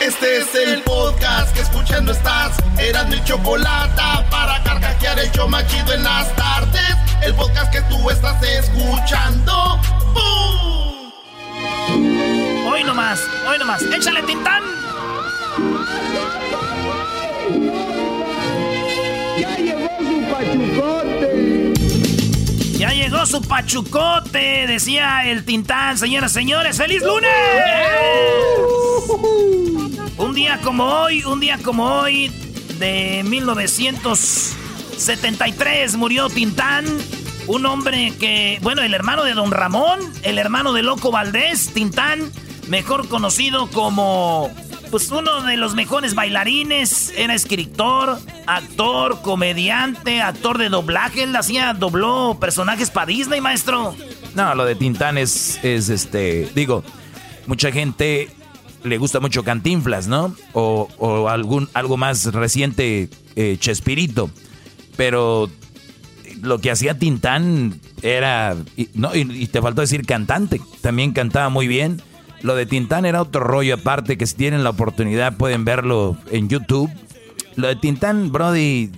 Este es el podcast que escuchando estás. Eran mi chocolate para carcajear el yo machido en las tardes. El podcast que tú estás escuchando. ¡Bum! Hoy nomás, hoy nomás. Échale tintán. Ya llegó su pachucote. Ya llegó su pachucote, decía el Tintán. Señoras, señores, ¡feliz lunes! Un día como hoy, un día como hoy, de 1973, murió Tintán. Un hombre que, bueno, el hermano de Don Ramón, el hermano de Loco Valdés, Tintán, mejor conocido como pues uno de los mejores bailarines, era escritor, actor, comediante, actor de doblaje. Él hacía, dobló personajes para Disney, maestro. No, lo de Tintán es, es este, digo, mucha gente le gusta mucho Cantinflas, ¿no? O, algún, algo más reciente, eh, Chespirito. Pero lo que hacía Tintán era, y, no, y, y te faltó decir cantante, también cantaba muy bien. Lo de Tintán era otro rollo aparte que si tienen la oportunidad pueden verlo en YouTube. Lo de Tintán, Brody,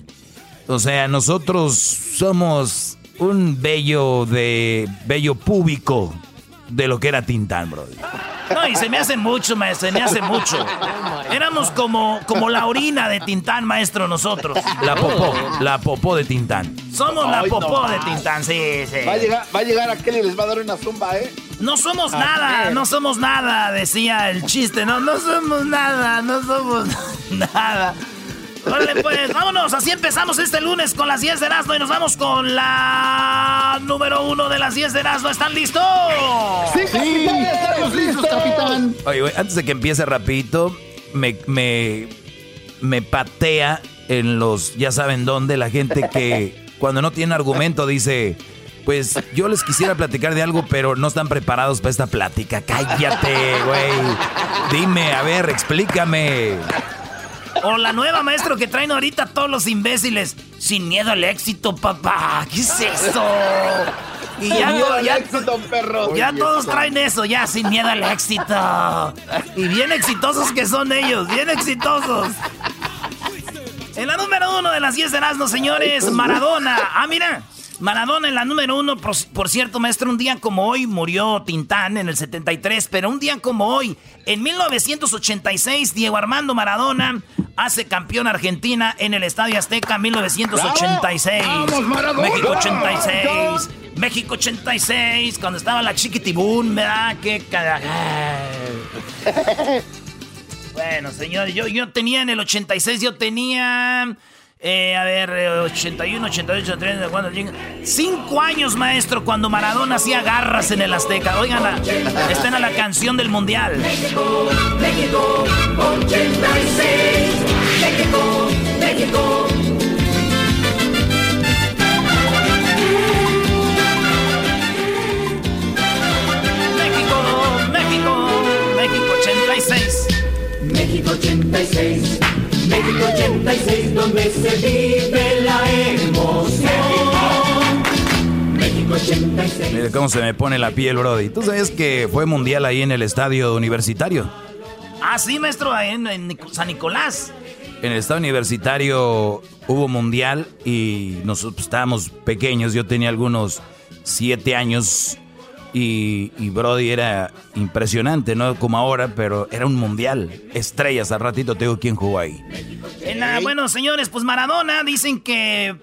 o sea, nosotros somos un bello de bello público de lo que era Tintán, Brody. No, y se me hace mucho, maestro, se me hace mucho. Éramos como, como la orina de Tintán, maestro, nosotros. La popó, la popó de Tintán. Somos la popó no. de Tintán, sí, sí. Va a llegar, va a llegar aquel y les va a dar una zumba, ¿eh? No somos nada, no somos nada, decía el chiste. No, no somos nada, no somos nada. Órale, pues, vámonos. Así empezamos este lunes con las 10 de Erasmo y nos vamos con la número uno de las 10 de Erasmo. ¿Están listos? Sí, capitán, estamos listos, capitán. Oye, güey, antes de que empiece rapidito, me, me, me patea en los, ya saben dónde, la gente que cuando no tiene argumento dice, pues yo les quisiera platicar de algo, pero no están preparados para esta plática. Cállate, güey. Dime, a ver, explícame. O la nueva maestro que traen ahorita todos los imbéciles. Sin miedo al éxito, papá. ¿Qué es eso? Y ya, Miedo al ya- éxito, perro. ya Oye, todos eso. traen eso, ya sin miedo al éxito. Y bien exitosos que son ellos, bien exitosos. En la número uno de las 10 de Erasmo, señores, Maradona. Ah, mira. Maradona en la número uno, por, por cierto, maestro, un día como hoy murió Tintán en el 73, pero un día como hoy, en 1986, Diego Armando Maradona hace campeón Argentina en el Estadio Azteca 1986. ¡Vamos, Maradona! México 86. México 86, cuando estaba la chiquitibún, ¿verdad? Qué cagada. Bueno, señores, yo, yo tenía en el 86, yo tenía. Eh, a ver, eh, 81, 88, 80, ¿cuándo llega? Cinco años, maestro, cuando Maradona hacía garras en el Azteca. Oigan, la, esta era la canción del mundial. México 86. México, México. México, México, México 86. México 86. México 86, donde se vive la emoción. México 86. Mira cómo se me pone la piel, Brody. ¿Tú sabes que fue mundial ahí en el estadio universitario? Ah, sí, maestro, ahí en, en San Nicolás. En el estadio universitario hubo mundial y nosotros estábamos pequeños. Yo tenía algunos siete años y, Brody era impresionante, no como ahora, pero era un mundial. Estrellas, al ratito te digo quién jugó ahí. Bueno, señores, pues Maradona dicen que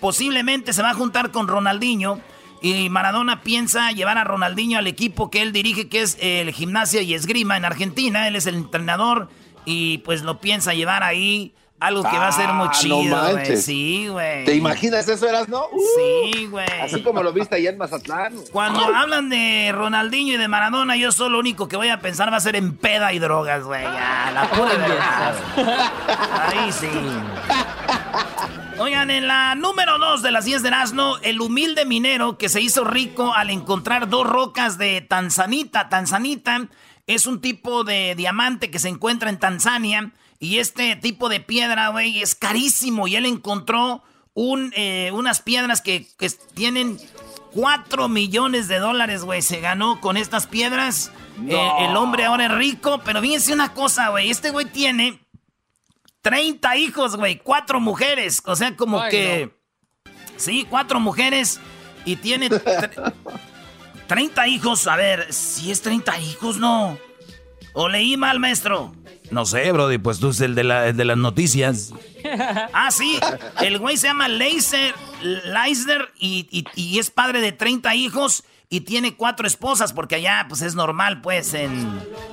posiblemente se va a juntar con Ronaldinho. Y Maradona piensa llevar a Ronaldinho al equipo que él dirige, que es el Gimnasia y Esgrima en Argentina. Él es el entrenador y pues lo piensa llevar ahí. Algo que va a ser muy Ah, no chido, güey. manches. Sí, güey. ¿Te imaginas eso, eras, no? Sí, güey. Así como lo viste allá en Mazatlán. Cuando hablan de Ronaldinho y de Maradona, yo solo lo único que voy a pensar va a ser en peda y drogas, güey. Ya, la pura verdad. Ahí sí. Oigan, en la número 2 de las 10 de Erasmo, el humilde minero que se hizo rico al encontrar dos rocas de Tanzanita. Tanzanita es un tipo de diamante que se encuentra en Tanzania. Y este tipo de piedra, güey, es carísimo. Y él encontró un, eh, unas piedras que, que tienen 4 millones de dólares, güey. Se ganó con estas piedras. Eh, el hombre ahora es rico, pero fíjense una cosa, güey. Este güey tiene 30 hijos, güey. Cuatro mujeres. O sea, como que... Sí, cuatro mujeres y tiene 30 hijos. A ver, si es 30 hijos, no. ¿O leí mal, maestro? No sé, Brody, pues tú eres el de, la, de las noticias. Ah, sí. El güey se llama Leiser, Leisner y, y, es padre de 30 hijos y tiene cuatro esposas porque allá pues es normal pues en,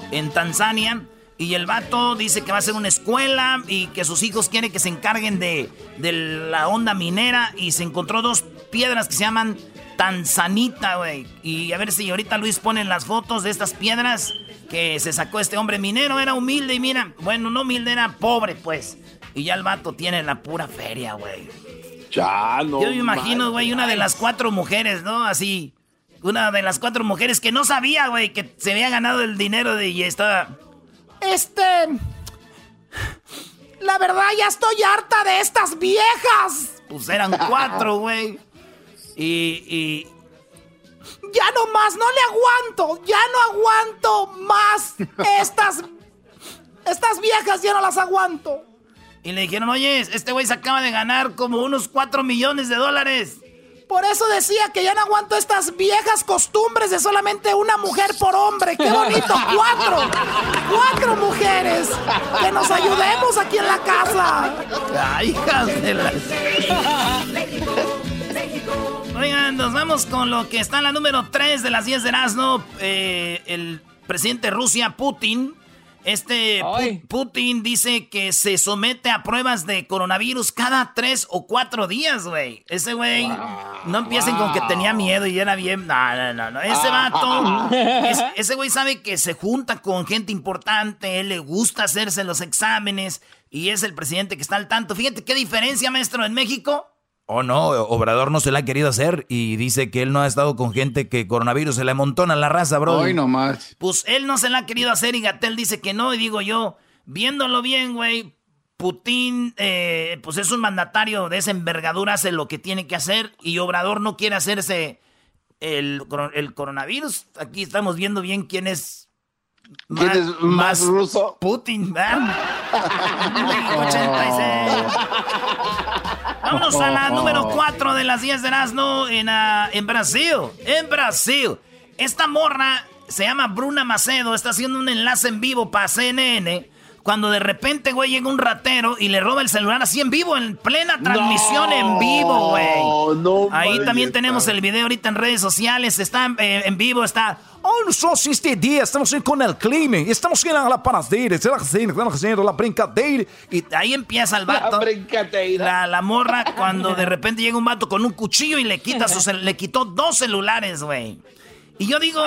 en Tanzania. Y el vato dice que va a hacer una escuela y que sus hijos quieren que se encarguen de, de la onda minera y se encontró dos piedras que se llaman Tanzanita, güey. Y a ver si ahorita Luis pone las fotos de estas piedras que se sacó este hombre minero. Era humilde y mira, bueno, no humilde, era pobre, pues. Y ya el vato tiene la pura feria, güey. Ya, no. Yo me imagino, güey, una de las cuatro mujeres, ¿no? Así. Una de las cuatro mujeres que no sabía, güey, que se había ganado el dinero de y estaba. Este. La verdad, ya estoy harta de estas viejas. Pues eran cuatro, güey. Y, y, ya no más, no le aguanto, ya no aguanto más estas, estas viejas, ya no las aguanto. Y le dijeron, oye, este güey se acaba de ganar como unos 4 millones de dólares. Por eso decía que ya no aguanto estas viejas costumbres de solamente una mujer por hombre. ¡Qué bonito! ¡Cuatro! ¡Cuatro mujeres! ¡Que nos ayudemos aquí en la casa! ¡Ay, hijas de la... Oigan, nos vamos con lo que está en la número 3 de las 10 de Erasmo. Eh, el presidente de Rusia, Putin. Este Putin dice que se somete a pruebas de coronavirus cada tres o cuatro días, güey. Ese güey, no empiecen con que tenía miedo y era bien. No, no, no, no. Ese vato, ese güey sabe que se junta con gente importante, él le gusta hacerse los exámenes y es el presidente que está al tanto. Fíjate qué diferencia, maestro, en México. Oh, no, Obrador no se la ha querido hacer y dice que él no ha estado con gente que coronavirus se le amontona la raza, bro. Hoy nomás. Pues él no se la ha querido hacer y Gatel dice que no. Y digo yo, viéndolo bien, güey, Putin, eh, pues es un mandatario de esa envergadura, hace lo que tiene que hacer y Obrador no quiere hacerse el, el coronavirus. Aquí estamos viendo bien quién es ¿Quién es más, ruso? Putin, ¿verdad? 86. Vámonos a la número 4 de las 10 de Erasmo en, uh, en Brasil. En Brasil. Esta morra se llama Bruna Macedo. Está haciendo un enlace en vivo para CNN cuando de repente, güey, llega un ratero y le roba el celular así en vivo, en plena transmisión en vivo, güey. No, Ahí también tenemos el video ahorita en redes sociales. Está en, vivo, está. Oh, nosotros este día estamos con el clima, estamos en la haciendo la brincadeira. Y ahí empieza el vato. La brincadeira. La, la, morra, cuando de repente llega un vato con un cuchillo y le quita su le quitó dos celulares, güey. Y yo digo,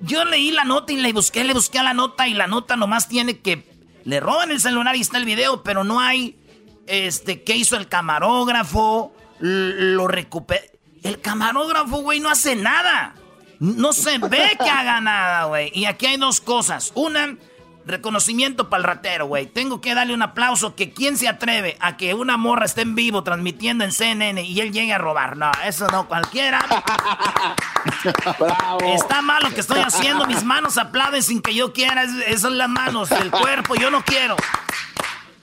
yo leí la nota y le busqué, le busqué a la nota y la nota nomás tiene que le roban el celular y está el video, pero no hay este qué hizo el camarógrafo, lo recupera. El camarógrafo, güey, no hace nada. No se ve que haga nada, güey. Y aquí hay dos cosas. Una, Reconocimiento para el ratero, güey. Tengo que darle un aplauso que quién se atreve a que una morra esté en vivo transmitiendo en CNN y él llegue a robar. No, eso no cualquiera. Está mal lo que estoy haciendo. Mis manos aplauden sin que yo quiera. Esas son las manos, el cuerpo. Yo no quiero.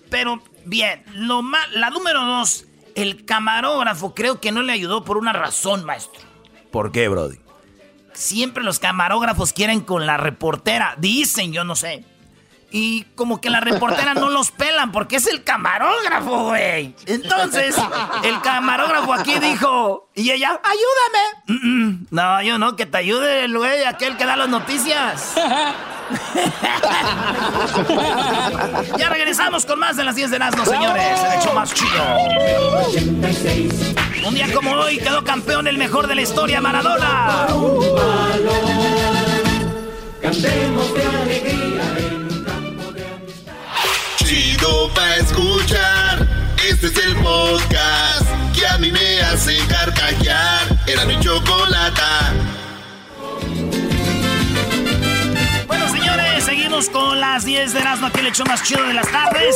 Pero bien, lo la número dos, el camarógrafo creo que no le ayudó por una razón, maestro. ¿Por qué, Brody? Siempre los camarógrafos quieren con la reportera. Dicen, yo no sé. Y como que la reportera no los pelan porque es el camarógrafo, güey. Entonces, el camarógrafo aquí dijo, y ella, ayúdame. no, yo no, que te ayude el güey, aquel que da las noticias. ya regresamos con más de las 10 de las, no señores. El hecho más chido. Un día como hoy quedó campeón el mejor de la historia, Maradona. Cantemos de alegría Chido pa' escuchar. Este es el podcast que a mí me hace carcajear. Era mi chocolata. Bueno, señores, seguimos con las 10 de Erasmo, aquí el hecho más chido de las tardes.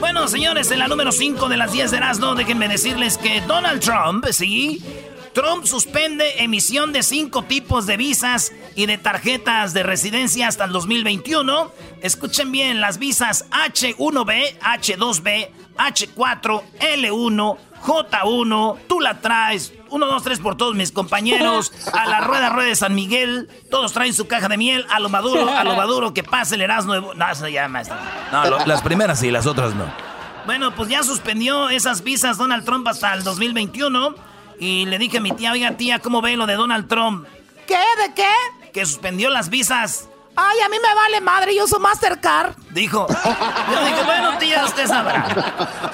Bueno, señores, en la número 5 de las 10 de Erasmo, déjenme decirles que Donald Trump, sí, Trump suspende emisión de cinco tipos de visas y de tarjetas de residencia hasta el 2021. Escuchen bien, las visas H1B, H2B, H4, L1, J1, tú la traes. 1, 2, 3 por todos mis compañeros. A la rueda, rueda de San Miguel. Todos traen su caja de miel. A lo maduro, a lo maduro, que pase el Erasmo. De... No, eso ya, maestro. No, las primeras sí, las otras no. Bueno, pues ya suspendió esas visas Donald Trump hasta el 2021. Y le dije a mi tía, oiga tía, ¿cómo ve lo de Donald Trump? ¿Qué? ¿De qué? Que suspendió las visas. Ay, a mí me vale madre, yo uso Mastercard. Dijo. Yo dije, bueno, tía, usted sabrá.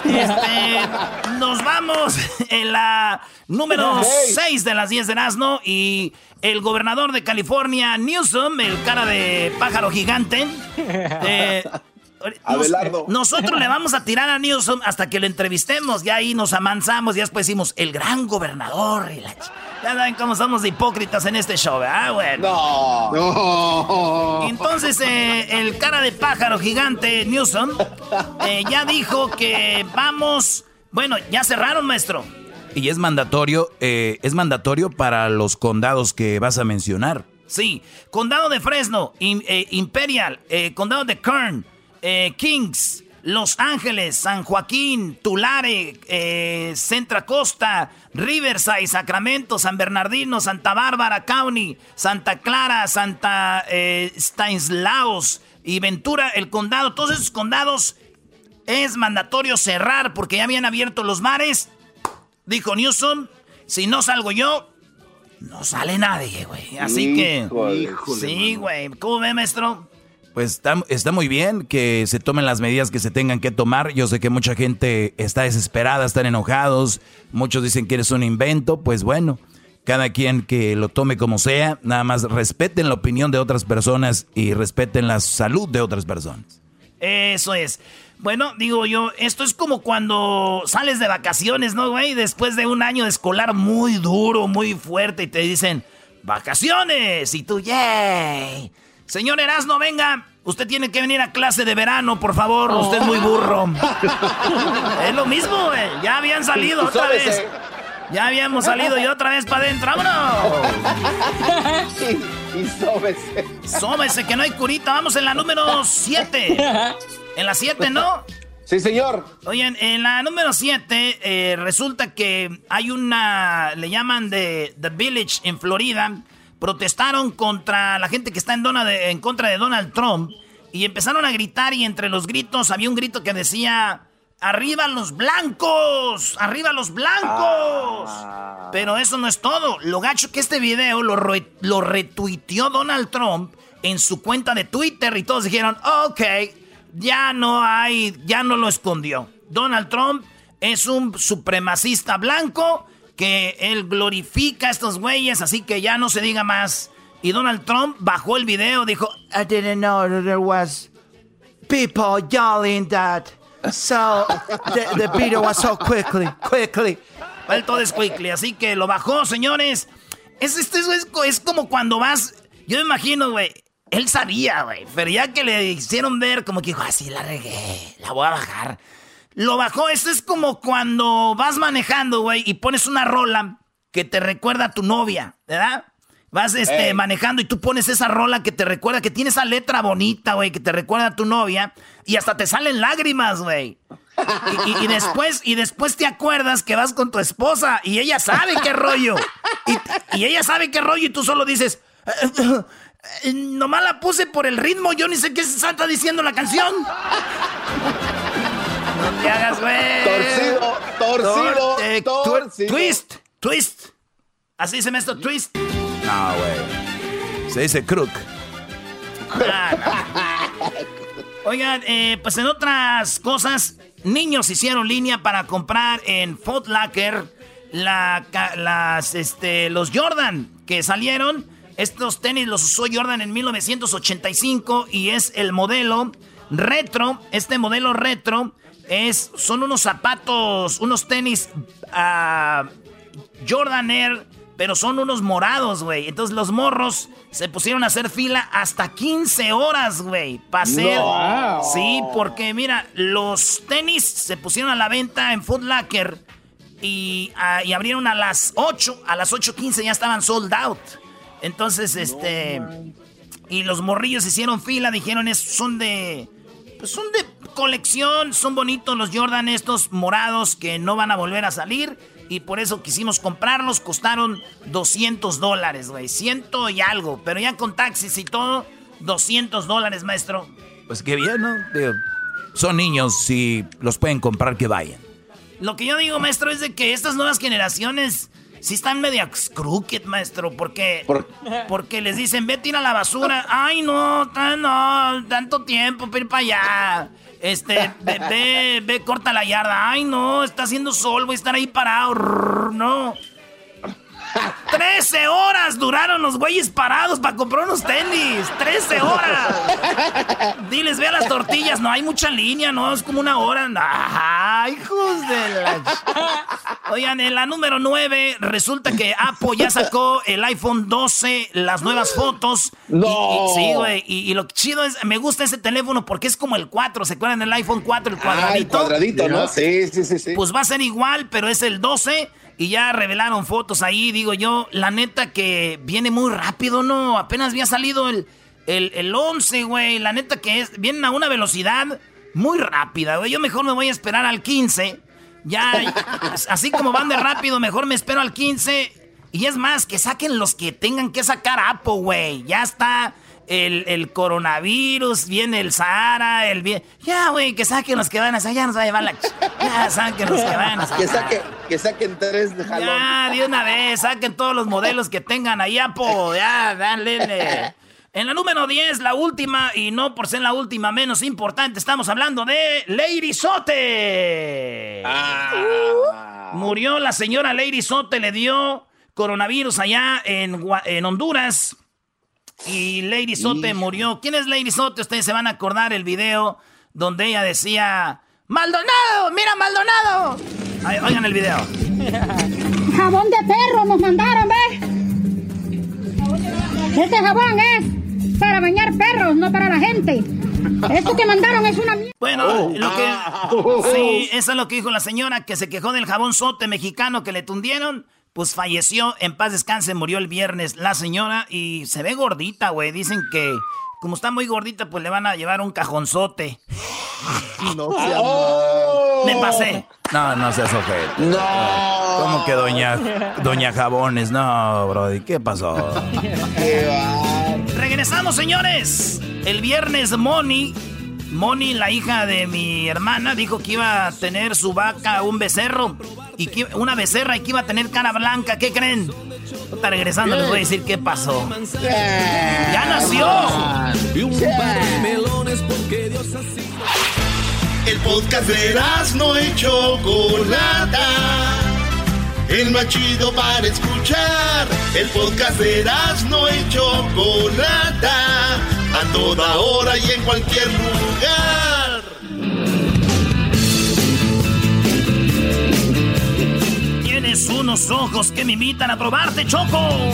Este, nos vamos en la número 6 de las 10 de Erasmo y el gobernador de California, Newsom, el cara de pájaro gigante, eh, Abelardo. nosotros le vamos a tirar a Newsom hasta que lo entrevistemos. Ya ahí nos amansamos. Ya después decimos, el gran gobernador. Y la ya saben cómo somos de hipócritas en este show, ¿ah, bueno. No. Entonces, eh, el cara de pájaro gigante, Newsom, eh, ya dijo que vamos. Bueno, ya cerraron, maestro. Y es mandatorio, eh, es mandatorio para los condados que vas a mencionar. Sí, condado de Fresno, eh, Imperial, eh, condado de Kern, eh, Kings, Los Ángeles, San Joaquín, Tulare, eh, Centra Costa, Riverside, Sacramento, San Bernardino, Santa Bárbara County, Santa Clara, Santa eh, Stanislaus y Ventura, el condado, todos esos condados es mandatorio cerrar porque ya habían abierto los mares. Dijo Newsom, si no salgo yo, no sale nadie, güey. Así que... Híjole. Sí, güey. ¿Cómo ve, maestro? Pues está, muy bien que se tomen las medidas que se tengan que tomar. Yo sé que mucha gente está desesperada, están enojados. Muchos dicen que eres un invento. Pues bueno, cada quien que lo tome como sea. Nada más respeten la opinión de otras personas y respeten la salud de otras personas. Eso es. Bueno, digo yo, esto es como cuando sales de vacaciones, ¿no, güey? Después de un año de escolar muy duro, muy fuerte, y te dicen, ¡vacaciones! Y tú, ¡yay! Señor Erasno, venga. Usted tiene que venir a clase de verano, por favor. Usted es muy burro. es lo mismo, güey. Ya habían salido otra vez. Ya habíamos salido y otra vez para adentro. ¡Vámonos! y, y sóbese. Sóbese que no hay curita. Vamos en la número 7. En la 7, ¿no? Sí, señor. Oigan, en la número 7 resulta que hay una, le llaman de The Village en Florida, protestaron contra la gente que está en, contra de Donald Trump y empezaron a gritar y entre los gritos había un grito que decía, arriba los blancos, arriba los blancos. Pero eso no es todo, lo gacho que este video lo, re- lo retuiteó Donald Trump en su cuenta de Twitter y todos dijeron, ok, ya no hay, ya no lo escondió. Donald Trump es un supremacista blanco que él glorifica a estos güeyes, así que ya no se diga más. Y Donald Trump bajó el video, dijo, I didn't know there was people yelling that. So the, the video was so quickly, quickly. Well, todo es quickly, así que lo bajó, señores. Es, es, es, es como cuando vas, yo me imagino, güey, él sabía, güey, pero ya que le hicieron ver, como que dijo, así la regué, la voy a bajar. Lo bajó, esto es como cuando vas manejando, güey, y pones una rola que te recuerda a tu novia, ¿verdad? Vas este, Ey. manejando y tú pones esa rola que te recuerda, que tiene esa letra bonita, güey, que te recuerda a tu novia, y hasta te salen lágrimas, güey. Y, y- y después, y después te acuerdas que vas con tu esposa y ella sabe qué rollo. Y, y ella sabe qué rollo y tú solo dices, "Eh, eh, nomás la puse por el ritmo, yo ni sé qué se está diciendo la canción. Te hagas, güey. Torcido, torcido, Tor- eh, torcido. Twist, twist. Así se me esto, twist. No, güey. Se dice crook. Ah, no. Oigan, eh, pues en otras cosas, niños hicieron línea para comprar en Foot Locker la, las, este, los Jordan que salieron. Estos tenis los usó Jordan en 1985 y es el modelo retro. Este modelo retro es, son unos zapatos, unos tenis ah, Jordan Air, pero son unos morados, güey. Entonces los morros se pusieron a hacer fila hasta 15 horas, güey. Para hacer. No. Sí, porque mira, los tenis se pusieron a la venta en Foot Locker y, ah, y abrieron a las 8, a las 8.15 ya estaban sold out. Entonces, este... Y los morrillos hicieron fila, dijeron, es, son de... Pues son de colección, son bonitos los Jordan estos morados que no van a volver a salir. Y por eso quisimos comprarlos, costaron 200 dólares, güey. Ciento y algo, pero ya con taxis y todo, 200 dólares, maestro. Pues qué bien, ¿no? son niños, si los pueden comprar, que vayan. Lo que yo digo, maestro, es de que estas nuevas generaciones sí están medio crooked, maestro, porque, porque les dicen, ve, tira la basura. Ay, no, no, tanto tiempo para ir para allá. Este, ve, ve, ve, corta la yarda. Ay, no, está haciendo sol, voy a estar ahí parado. No. 13 horas duraron los güeyes parados para comprar unos tenis. 13 horas. Diles, ve a las tortillas. No hay mucha línea, no, es como una hora. Ay, hijos de la... Oigan, en la número 9 resulta que Apple ya sacó el iPhone 12, las nuevas fotos. No. sí, güey. Y, lo chido es, me gusta ese teléfono porque es como el 4. ¿Se acuerdan del iPhone 4, el cuadradito? Ah, el cuadradito, ¿no? Sí, sí, sí, sí. Pues va a ser igual, pero es el 12 y ya revelaron fotos ahí, digo yo, la neta que viene muy rápido, ¿no? Apenas había salido el, el, el 11, güey. La neta que es, vienen a una velocidad muy rápida, güey. Yo mejor me voy a esperar al 15. Ya, así como van de rápido, mejor me espero al 15. Y es más, que saquen los que tengan que sacar Apple, güey. Ya está el, coronavirus, viene el Sahara, el bien. Ya, güey, que saquen los que van a sacar, ya nos va a llevar la. Ya, saquen los que van a sacar. Que, saquen, que saquen tres de jalón. Ya, de una vez, saquen todos los modelos que tengan ahí, Apo. Ya, dale. En la número 10, la última, y no por ser la última menos importante, estamos hablando de Lady Sote. Ah. Murió la señora Lady Sote, le dio coronavirus allá en, en Honduras. Y Lady Sote murió. ¿Quién es Lady Sote? Ustedes se van a acordar el video donde ella decía: ¡Maldonado! ¡Mira, Maldonado! oigan el video. Jabón de perro nos mandaron, ¿ves? Este jabón es para bañar perros, no para la gente. Esto que mandaron es una mierda. Bueno, oh. lo que. Sí, eso es lo que dijo la señora que se quejó del jabón sote mexicano que le tundieron pues falleció, en paz descanse, murió el viernes la señora y se ve gordita, güey. Dicen que como está muy gordita, pues le van a llevar un cajonzote. No sea oh. Me pasé. No, no seas ojete. No. ¿Cómo que doña, doña Jabones? No, Brody, ¿qué pasó? Regresamos, señores. El viernes Moni Moni, la hija de mi hermana, dijo que iba a tener su vaca un becerro y que una becerra y que iba a tener cara blanca. ¿Qué creen? Está regresando, les voy a decir qué pasó. ¡Ya nació! El podcast de no hecho Chocolata. El más chido para escuchar. El podcast de no hecho Chocolata a toda hora y en cualquier lugar. Tienes unos ojos que me invitan a probarte, Choco.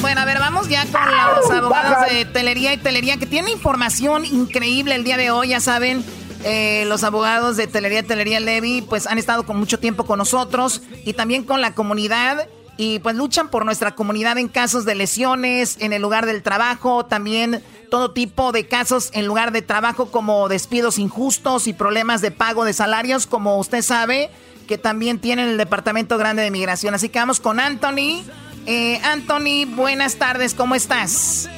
Bueno, a ver, vamos ya con los abogados de Telería y Telería que tienen información increíble el día de hoy, ya saben. Eh, los abogados de Telería Telería Levy pues han estado con mucho tiempo con nosotros y también con la comunidad y pues luchan por nuestra comunidad en casos de lesiones, en el lugar del trabajo, también todo tipo de casos en lugar de trabajo como despidos injustos y problemas de pago de salarios, como usted sabe, que también tiene el Departamento Grande de Migración. Así que vamos con Anthony. Eh, Anthony, buenas tardes, ¿cómo estás?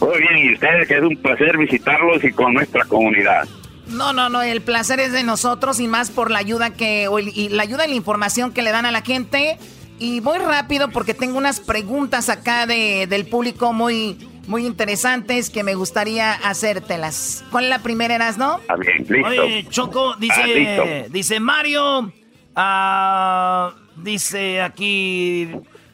Muy bien, y ustedes, que es un placer visitarlos y con nuestra comunidad. No, no, no, el placer es de nosotros y más por la ayuda que, y la ayuda y la información que le dan a la gente. Y voy rápido porque tengo unas preguntas acá de, del público muy, muy interesantes que me gustaría hacértelas. ¿Cuál es la primera, eras, no? Ah, bien, listo. Oye, Choco, dice, ah, dice Mario, uh, dice aquí,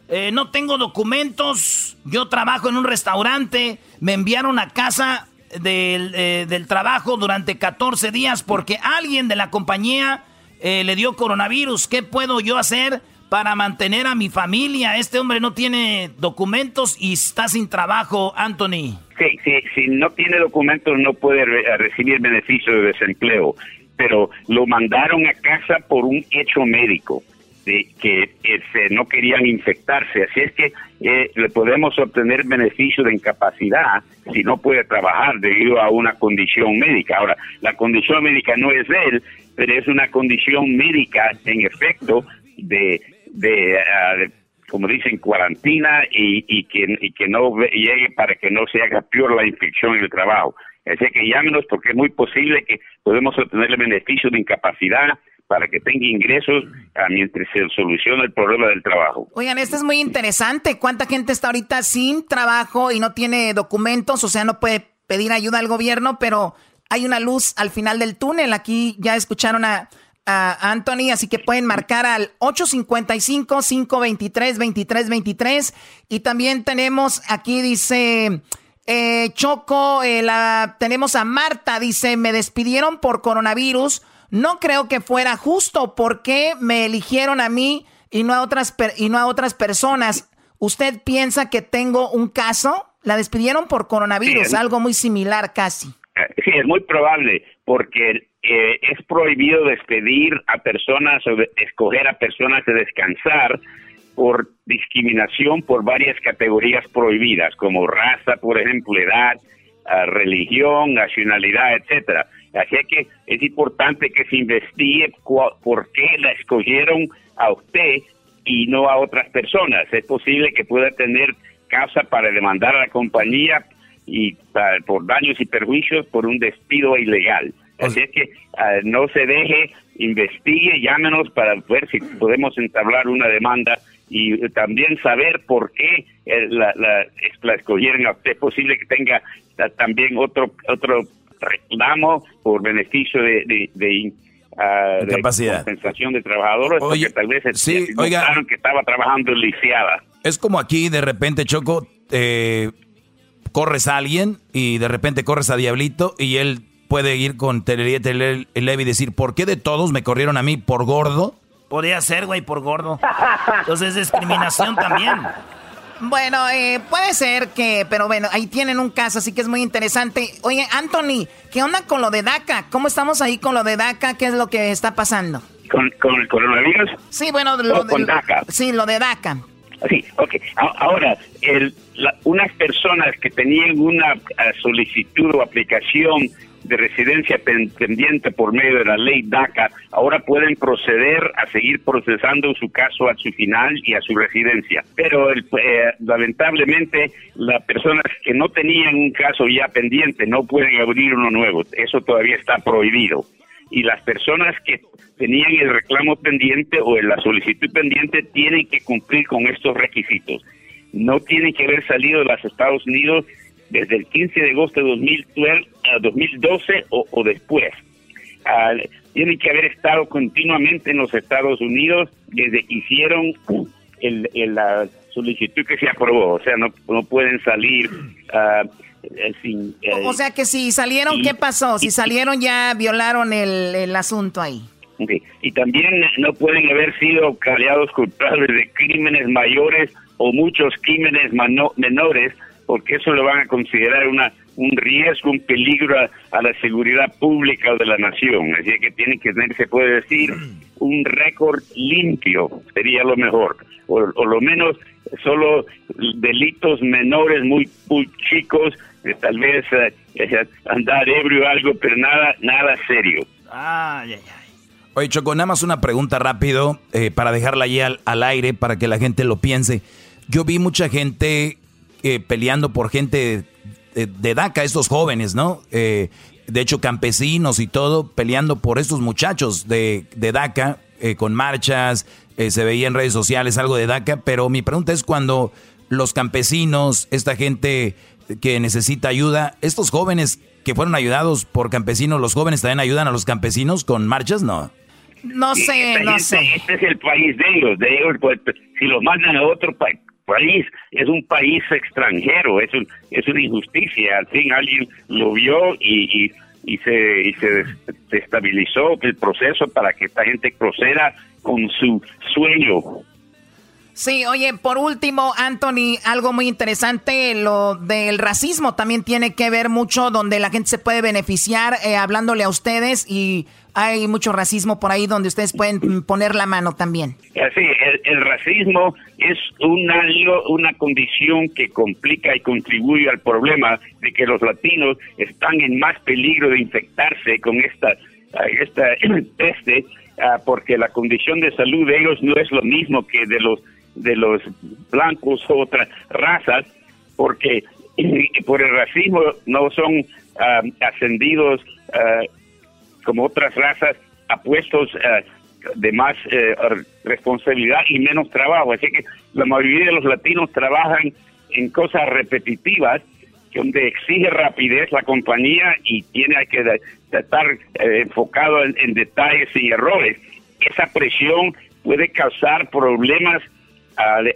eh, no tengo documentos, yo trabajo en un restaurante, me enviaron a casa del, eh, del trabajo durante 14 días porque alguien de la compañía eh, le dio coronavirus. ¿Qué puedo yo hacer? para mantener a mi familia. Este hombre no tiene documentos y está sin trabajo, Anthony. Sí, sí, si no tiene documentos no puede recibir beneficio de desempleo. pero lo mandaron a casa por un hecho médico de que este, no querían infectarse. Así es que eh, le podemos obtener beneficio de incapacidad si no puede trabajar debido a una condición médica. Ahora, la condición médica no es él, pero es una condición médica en efecto de, de, ah, de como dicen, cuarentena y, y, que, y que no llegue para que no se haga peor la infección en el trabajo. Así que llámenos porque es muy posible que podemos obtener el beneficio de incapacidad para que tenga ingresos mientras se soluciona el problema del trabajo. Oigan, esto es muy interesante. ¿Cuánta gente está ahorita sin trabajo y no tiene documentos? O sea, no puede pedir ayuda al gobierno, pero hay una luz al final del túnel. Aquí ya escucharon a, a Anthony, así que pueden marcar al 855-523-2323. Y también tenemos, aquí dice eh, Choco, eh, la, tenemos a Marta, dice, me despidieron por coronavirus. No creo que fuera justo. ¿Por qué me eligieron a mí y no a otras, per- y no a otras personas? ¿Usted piensa que tengo un caso? La despidieron por coronavirus, Sí. algo muy similar casi. Eh, Sí, es muy probable, porque eh, es prohibido despedir a personas o de- escoger a personas de descansar por discriminación por varias categorías prohibidas, como raza, por ejemplo, edad, ah, religión, nacionalidad, etcétera. Así que es importante que se investigue por qué la escogieron a usted y no a otras personas. Es posible que pueda tener causa para demandar a la compañía y por daños y perjuicios por un despido ilegal. Así es que ah, no se deje, investigue, llámenos para ver si podemos entablar una demanda y también saber por qué eh, la, la, es- la escogieron a usted. Es posible que tenga ah, también otro otro reclamo por beneficio de, de, de, ah, de Incapacidad. compensación de trabajadores, Oye, porque tal vez sí, oiga. que estaba trabajando lisiada. Es como aquí de repente, Choco, eh, corres a alguien y de repente corres a Diablito y él puede ir con Telería Tele Levi y decir, ¿por qué de todos me corrieron a mí por gordo? Podría ser, güey, por gordo. Entonces es discriminación también. Bueno, eh, puede ser que, pero bueno, ahí tienen un caso, así que es muy interesante. Oye, Anthony, ¿qué onda con lo de DACA? ¿Cómo estamos ahí con lo de DACA? ¿Qué es lo que está pasando? ¿Con, con el coronavirus? Sí, bueno, lo Oh, con de- DACA. Sí, lo de DACA. Sí, ok. Ahora, el, la- unas personas que tenían una ah, solicitud o aplicación de residencia pen- pendiente por medio de la ley DACA, ahora pueden proceder a seguir procesando su caso a su final y a su residencia. Pero el- eh, lamentablemente las personas que no tenían un caso ya pendiente no pueden abrir uno nuevo. Eso todavía está prohibido y las personas que tenían el reclamo pendiente o la solicitud pendiente tienen que cumplir con estos requisitos. No tienen que haber salido de los Estados Unidos desde el 15 de agosto de 2012, a 2012 o, o después. Ah, tienen que haber estado continuamente en los Estados Unidos desde que hicieron el, el- la solicitud que se aprobó. O sea, no, no pueden salir ah, eh, sin... eh, O sea que si salieron, y- ¿qué pasó? Si y- salieron ya violaron el, el asunto ahí. Y también no pueden haber sido caleados culpables de crímenes mayores o muchos crímenes menores, porque eso lo van a considerar una un riesgo, un peligro a, a la seguridad pública de la nación. Así que tienen que tener, se puede decir, un récord limpio, sería lo mejor. O, o lo menos solo delitos menores muy, muy chicos, eh, tal vez eh, eh, andar ebrio o algo, pero nada, nada serio. Ay, ay, ay. Oye, Choco, nada más una pregunta rápido eh, para dejarla ahí al, al aire para que la gente lo piense. Yo vi mucha gente eh, peleando por gente de, de DACA, estos jóvenes, ¿no? Eh, de hecho, campesinos y todo, peleando por estos muchachos de, de DACA, eh, con marchas, eh, se veía en redes sociales algo de DACA, pero mi pregunta es cuando los campesinos, esta gente que necesita ayuda, estos jóvenes que fueron ayudados por campesinos, los jóvenes también ayudan a los campesinos con marchas, ¿no? No sé, Esta no sé. Este es el país de ellos, de ellos, pues, si los mandan a otro pa- país, es un país extranjero, es, un- es una injusticia. Al fin alguien lo vio y, y, y se, y se desestabilizó el proceso para que esta gente proceda con su sueño. Sí, oye, por último, Anthony, algo muy interesante, lo del racismo también tiene que ver mucho donde la gente se puede beneficiar eh, hablándole a ustedes y hay mucho racismo por ahí donde ustedes pueden poner la mano también. Sí, el, racismo es una, una condición que complica y contribuye al problema de que los latinos están en más peligro de infectarse con esta, esta peste ah, porque la condición de salud de ellos no es lo mismo que de los de los blancos o otras razas, porque por el racismo no son ah, ascendidos ah, como otras razas a puestos ah, de más eh, responsabilidad y menos trabajo. Así que la mayoría de los latinos trabajan en cosas repetitivas donde exige rapidez la compañía y tiene que estar eh, enfocado en, detalles y errores. Esa presión puede causar problemas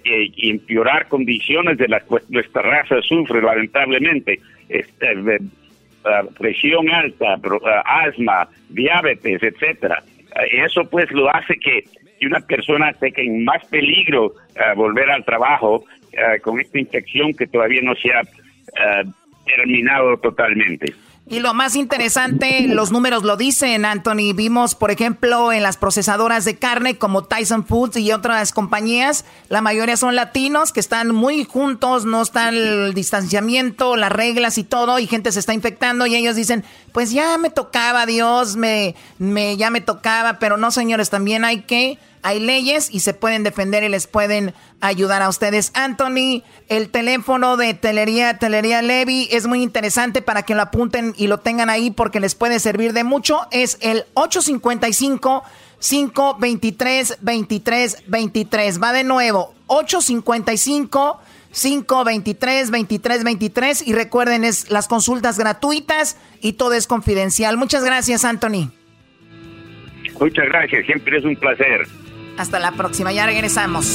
eh, y empeorar condiciones de las que nuestra raza sufre lamentablemente. Este, presión alta, asma, diabetes, etcétera. eso pues lo hace que, una persona esté en más peligro volver al trabajo con esta infección que todavía no se ha terminado totalmente. Y lo más interesante, los números lo dicen, Anthony. Vimos, por ejemplo, en las procesadoras de carne como Tyson Foods y otras compañías, la mayoría son latinos que están muy juntos, no está el distanciamiento, las reglas y todo, y gente se está infectando y ellos dicen, pues ya me tocaba, Dios, me, me, ya me tocaba, pero no, señores, también hay que hay leyes y se pueden defender y les pueden ayudar a ustedes. Anthony, el teléfono de Telería, Telería Levy es muy interesante para que lo apunten y lo tengan ahí porque les puede servir de mucho. Es el 855 523 23 23. Va de nuevo, 855 523 23 23 y recuerden es las consultas gratuitas y todo es confidencial. Muchas gracias, Anthony. Muchas gracias, siempre es un placer. Hasta la próxima, ya regresamos.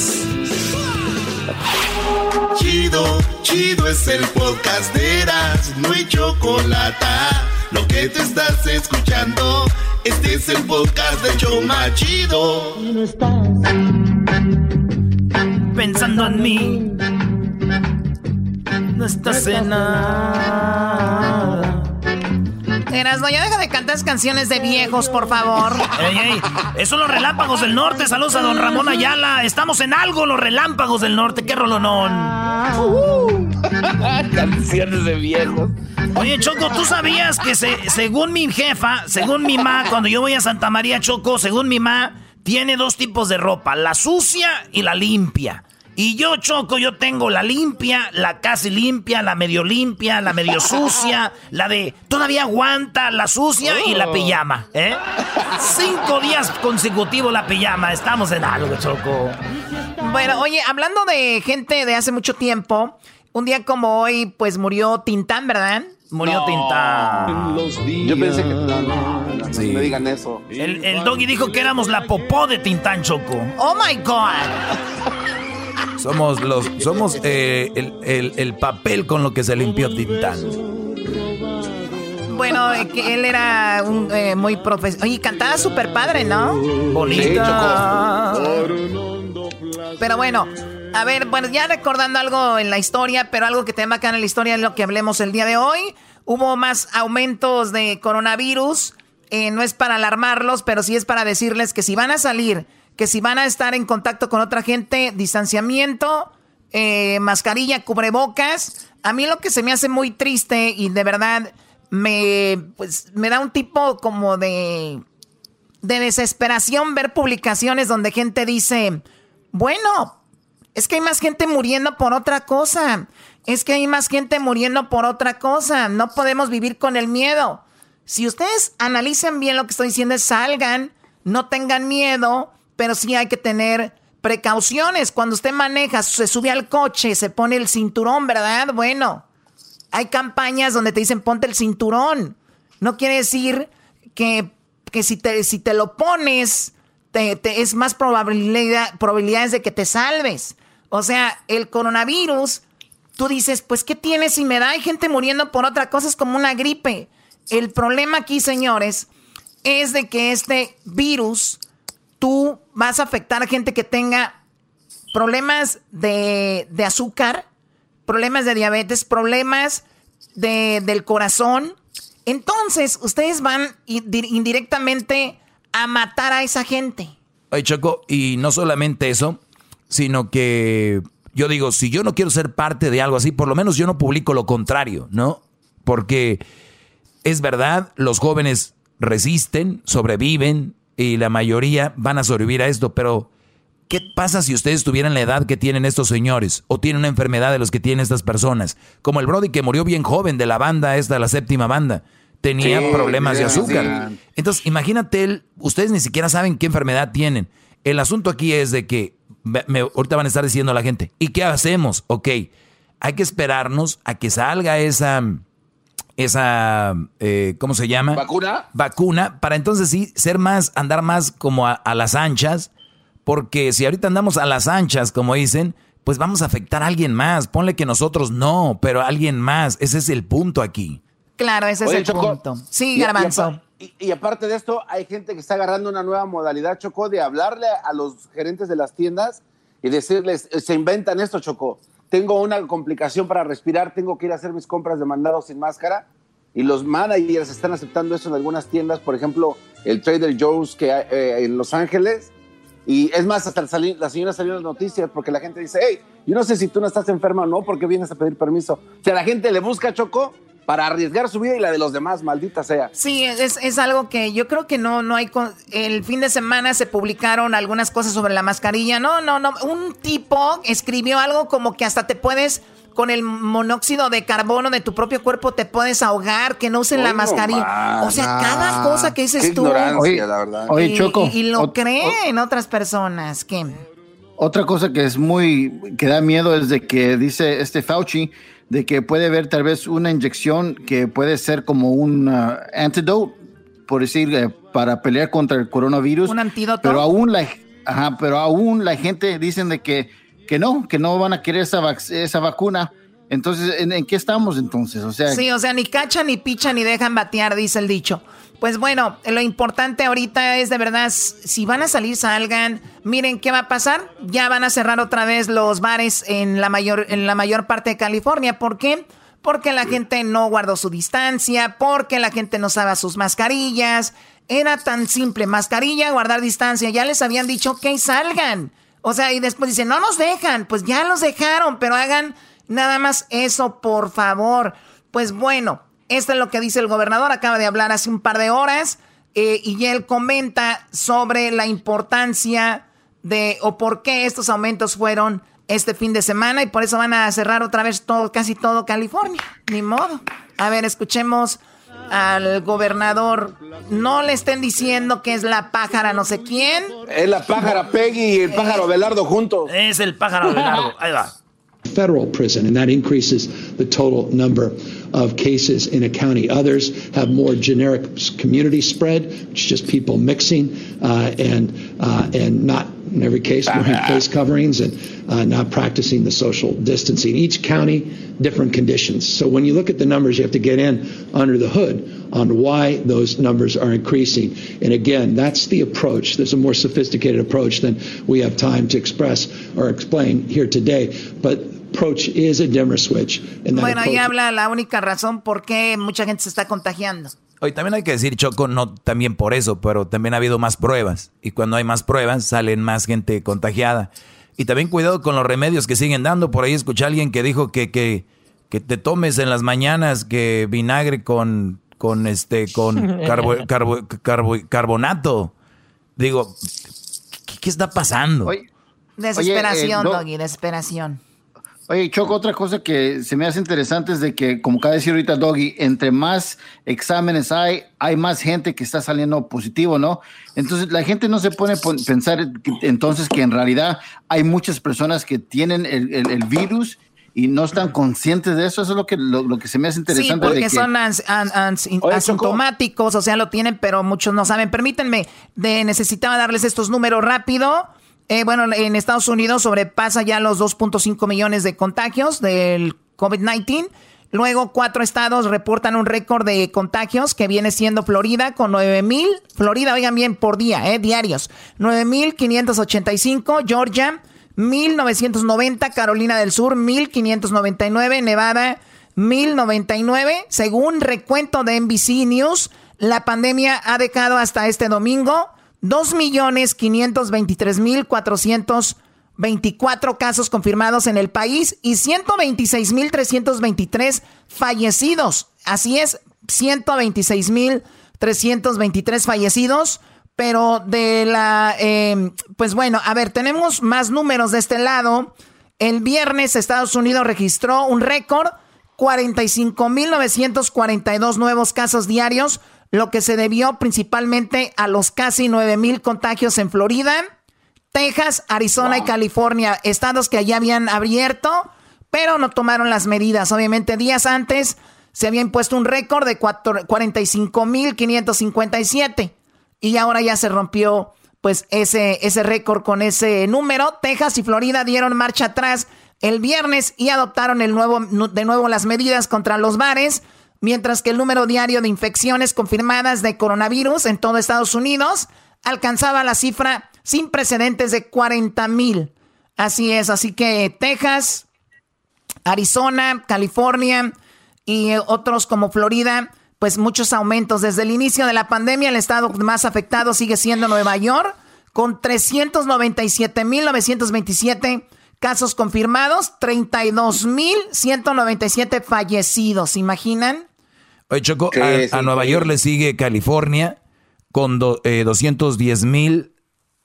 Chido, chido es el podcast de Eras, no hay chocolate. Lo que te estás escuchando, este es el podcast de Choma Chido. No estás pensando en mí, no estás en nada no, ya deja de cantar canciones de viejos, por favor. Ey, ey, esos son los relámpagos del norte. Saludos a don Ramón Ayala. Estamos en algo, los relámpagos del norte. ¡Qué rolonón! canciones de viejos. Oye, Choco, ¿tú sabías que según mi jefa, según mi ma, cuando yo voy a Santa María, Choco, según mi ma, tiene dos tipos de ropa, la sucia y la limpia. Y yo, Choco, yo tengo la limpia, la casi limpia, la medio limpia, la medio sucia, la de todavía aguanta, la sucia y la oh. pijama. ¿eh? Cinco días consecutivos la pijama. Estamos en algo, Choco. Bueno, oye, hablando de gente de hace mucho tiempo, un día como hoy, pues murió Tintán, ¿verdad? Murió Tintán. Yo pensé que. No, no, me digan eso. El, el doggy dijo que éramos la popó de Tintán, Choco. ¡Oh my God! Somos los, somos eh, el, papel con lo que se limpió Tintán. Bueno, eh, que él era un, eh, muy profesional. Oye, cantaba súper padre, ¿no? Bonita. pero bueno, a ver, bueno, ya recordando algo en la historia, pero algo que te acá en la historia es lo que hablemos el día de hoy. Hubo más aumentos de coronavirus. no es para alarmarlos, pero sí es para decirles que si van a salir que si van a estar en contacto con otra gente, distanciamiento, eh, mascarilla, cubrebocas. A mí lo que se me hace muy triste y de verdad me, pues, me da un tipo como de, de desesperación ver publicaciones donde gente dice, bueno, es que hay más gente muriendo por otra cosa. Es que hay más gente muriendo por otra cosa. No podemos vivir con el miedo. Si ustedes analizan bien lo que estoy diciendo, salgan, no tengan miedo pero sí hay que tener precauciones. Cuando usted maneja, se sube al coche, se pone el cinturón, ¿verdad? Bueno, hay campañas donde te dicen ponte el cinturón. No quiere decir que, si, te, si te lo pones, te, es más probabilidad, probabilidades de que te salves. O sea, el coronavirus, tú dices, pues, ¿qué tiene si me da? Hay gente muriendo por otra cosa, es como una gripe. El problema aquí, señores, es de que este virus tú vas a afectar a gente que tenga problemas de, de azúcar, problemas de diabetes, problemas de, del corazón. Entonces, ustedes van indirectamente a matar a esa gente. Ay, Choco, y no solamente eso, sino que yo digo, si yo no quiero ser parte de algo así, por lo menos yo no publico lo contrario, ¿no? Porque es verdad, los jóvenes resisten, sobreviven y la mayoría van a sobrevivir a esto, pero ¿qué pasa si ustedes tuvieran la edad que tienen estos señores o tienen una enfermedad de los que tienen estas personas? Como el Brody que murió bien joven de la banda esta, la séptima banda, tenía problemas de azúcar. Entonces, imagínate, él, ustedes ni siquiera saben qué enfermedad tienen. El asunto aquí es de que, me, ahorita van a estar diciendo a la gente, ¿y qué hacemos? Ok, hay que esperarnos a que salga esa esa, eh, ¿cómo se llama? ¿Vacuna? Vacuna, para entonces sí ser más, andar más como a, las anchas, porque si ahorita andamos a las anchas, como dicen, pues vamos a afectar a alguien más. Ponle que nosotros no, pero a alguien más. Ese es el punto aquí. Claro, ese es el punto. Sí, Garbanzo. Y, aparte de esto, hay gente que está agarrando una nueva modalidad, Chocó, de hablarle a los gerentes de las tiendas y decirles, se inventan esto, Chocó tengo una complicación para respirar, tengo que ir a hacer mis compras de mandado sin máscara. Y los managers están aceptando eso en algunas tiendas, por ejemplo, el Trader Joe's que eh, en Los Ángeles. Y es más, hasta la señora salió en las noticias porque la gente dice, hey, yo no sé si tú no estás enferma o no, porque vienes a pedir permiso. O sea, la gente le busca Choco para arriesgar su vida y la de los demás, maldita sea. Sí, es, algo que yo creo que no, no hay... el fin de semana se publicaron algunas cosas sobre la mascarilla. No, no, no. Un tipo escribió algo como que hasta te puedes con el monóxido de carbono de tu propio cuerpo te puedes ahogar, que no usen la mascarilla. o sea, cada cosa que dices tú. Oye, la verdad. Oye, Choco. Y, lo creen otras personas. ¿Qué? Otra cosa que es muy, que da miedo es de que dice este Fauci de que puede haber tal vez una inyección que puede ser como un uh, antidote, por decir, eh, para pelear contra el coronavirus. Un antídoto. Pero aún la, ajá, pero aún la gente dicen de que, que no, que no van a querer esa, esa vacuna. Entonces, ¿en, qué estamos entonces? O sea, sí, o sea, ni cacha, ni picha, ni dejan batear, dice el dicho. Pues bueno, lo importante ahorita es de verdad, si van a salir, salgan. Miren qué va a pasar. Ya van a cerrar otra vez los bares en la mayor, en la mayor parte de California. ¿Por qué? Porque la gente no guardó su distancia, porque la gente no usaba sus mascarillas. Era tan simple, mascarilla, guardar distancia. Ya les habían dicho que salgan. O sea, y después dicen, no nos dejan. Pues ya los dejaron, pero hagan nada más eso, por favor. Pues bueno, esto es lo que dice el gobernador, acaba de hablar hace un par de horas eh, y él comenta sobre la importancia de o por qué estos aumentos fueron este fin de semana y por eso van a cerrar otra vez todo, casi todo California. Ni modo. A ver, escuchemos al gobernador. No le estén diciendo que es la pájara no sé quién. Es la pájara Peggy y el pájaro Belardo juntos. Es el pájaro Belardo. Ahí va. federal prison, and that increases the total number of cases in a county. Others have more generic community spread, which is just people mixing uh, and uh, and not in every case wearing face coverings and uh, not practicing the social distancing. Each county, different conditions. So when you look at the numbers, you have to get in under the hood on why those numbers are increasing. And again, that's the approach. There's a more sophisticated approach than we have time to express or explain here today. But approach is a dimmer switch. bueno, ahí habla la única razón por qué mucha gente se está contagiando. Hoy también hay que decir, Choco, no también por eso, pero también ha habido más pruebas. Y cuando hay más pruebas, salen más gente contagiada. Y también cuidado con los remedios que siguen dando. Por ahí escuché a alguien que dijo que, que, que te tomes en las mañanas que vinagre con, con este, con carbo, carbonato. Digo, ¿qué, está pasando? desesperación, eh, Doggy, desesperación. Oye, Choco, otra cosa que se me hace interesante es de que, como acaba de decir ahorita Doggy, entre más exámenes hay, hay más gente que está saliendo positivo, ¿no? Entonces, la gente no se pone a pensar entonces que en realidad hay muchas personas que tienen el, virus y no están conscientes de eso. Eso es lo que, lo, que se me hace interesante. Sí, porque son asintomáticos, o sea, lo tienen, pero muchos no saben. Permítanme, de, necesitaba darles estos números rápido. Eh, bueno, en Estados Unidos sobrepasa ya los 2.5 millones de contagios del COVID-19. Luego, cuatro estados reportan un récord de contagios que viene siendo Florida con 9 mil. Florida, oigan bien, por día, eh, diarios. 9 mil 585. Georgia, 1990, Carolina del Sur 1599, Nevada 1099. Según recuento de NBC News, la pandemia ha dejado hasta este domingo 2.523.424 casos confirmados en el país y 126.323 fallecidos. Así es, 126.323 fallecidos. Pero de la, eh, pues bueno, a ver, tenemos más números de este lado. El viernes Estados Unidos registró un récord, 45.942 nuevos casos diarios, lo que se debió principalmente a los casi 9.000 contagios en Florida, Texas, Arizona y California, estados que allá habían abierto, pero no tomaron las medidas. Obviamente días antes se había impuesto un récord de 45.557 y ahora ya se rompió pues ese, ese récord con ese número. Texas y Florida dieron marcha atrás el viernes y adoptaron el nuevo, de nuevo las medidas contra los bares, mientras que el número diario de infecciones confirmadas de coronavirus en todo Estados Unidos alcanzaba la cifra sin precedentes de 40 mil. Así es, así que Texas, Arizona, California y otros como Florida pues muchos aumentos. Desde el inicio de la pandemia, el estado más afectado sigue siendo Nueva York, con 397.927 casos confirmados, 32.197 fallecidos. ¿Se imaginan? Oye, Choco, a, Nueva York le sigue California con 210.339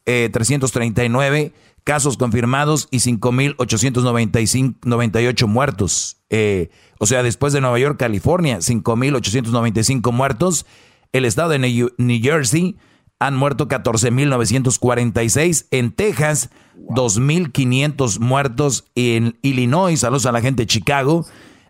eh, eh casos confirmados y 5.898 muertos. Eh, o sea, después de Nueva York, California, 5.895 muertos. El estado de New Jersey han muerto 14.946. En Texas, 2.500 muertos. En Illinois, saludos a la gente de Chicago,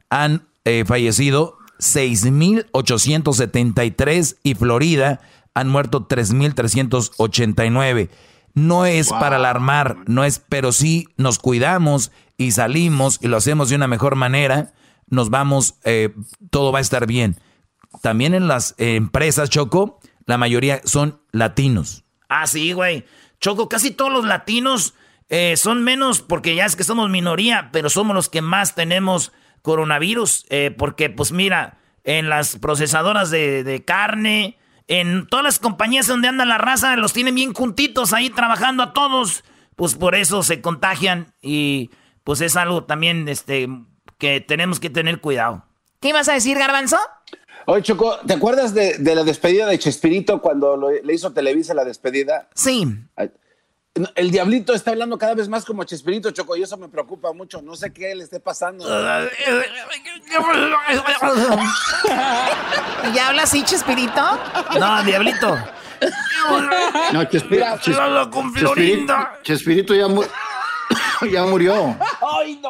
han eh, fallecido 6.873. Y Florida han muerto 3.389. No es para alarmar, no es, pero sí nos cuidamos y salimos y lo hacemos de una mejor manera, nos vamos, eh, todo va a estar bien. También en las empresas, Choco, la mayoría son latinos. Ah, sí, güey. Choco, casi todos los latinos eh, son menos porque ya es que somos minoría, pero somos los que más tenemos coronavirus. Eh, porque, pues mira, en las procesadoras de, de carne, en todas las compañías donde anda la raza, los tienen bien juntitos ahí trabajando a todos. Pues por eso se contagian y pues es algo también este, que tenemos que tener cuidado. ¿Qué ibas a decir, Garbanzo? Oye, Choco, ¿te acuerdas de, la despedida de Chespirito cuando le hizo Televisa la despedida? Sí. El diablito está hablando cada vez más como Chespirito, Choco, y eso me preocupa mucho. No sé qué le esté pasando. ¿Ya habla así, Chespirito? No, diablito. No, Chespirito, Chespirito, ya, ya murió. Ay, no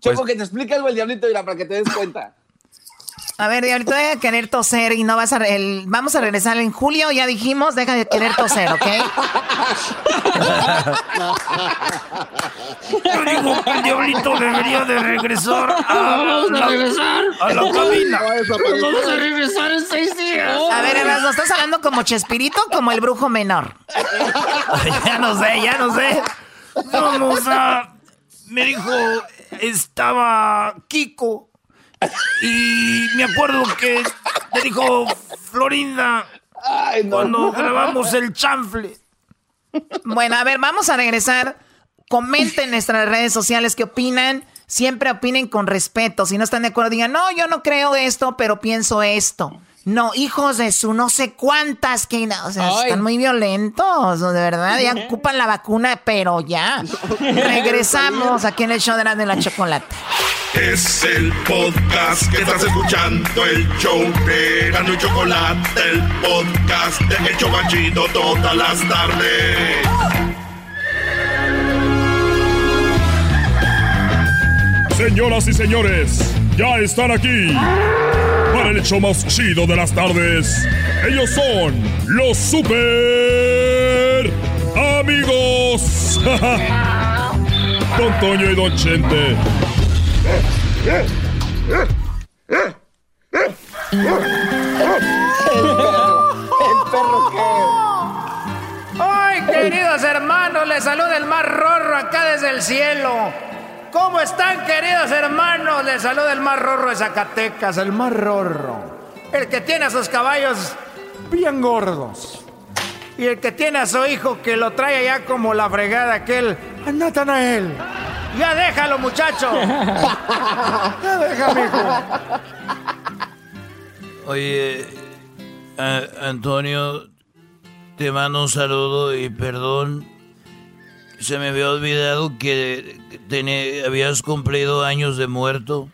Choco, pues que te explique algo el diablito, mira, para que te des cuenta. A ver, ahorita voy a querer toser y no vas a... El, vamos a regresar en julio, ya dijimos, deja de querer toser, ¿ok? Yo digo que el diablito debería de regresar a, vamos a regresar a la cabina. Vamos a regresar en seis días. A ver, ¿nos estás hablando como Chespirito o como el brujo menor? ya no sé, ya no sé. Vamos a... Me dijo, estaba Kiko y me acuerdo que le dijo Florinda cuando grabamos el chanfle. Bueno, a ver, vamos a regresar. Comenten en nuestras redes sociales qué opinan. Siempre opinen con respeto. Si no están de acuerdo, digan, no, yo no creo esto, pero pienso esto. No, hijos de su no sé cuántas que o sea, están muy violentos, de verdad, ya ocupan la vacuna, pero ya. Regresamos aquí en el show de la de la chocolate. Es el podcast que estás escuchando, el show de y Chocolate, el podcast de El Chocachito todas las tardes. Señoras y señores, ya están aquí para el hecho más chido de las tardes. Ellos son los super amigos. Don Toño y Don Chente. El perro, que. ¡Ay, queridos hermanos! les saluda el más rorro acá desde el cielo. ¿Cómo están, queridos hermanos? Les saluda el más rorro de Zacatecas, el más rorro. El que tiene a sus caballos bien gordos. Y el que tiene a su hijo que lo trae allá como la fregada aquel, a Natanael. Ya déjalo, muchacho. ya déjame, hijo. Oye, Antonio, te mando un saludo y perdón. Se me había olvidado que habías cumplido años de muerto.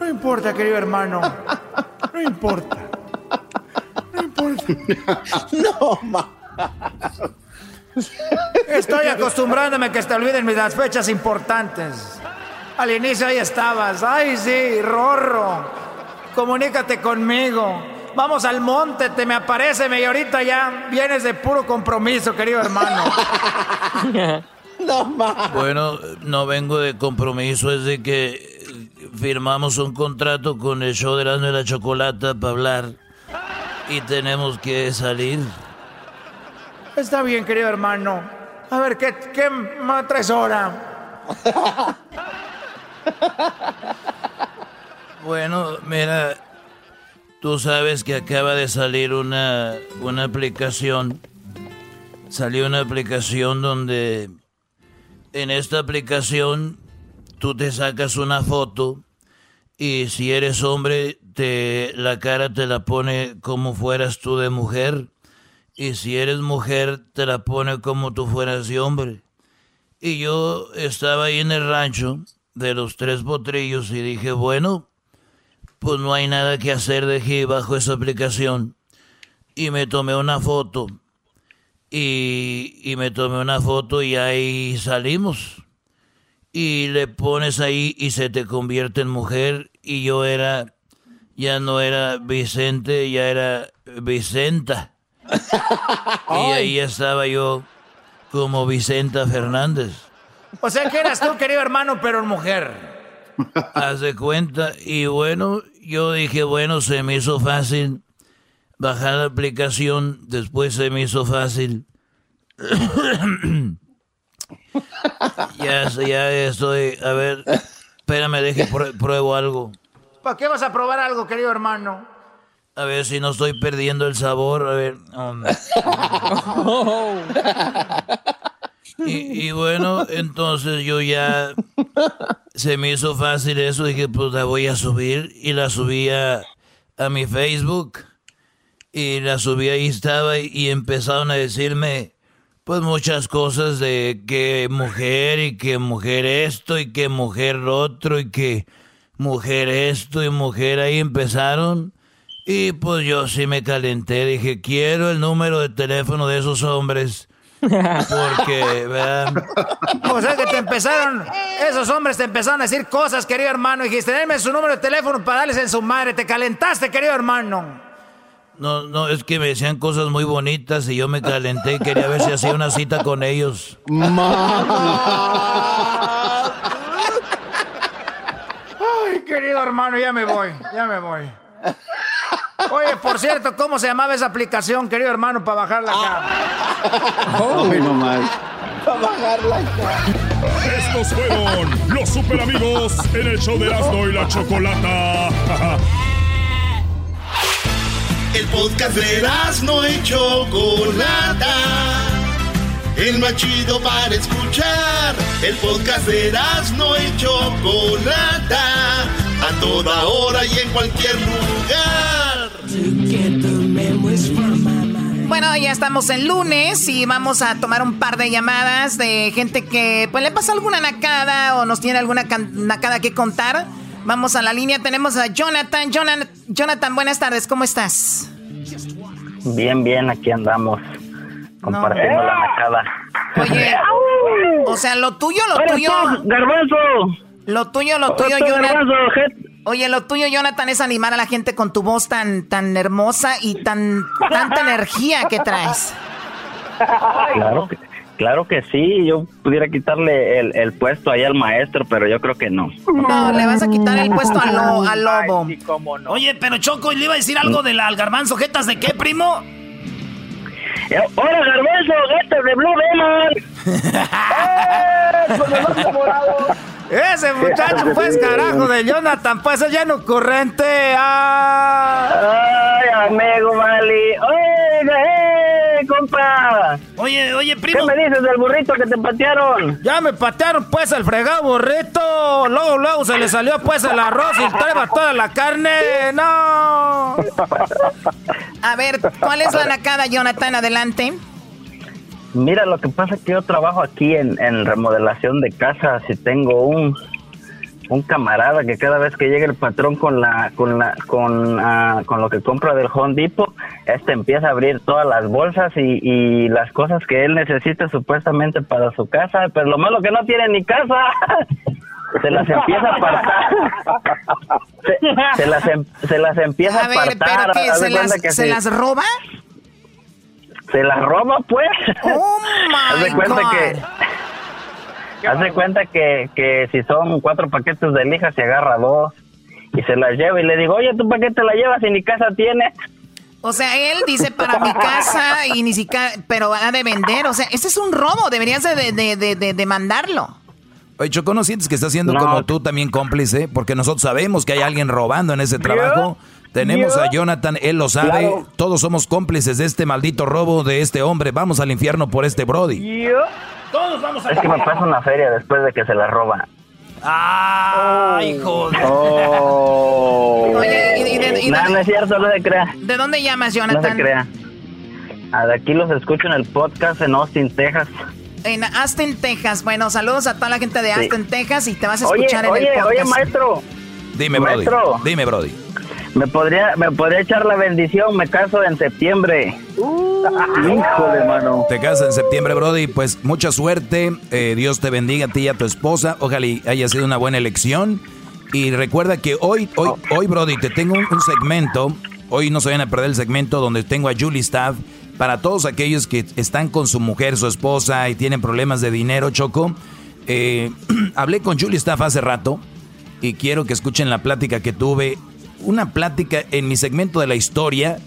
No importa, querido hermano. No importa. No importa. no, ma. Estoy acostumbrándome a que te olviden las fechas importantes. Al inicio ahí estabas. Ay, sí, Rorro. Comunícate conmigo. Vamos al monte, te me aparece y ahorita ya vienes de puro compromiso, querido hermano. no más. Bueno, no vengo de compromiso, es de que firmamos un contrato con el show de la, de la chocolata para hablar y tenemos que salir. Está bien, querido hermano. A ver, ¿qué, qué más traes ahora? bueno, mira, tú sabes que acaba de salir una, una aplicación. Salió una aplicación donde en esta aplicación tú te sacas una foto y si eres hombre, te, la cara te la pone como fueras tú de mujer y si eres mujer, te la pone como tú fueras de hombre. Y yo estaba ahí en el rancho de los tres potrillos y dije, bueno, pues no hay nada que hacer, dejé bajo esa aplicación. Y me tomé una foto. Y, y me tomé una foto y ahí salimos. Y le pones ahí y se te convierte en mujer. Y yo era, ya no era Vicente, ya era Vicenta y ahí estaba yo como Vicenta Fernández. O sea que eras tú, querido hermano, pero en mujer. Haz de cuenta. Y bueno, yo dije, bueno, se me hizo fácil bajar la aplicación. Después se me hizo fácil. ya, ya estoy. A ver, espérame, deje, pruebo algo. ¿Para qué vas a probar algo, querido hermano? A ver si no estoy perdiendo el sabor. A ver. y, bueno, entonces yo ya se me hizo fácil eso. Dije, pues la voy a subir. Y la subí a, mi Facebook. Y la subí ahí estaba. Y empezaron a decirme, pues muchas cosas de que mujer y que mujer esto y que mujer lo otro y que mujer esto y mujer ahí empezaron. Y pues yo sí me calenté, dije, quiero el número de teléfono de esos hombres. Porque, ¿verdad? O sea que te empezaron, esos hombres te empezaron a decir cosas, querido hermano. Y dijiste, denme su número de teléfono para darles en su madre. Te calentaste, querido hermano. No, no, es que me decían cosas muy bonitas y yo me calenté y quería ver si hacía una cita con ellos. Ay, querido hermano, ya me voy, ya me voy. Oye, por cierto, ¿cómo se llamaba esa aplicación, querido hermano, para bajarla acá? Oh, no mal. Para bajarla acá. Estos fueron los super amigos en el show de Erasmo y la Chocolata. el podcast de Erasmo y Chocolata. El más chido para escuchar. El podcast de Erasmo y Chocolata. A toda hora y en cualquier lugar. Bueno, ya estamos en lunes y vamos a tomar un par de llamadas de gente que pues le pasa alguna nacada o nos tiene alguna nacada que contar. Vamos a la línea, tenemos a Jonathan. Jonathan, Jonathan buenas tardes, ¿cómo estás? Bien, bien, aquí andamos compartiendo la nacada. Oye, o sea, lo tuyo, lo tuyo. Garbanzo. Lo tuyo, lo tuyo, Jonathan. Oye, lo tuyo, Jonathan, es animar a la gente con tu voz tan, tan hermosa y tan tanta energía que traes. Claro que, claro que sí, yo pudiera quitarle el, puesto ahí al maestro, pero yo creo que no. No, le vas a quitar el puesto al, lobo. Oye, pero Choco, ¿le iba a decir algo del garbanzo? ¿Jetas de qué, primo? Eh, hola, garbanzo, jetas de Blue Demon. Ese muchacho, pues, carajo, de Jonathan, pues, es lleno corriente. ¡Ay, amigo Mali! ¡Oye, eh, compa! Oye, oye, primo. ¿Qué me dices del burrito que te patearon? Ya me patearon, pues, el fregado burrito. Luego, luego se le salió, pues, el arroz y traeba toda la carne. ¡No! A ver, ¿cuál es la nacada, Jonathan? Adelante. Mira, lo que pasa es que yo trabajo aquí en, en remodelación de casas y tengo un, un camarada que cada vez que llega el patrón con la con la con, ah, con lo que compra del Home Depot, este empieza a abrir todas las bolsas y, y las cosas que él necesita supuestamente para su casa, pero lo malo que no tiene ni casa. Se las empieza a apartar. Se, se las, em- se las empieza a, A ver, apartar. ¿Se las, que ¿se sí. las roba? Se las roba, pues. Oh, Haz de cuenta God. que. Haz de cuenta que, que si son cuatro paquetes de lija, se agarra dos y se las lleva. Y le digo, oye, ¿tú para qué te la llevas si ni casa tienes? O sea, él dice para mi casa y ni siquiera, pero ha de vender. O sea, ese es un robo. Deberías de, de, de, de- de demandarlo. Oye, Choco, ¿no sientes que está siendo No. como tú también cómplice? Porque nosotros sabemos que hay alguien robando en ese trabajo. Tenemos ¿Yo? a Jonathan, él lo sabe. Claro. Todos somos cómplices de este maldito robo de este hombre. Vamos al infierno por este Brody. Todos vamos a Es que me pasa una feria después de que se la roba. Ah, hijo de... Oye, y, y de, y de- No, no es cierto, no se crea. ¿de dónde llamas, No Jonathan? se crea. Ah, de aquí los escucho en el podcast en Austin, Texas. En Aston, Texas. Bueno, saludos a toda la gente de Sí. Aston, Texas y te vas a Oye, escuchar en oye, el podcast. oye, maestro. Dime, Brody. Maestro. Dime, Brody. Me podría, me podría echar la bendición, me caso en septiembre. Hijo de mano. Te casas en septiembre, Brody. Pues mucha suerte. Eh, Dios te bendiga a ti y a tu esposa. Ojalá y haya sido una buena elección. Y recuerda que hoy, hoy, hoy, Brody, te tengo un, un segmento. Hoy no se vayan a perder el segmento donde tengo a Julie Staff. Para todos aquellos que están con su mujer, su esposa y tienen problemas de dinero, Choco. Eh, hablé con Julie Staff hace rato y quiero que escuchen la plática que tuve. Una plática en mi segmento de la historia.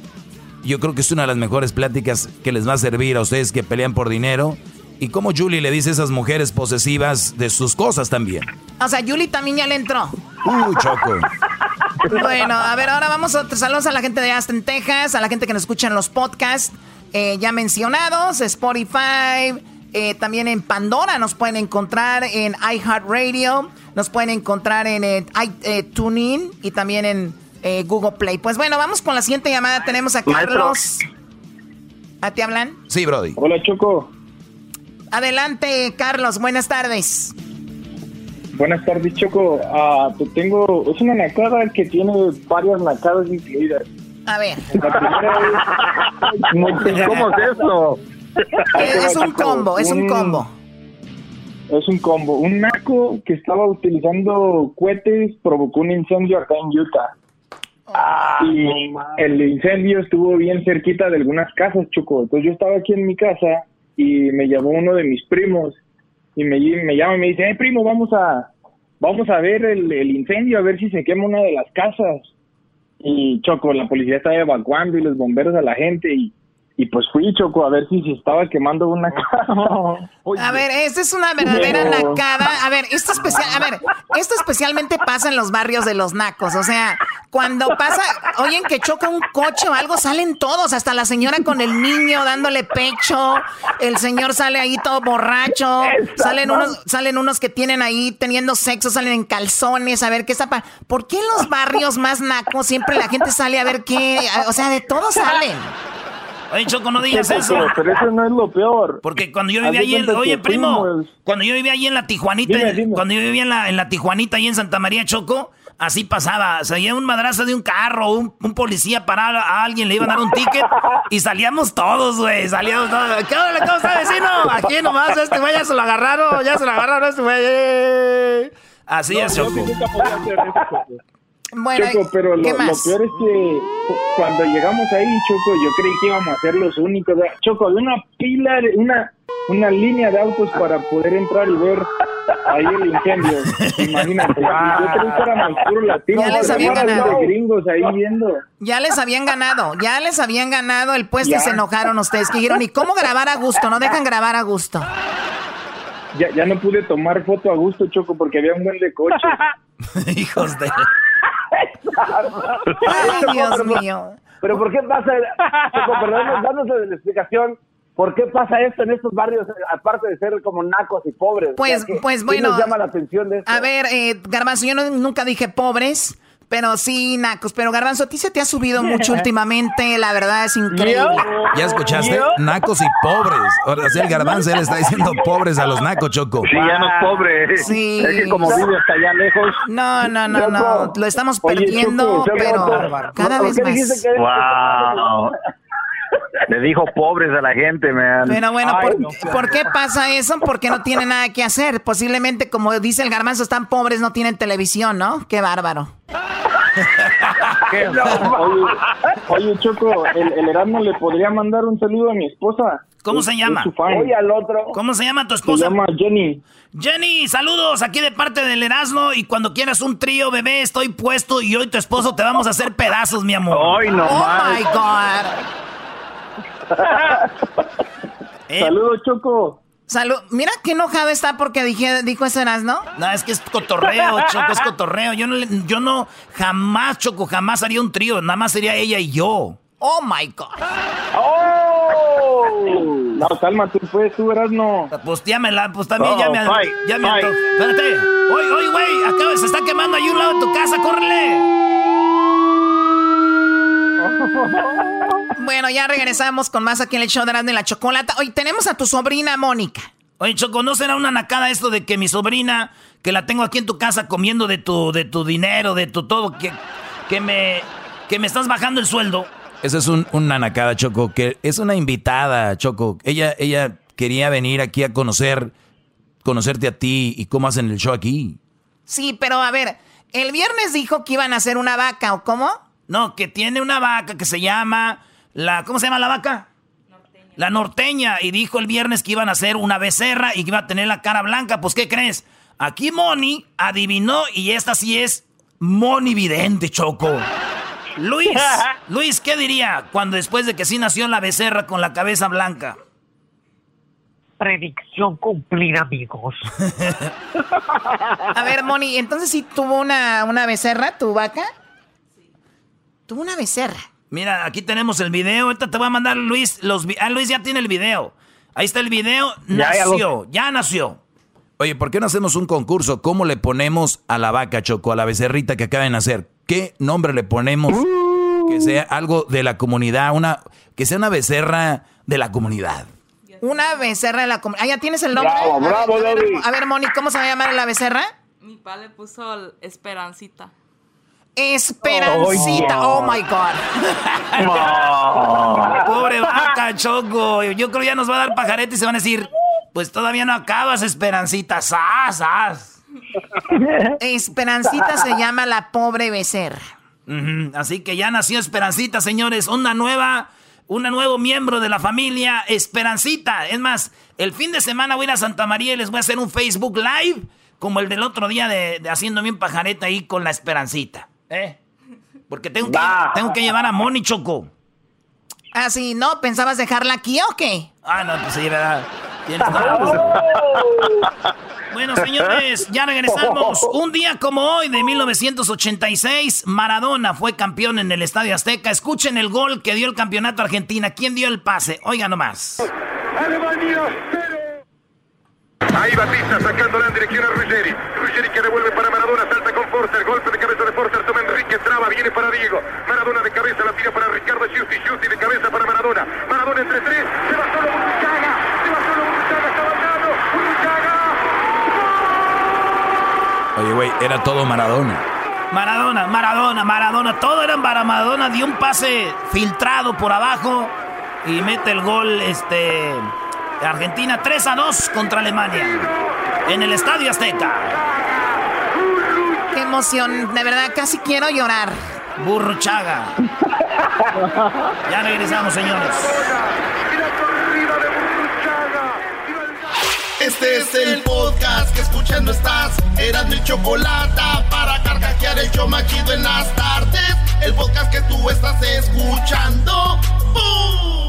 Yo creo que es una de las mejores pláticas que les va a servir a ustedes que pelean por dinero. Y como Julie le dice a esas mujeres posesivas de sus cosas también. O sea, Yuli también ya le entró. Uy, Choco. Bueno, a ver, ahora vamos a saludos a la gente de Aston, Texas, a la gente que nos escucha en los podcasts eh, ya mencionados, Spotify, eh, también en Pandora nos pueden encontrar, en iHeartRadio, nos pueden encontrar en eh, i- eh, TuneIn y también en eh, Google Play. Pues bueno, vamos con la siguiente llamada. Tenemos a Maestro. Carlos. ¿A ti hablan? Sí, Brody. Hola, Choco. Adelante, Carlos. Buenas tardes. Buenas tardes, Choco. Ah, te tengo. Es una nacada que tiene varias nacadas incluidas. A ver. La primera es. ¿Cómo es eso? Es, es un combo, es un combo. Es un combo. Un naco que estaba utilizando cohetes provocó un incendio acá en Utah. Y el incendio estuvo bien cerquita de algunas casas, Choco. Entonces yo estaba aquí en mi casa y me llamó uno de mis primos y me, me llama y me dice, eh, primo, vamos a, vamos a ver el, el incendio, a ver si se quema una de las casas. Y Choco, la policía estaba evacuando y los bomberos a la gente y, y pues fui, Choco, a ver si se estaba quemando una casa. A ver, esta es una verdadera Pero- nacada. A ver, esto especial, a ver, esto especialmente pasa en los barrios de los nacos. O sea, cuando pasa, oyen que choca un coche o algo, salen todos, hasta la señora con el niño dándole pecho, el señor sale ahí todo borracho, salen unos, salen unos que tienen ahí teniendo sexo, salen en calzones, a ver qué está pa- ¿Por qué en los barrios más nacos siempre la gente sale a ver qué? O sea, de todos salen. Oye, Choco, no digas eso. Pero, pero eso no es lo peor. Porque cuando yo vivía ahí en, oye, primo, fuimos- cuando yo vivía ahí en la Tijuanita, Dime, dime. cuando yo vivía en la, en la Tijuanita, ahí en Santa María Choco, así pasaba. Salía un madrazo de un carro, un, un policía paraba a alguien, le iba a dar un ticket y salíamos todos, güey. Salíamos todos. ¿Qué onda? ¿Cómo está, vecino? Aquí nomás, este güey ya se lo agarraron, ya se lo agarraron a este güey. Así No, es, yo Choco. sí nunca podía hacer eso, Choco. Bueno, Choco, pero lo, peor es que cuando llegamos ahí, Choco, yo creí que íbamos a ser los únicos. Choco, había una pila, de, una, una línea de autos para poder entrar y ver ahí el incendio. Imagínate. yo creí que éramos puros latinos. Ya les habían había ganado. de gringos ahí viendo. Ya les habían ganado, ya les habían ganado el puesto y se enojaron ustedes que dijeron, ¿y cómo grabar a gusto? No dejan grabar a gusto. ya, ya no pude tomar foto a gusto, Choco, porque había un buen de coche. Hijos de... Ay, Dios mío. Pero ¿por qué pasa? Danos la explicación. ¿Por qué pasa esto en estos barrios, aparte de ser como nacos y pobres? Pues, O sea, ¿qué- pues bueno. nos llama la atención de esto? A ver, eh, Garbanzo, yo no- nunca dije pobres, pero sí nacos. Pero Garbanzo, a ti se te ha subido mucho últimamente, la verdad es increíble. ¿Ya escuchaste? Nacos y pobres. Ahora sí, el garbanzo él está diciendo pobres a los nacos, Choco. Sí, ya no es pobre. Sí. Es que como vive hasta allá lejos. No, no, no, no. Lo estamos Oye, perdiendo, Choco, pero cada ¿por vez más. Wow. Le dijo pobres a la gente, man. Pero bueno, Ay, ¿por, no. por qué pasa eso? Porque no tienen nada que hacer. Posiblemente, como dice el garbanzo, están pobres, no tienen televisión, ¿no? Qué bárbaro. Oye, oye, Choco, el, el Erasmo le podría mandar un saludo a mi esposa. ¿Cómo Es- se llama? fan. al otro. ¿Cómo se llama tu Se esposa? llama Jenny. Jenny, saludos aquí de parte del Erasmo y cuando quieras un trío, bebé, estoy puesto y hoy tu esposo te vamos a hacer pedazos, mi amor. Ay, no Oh my God. Eh, Saludos, Choco. Salud. Mira qué enojado está porque dije, dijo eso, ¿no? No, es que es cotorreo, Choco, es cotorreo. Yo no, le- yo no, jamás, Choco, jamás haría un trío, nada más sería ella y yo. Oh my God. ¡Oh! No, cálmate, pues, tú Erasmo. Pues ya me la, pues también ya Oh, me, fight, ya me anto- Espérate. Oye, oye, güey, acá se está quemando ahí un lado de tu casa, córrele. Bueno, ya regresamos con más aquí en el show de Erasmo y la Chocolata. Hoy tenemos a tu sobrina Mónica. Oye, Choco, ¿no será una nacada esto de que mi sobrina, que la tengo aquí en tu casa comiendo de tu, de tu dinero, de tu todo, que, que me, que me estás bajando el sueldo? Esa es un, una nacada, Choco, que es una invitada, Choco. Ella, ella quería venir aquí a conocer, conocerte a ti y cómo hacen el show aquí. Sí, pero a ver, el viernes dijo que iban a hacer una vaca, ¿o cómo? No, que tiene una vaca que se llama la, ¿cómo se llama la vaca? La norteña. Y dijo el viernes que iban a hacer una becerra y que iba a tener la cara blanca. Pues, ¿qué crees? Aquí Moni adivinó y esta sí es Moni Vidente, Choco. Luis, Luis, ¿qué diría cuando después de que sí nació la becerra con la cabeza blanca? Predicción cumplida, amigos. A ver, Moni, entonces sí tuvo una, una becerra, tu vaca. Tuvo una becerra. Mira, aquí tenemos el video. Ahorita te voy a mandar, Luis. Los, vi- ah, Luis ya tiene el video. Ahí está el video. Ya Nació, ya nació. Oye, ¿por qué no hacemos un concurso? ¿Cómo le ponemos a la vaca, Choco, a la becerrita que acaba de nacer? ¿Qué nombre le ponemos? Que sea algo de la comunidad, una, que sea una becerra de la comunidad. Una becerra de la comunidad. Ah, ya tienes el nombre. Bravo, A ver, bravo, a ver. A ver, Moni, ¿cómo se va a llamar la becerra? Mi papá le puso Esperancita. Esperancita. Oh, my God. Pobre vaca, Choco. Yo creo ya nos va a dar pajarete y se van a decir, pues todavía no acabas, Esperancita. ¡Sas! Esperancita se llama la pobre becerra. Ujú, Así que ya nació Esperancita, señores. Una nueva, un nuevo miembro de la familia Esperancita. Es más, el fin de semana voy a ir a Santa María y les voy a hacer un Facebook Live como el del otro día de, de haciendo bien pajareta ahí con la Esperancita. ¿Eh? Porque tengo que, tengo que llevar a Moni Choco. Ah, sí, ¿no? ¿Pensabas dejarla aquí o qué? Ah, no, pues sí, ¿verdad? Tienes toda la razón. Bueno, señores, ya regresamos. Un día como hoy, de 1986, Maradona fue campeón en el Estadio Azteca. Escuchen el gol que dio el campeonato Argentina. ¿Quién dio el pase? Oiga nomás. Alemania cero. Ahí Batista sacándola en dirección a Ruggeri. Ruggeri que revuelve para Maradona, salta con Forster. Golpe de cabeza de Forster, toma Enrique, traba, viene para Diego. Maradona de cabeza, la tira para Ricardo Schutti. Schutti de cabeza para Maradona. Maradona entre tres, se va solo Burruchaga. Se va solo Burruchaga, está bailando. Burruchaga. Oye, güey, era todo Maradona. Maradona, Maradona, Maradona. Todo era para Maradona. Dio un pase filtrado por abajo y mete el gol este, Argentina 3 a 2 contra Alemania en el Estadio Azteca. Qué emoción, de verdad, casi quiero llorar. Burruchaga. Ya regresamos, señores. Este es el podcast que escuchando estás. Eran mi chocolate para carcajear el show machido en las tardes. El podcast que tú estás escuchando. ¡Bum!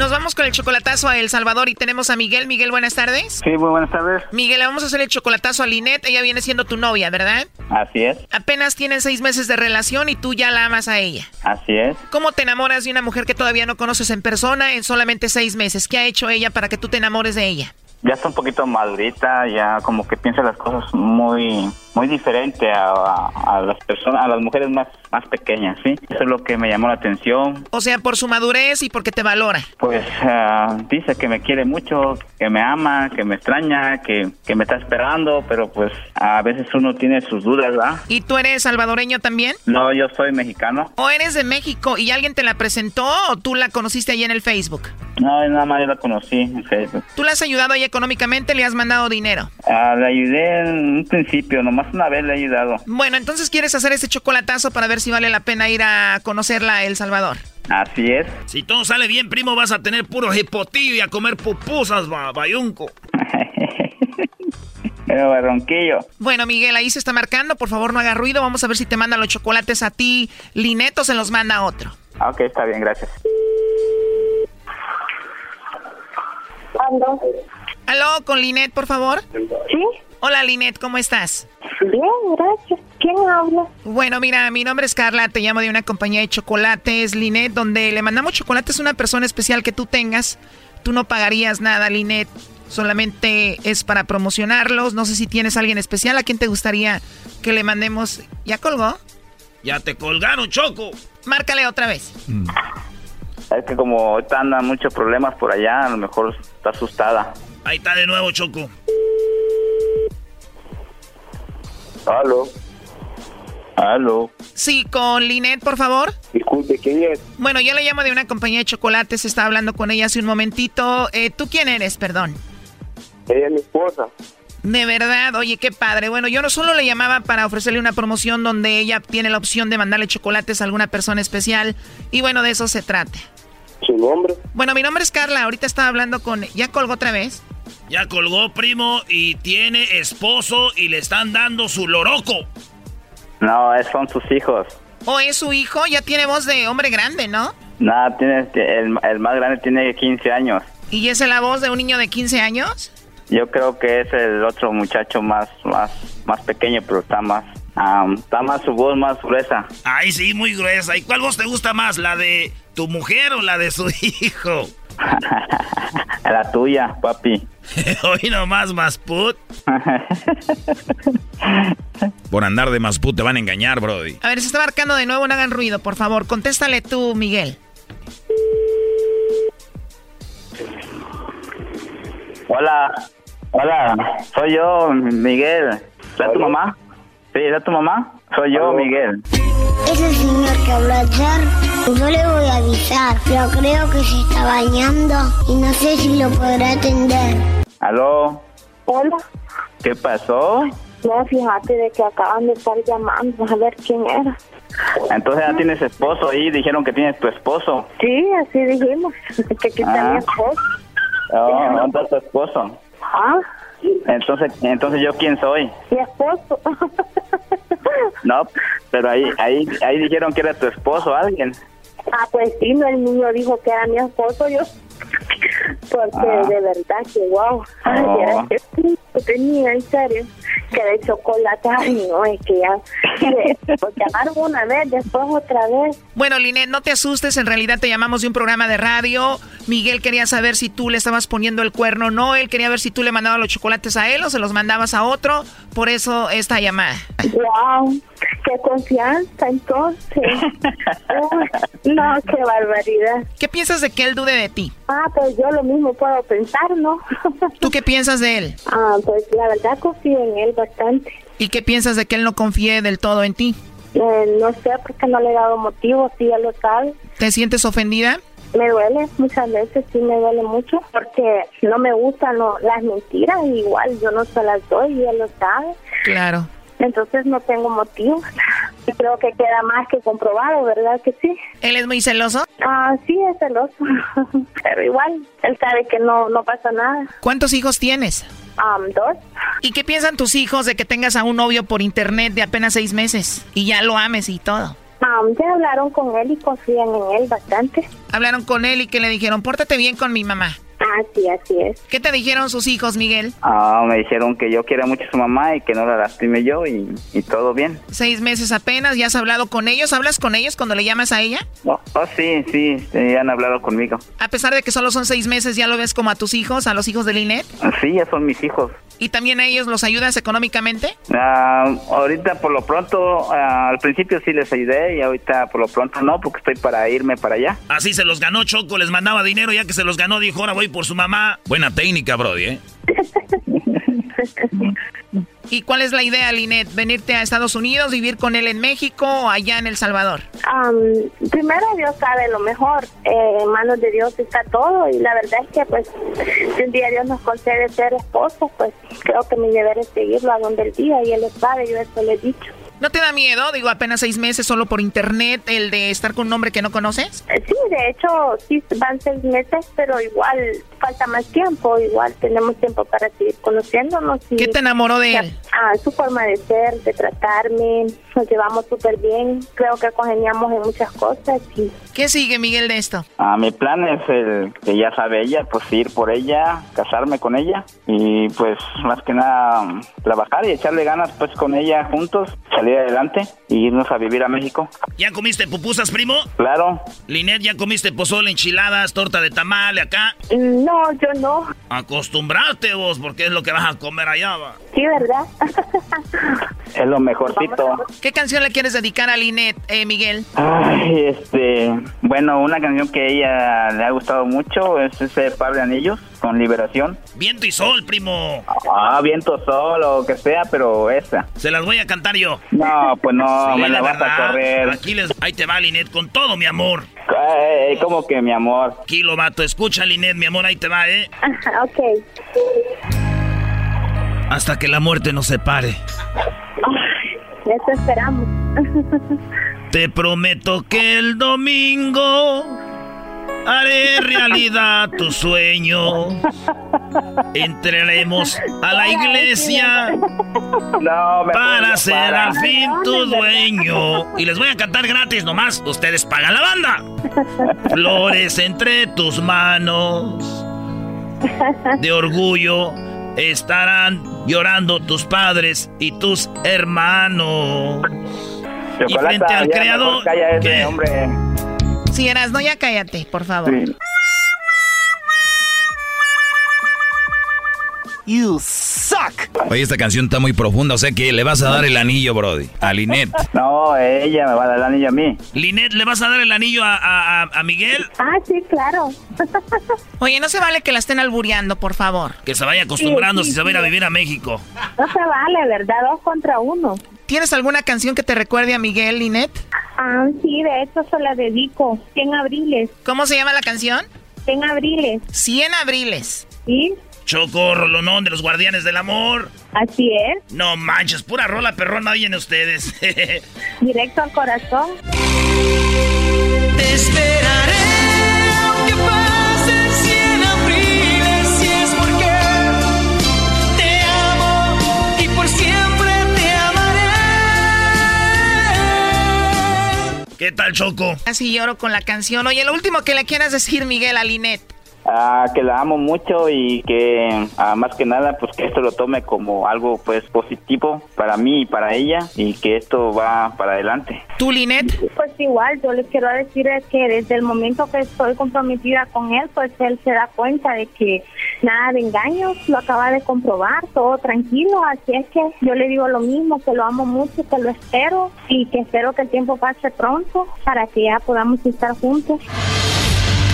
Nos vamos con el chocolatazo a El Salvador y tenemos a Miguel. Miguel, buenas tardes. Sí, muy buenas tardes. Miguel, le vamos a hacer el chocolatazo a Linet. Ella viene siendo tu novia, ¿verdad? Así es, Apenas tienen seis meses de relación y tú ya la amas a ella. así es. ¿Cómo te enamoras de una mujer que todavía no conoces en persona en solamente seis meses? ¿Qué ha hecho ella para que tú te enamores de ella? Ya está un poquito madurita, ya como que piensa las cosas muy muy diferente a, a- a las personas, a las mujeres más más pequeñas, ¿sí? Eso es lo que me llamó la atención. O sea, por su madurez y porque te valora. Pues ah, dice que me quiere mucho, que me ama, que me extraña, que, que me está esperando, pero pues a veces uno tiene sus dudas, ¿verdad? ¿Y tú eres salvadoreño también? No, yo soy mexicano. ¿O eres de México y alguien te la presentó o tú la conociste ahí en el Facebook? No, nada más yo la conocí en Facebook. ¿Tú la has ayudado ahí económicamente? ¿Le has mandado dinero? Ah, le ayudé en un principio, nomás una vez le he ayudado. Bueno, entonces quieres hacer ese chocolatazo para ver si vale la pena ir a conocerla a El Salvador. Así es. Si todo sale bien, primo, vas a tener puro hipotillo y a comer pupusas, ba- bayunco. Pero barronquillo. Bueno, Miguel, ahí se está marcando. Por favor, no haga ruido. Vamos a ver si te manda los chocolates a ti. Lineto se los manda a otro. Ah, Ok, está bien, gracias. ¿Aló? ¿Aló, con Linet, por favor? Sí. Hola, Linet, ¿cómo estás? Bien, gracias. ¿Quién habla? Bueno, mira, mi nombre es Carla, te llamo de una compañía de chocolates, Linet, donde le mandamos chocolates a una persona especial que tú tengas. Tú no pagarías nada, Linet. Solamente es para promocionarlos. No sé si tienes a alguien especial a quien te gustaría que le mandemos. ¿Ya colgó? Ya te colgaron, Choco. Márcale otra vez. Es que como ahorita andan muchos problemas por allá, a lo mejor está asustada. Ahí está de nuevo, Choco. Aló. Aló. Sí, con Linet, por favor. Disculpe, ¿quién es? Bueno, yo le llamo de una compañía de chocolates, estaba hablando con ella hace un momentito. Eh, ¿Tú quién eres, perdón? Ella es mi esposa. De verdad, oye, qué padre. Bueno, yo no solo le llamaba para ofrecerle una promoción donde ella tiene la opción de mandarle chocolates a alguna persona especial. Y bueno, de eso se trata. ¿Su nombre? Bueno, mi nombre es Carla, ahorita estaba hablando con... ¿Ya colgó otra vez? Ya colgó, primo, y tiene esposo y le están dando su loroco. No, es- son sus hijos. ¿O es su hijo? Ya tiene voz de hombre grande, ¿no? Nada, tiene, el, el más grande tiene 15 años. ¿Y esa es la voz de un niño de 15 años? Yo creo que es el otro muchacho más más más pequeño, pero está más está más su voz más gruesa. Ay, sí, muy gruesa. ¿Y cuál voz te gusta más, la de tu mujer o la de su hijo? La tuya, papi. Hoy nomás, Masput. Por andar de Masput te van a engañar, Brody. A ver, se está marcando de nuevo, no hagan ruido, por favor. Contéstale tú, Miguel. Hola, hola, soy yo, Miguel. ¿Es tu mamá? Sí, ¿es tu mamá? Soy yo, Miguel. Ese señor que habló ayer, yo le voy a avisar, pero creo que se está bañando y no sé si lo podrá atender. ¿Aló? Hola. ¿Qué pasó? No, fíjate de que acaban de estar llamando a ver quién era. Entonces ya tienes esposo ahí, dijeron que tienes tu esposo. Sí, así dijimos, que aquí está Ah. mi esposo. Oh, ¿Dónde está tu esposo? Ah, Entonces, entonces yo quién soy? mi esposo. No, pero ahí, ahí, ahí dijeron que era tu esposo, alguien. ah, pues sí, no, el niño dijo que era mi esposo, yo. Porque Ah. de verdad que wow. Ay, Oh. era que tenía, en serio. Que de chocolate, ay, no, es que ya. Pues llamaron una vez, después otra vez. Bueno, Linet, no te asustes, en realidad te llamamos de un programa de radio. Miguel quería saber si tú le estabas poniendo el cuerno o no. Él quería ver si tú le mandabas los chocolates a él o se los mandabas a otro. Por eso esta llamada. Wow, qué confianza entonces. Uy, no, qué barbaridad. ¿Qué piensas de que él dude de ti? Ah, pues yo lo mismo puedo pensar, ¿no? ¿Tú qué piensas de él? Ah, pues la verdad confío en él bastante. ¿Y qué piensas de que él no confíe del todo en ti? Eh, no sé por qué no le he dado motivo, si él lo sabe. ¿Te sientes ofendida? me duele, muchas veces sí me duele mucho porque no me gustan las mentiras, igual yo no se las doy y él lo sabe. Claro. Entonces no tengo motivo. Y creo que queda más que comprobado, ¿verdad que sí? ¿Él es muy celoso? Ah, sí, es celoso. Pero igual, él sabe que no, no pasa nada. ¿Cuántos hijos tienes? Um, dos. ¿Y qué piensan tus hijos de que tengas a un novio por internet de apenas seis meses y ya lo ames y todo? Um, ya hablaron con él y confían en él bastante. Hablaron con él y que le dijeron, pórtate bien con mi mamá. Ah, sí, así es. ¿Qué te dijeron sus hijos, Miguel? Ah, me dijeron que yo quiera mucho a su mamá y que no la lastime yo y, todo bien. Seis meses apenas, ¿ya has hablado con ellos? ¿Hablas con ellos cuando le llamas a ella? Oh, oh sí, sí, ya han hablado conmigo. A pesar de que solo son seis meses, ¿ya lo ves como a tus hijos, a los hijos de Linet? Sí, ya son mis hijos. ¿Y también a ellos los ayudas económicamente? Ah, ahorita por lo pronto, ah, al principio sí les ayudé y ahorita por lo pronto no, porque estoy para irme para allá. Así se los ganó Choco, les mandaba dinero, ya que se los ganó, dijo, ahora voy por su mamá. Buena técnica, Brody, ¿eh? ¿Y cuál es la idea, Linet? ¿Venirte a Estados Unidos, vivir con él en México o allá en El Salvador? primero Dios sabe lo mejor. Eh, en manos de Dios está todo y la verdad es que pues si un día Dios nos concede ser esposos, pues creo que mi deber es seguirlo a donde el día y él lo sabe, yo eso le he dicho. ¿No te da miedo? Digo, apenas seis meses solo por internet, el de estar con un hombre que no conoces. Eh, sí, de hecho, sí van seis meses, pero igual falta más tiempo. Igual tenemos tiempo para seguir conociéndonos. ¿Qué te enamoró de él? Ah, su forma de ser, de tratarme. Nos llevamos súper bien. Creo que congeniamos en muchas cosas. Y... ¿Qué sigue, Miguel, de esto? Ah, mi plan es el que ya sabe ella, pues ir por ella, casarme con ella y pues más que nada trabajar y echarle ganas pues con ella juntos, salir adelante y irnos a vivir a México. ¿Ya comiste pupusas, primo? Claro. Linet, ¿ya comiste pozole, enchiladas, torta de tamale acá? No, yo no. Acostumbrarte vos, porque es lo que vas a comer allá, va. Sí, ¿verdad? es lo mejorcito. ¿Qué canción le quieres dedicar a Linet, eh, Miguel? Ay, este... Bueno, una canción que a ella le ha gustado mucho es ese par de anillos con liberación. Viento y sol, primo. Ah, viento, sol o que sea, pero esa. Se las voy a cantar yo. No, pues no, me la vas a correr. Aquí les, ahí te va, Linet, con todo, mi amor. Ay, ¿Cómo que mi amor? Kilo, vato. Escucha, Linet, mi amor, ahí te va, ¿eh? Ajá, ok. Hasta que la muerte nos separe. eso esperamos. Te prometo que el domingo haré realidad tus sueños. Entraremos a la iglesia para ser al fin tu dueño. Y les voy a cantar gratis nomás. Ustedes pagan la banda. Flores entre tus manos. De orgullo estarán llorando tus padres y tus hermanos. y frente al creador. Si eras, no, ya cállate, por favor. You suck. Oye, esta canción está muy profunda, o sea que le vas a dar el anillo, Brody, a Linet. No, ella me va a dar el anillo a mí. Linet, ¿le vas a dar el anillo a, a, Miguel? Ah, sí, claro. Oye, no se vale que la estén albureando, por favor. Que se vaya acostumbrando si se va a ir a vivir a México. No se vale, ¿verdad? Dos contra uno. ¿Tienes alguna canción que te recuerde a Miguel, Linet? Ah, sí, de hecho se la dedico. 100 abriles. ¿Cómo se llama la canción? 100 abriles. 100 abriles. Sí. Choco, rolonón de los guardianes del amor. Así es. No manches, pura rola perrona vienen ustedes. Directo al corazón. Te esperaré aunque pasen cien abriles si es porque te amo y por siempre te amaré. ¿Qué tal, Choco? Así lloro con la canción. Oye, lo último que le quieras decir, Miguel, a Linet. Ah, que la amo mucho y que ah, más que nada pues que esto lo tome como algo pues positivo para mí y para ella y que esto va para adelante. ¿Tú, Linet? Pues igual, yo les quiero decir que desde el momento que estoy comprometida con él, pues él se da cuenta de que nada de engaños, lo acaba de comprobar, todo tranquilo, así es que yo le digo lo mismo, que lo amo mucho, que lo espero y que espero que el tiempo pase pronto para que ya podamos estar juntos.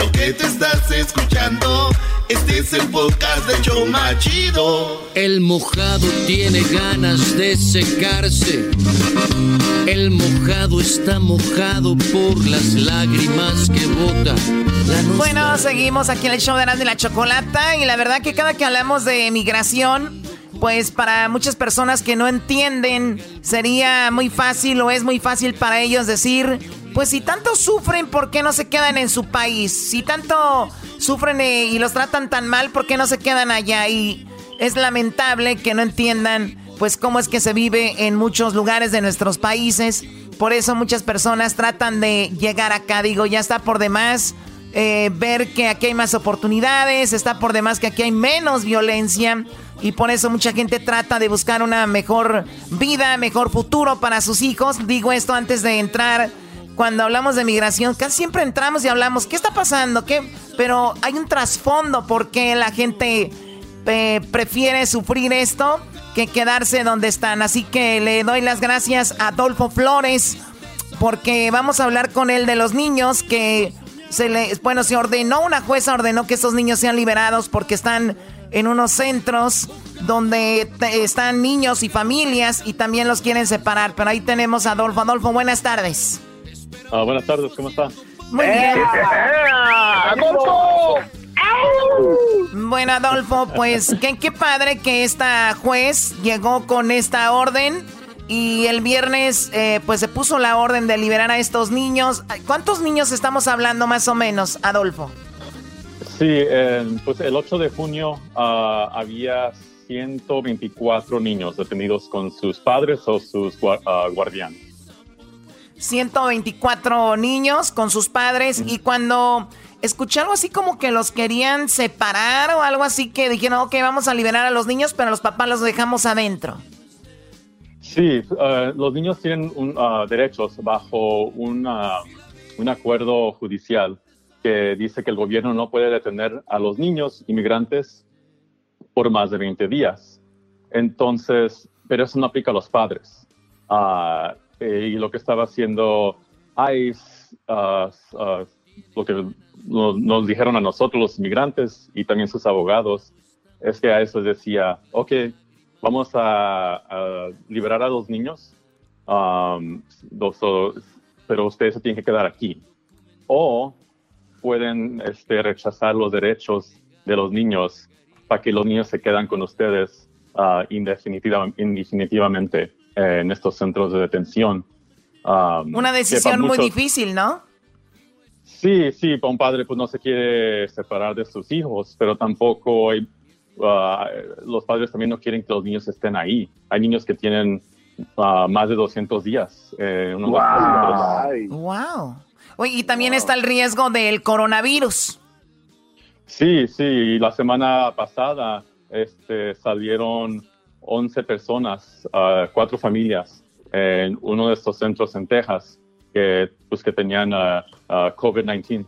Lo que te estás escuchando, este es el podcast de Choma Chido. El mojado tiene ganas de secarse. El mojado está mojado por las lágrimas que bota. Bueno, seguimos aquí en el show de Erasmo y la Chocolata. Y la verdad que cada que hablamos de migración, pues para muchas personas que no entienden, sería muy fácil o es muy fácil para ellos decir, pues si tanto sufren, ¿por qué no se quedan en su país? Si tanto sufren eh, y los tratan tan mal, ¿por qué no se quedan allá? Y es lamentable que no entiendan, pues cómo es que se vive en muchos lugares de nuestros países. Por eso muchas personas tratan de llegar acá. Digo, ya está por demás eh, ver que aquí hay más oportunidades, está por demás que aquí hay menos violencia y por eso mucha gente trata de buscar una mejor vida, mejor futuro para sus hijos. Digo esto antes de entrar. Cuando hablamos de migración, casi siempre entramos y hablamos, ¿qué está pasando? ¿Qué? Pero hay un trasfondo por qué la gente eh, prefiere sufrir esto que quedarse donde están. Así que le doy las gracias a Adolfo Flores porque vamos a hablar con él de los niños que se le, bueno, se ordenó, una jueza ordenó que estos niños sean liberados porque están en unos centros donde están niños y familias y también los quieren separar. Pero ahí tenemos a Adolfo. Adolfo, buenas tardes. Ah, buenas tardes, ¿cómo está? Muy bien. Bueno, Adolfo, pues qué, qué padre que esta juez llegó con esta orden y el viernes eh, pues se puso la orden de liberar a estos niños. ¿Cuántos niños estamos hablando más o menos, Adolfo? Sí, pues el 8 de junio ah, había 124 niños detenidos con sus padres o sus ah, guardianes. 124 niños con sus padres y cuando escuché algo así como que los querían separar o algo así que dijeron, ok, vamos a liberar a los niños, pero los papás los dejamos adentro. Sí, ah, los niños tienen derechos bajo un acuerdo judicial que dice que el gobierno no puede detener a los niños inmigrantes por más de 20 días. Entonces, pero eso no aplica a los padres. Ah, eh, y lo que estaba haciendo ICE, ah, ah, lo que nos, dijeron a nosotros los inmigrantes y también sus abogados, es que a eso decía, ok, vamos a, liberar a los niños, pero ustedes se tienen que quedar aquí. O pueden este, rechazar los derechos de los niños para que los niños se quedan con ustedes uh, indefinitivamente en estos centros de detención. Um, Una decisión muy difícil, ¿no? Sí, sí, un padre pues no se quiere separar de sus hijos, pero tampoco uh, los padres también no quieren que los niños estén ahí. Hay niños que tienen uh, más de 200 días. Eh, wow y también está el riesgo del coronavirus. Sí, sí, la semana pasada este, salieron 11 personas, uh, cuatro familias en uno de estos centros en Texas que, pues, que tenían uh, uh, COVID-19.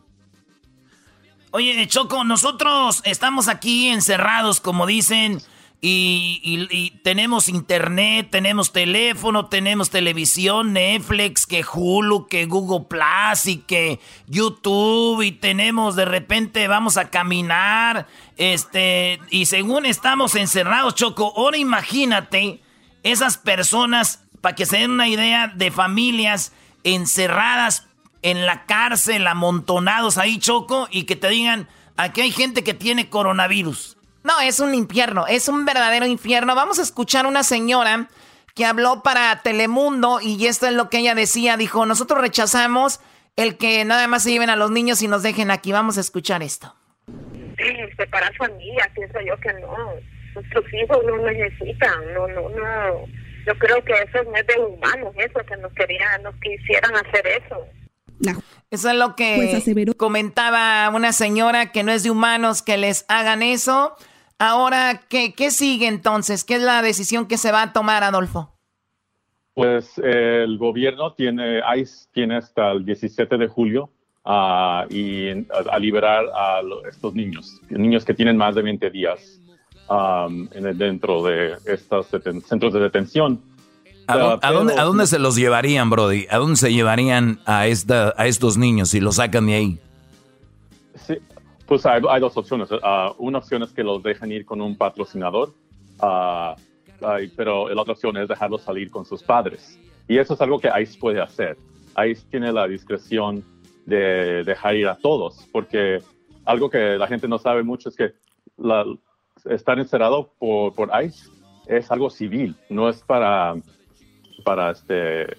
Oye, Choco, nosotros estamos aquí encerrados, como dicen, y, tenemos internet, tenemos teléfono, tenemos televisión, Netflix, que Hulu, que Google Plus y que YouTube y tenemos de repente vamos a caminar, este, y según estamos encerrados, Choco, ahora imagínate esas personas, para que se den una idea de familias encerradas en la cárcel, amontonados ahí, Choco, y que te digan, aquí hay gente que tiene coronavirus. No, es un infierno, es un verdadero infierno. Vamos a escuchar una señora que habló para Telemundo y esto es lo que ella decía. Dijo, nosotros rechazamos el que nada más se lleven a los niños y nos dejen aquí. Vamos a escuchar esto. Sí, separar familias, pienso yo que no. Nuestros hijos no necesitan, no, no, no. Yo creo que eso no es de humanos, eso, que nos querían, nos quisieran hacer eso. Eso es lo que Pues comentaba una señora que no es de humanos que les hagan eso. Ahora, ¿qué, ¿qué sigue entonces? ¿Qué es la decisión que se va a tomar, Adolfo? Pues eh, el gobierno tiene, ICE tiene hasta el 17 de julio ah, y, a, a liberar a lo- estos niños, niños que tienen más de 20 días um, en el- dentro de estos centros de detención. ¿A, Ah, a pero- dónde, a dónde se los llevarían, Brody? ¿A dónde se llevarían a, esta, a estos niños si los sacan de ahí? Pues hay, hay dos opciones. Ah, una opción es que los dejan ir con un patrocinador, ay, pero la otra opción es dejarlos salir con sus padres. Y eso es algo que ICE puede hacer. ICE tiene la discreción de dejar ir a todos, porque algo que la gente no sabe mucho es que la- estar encerrado por, por ICE es algo civil, no es para, para este,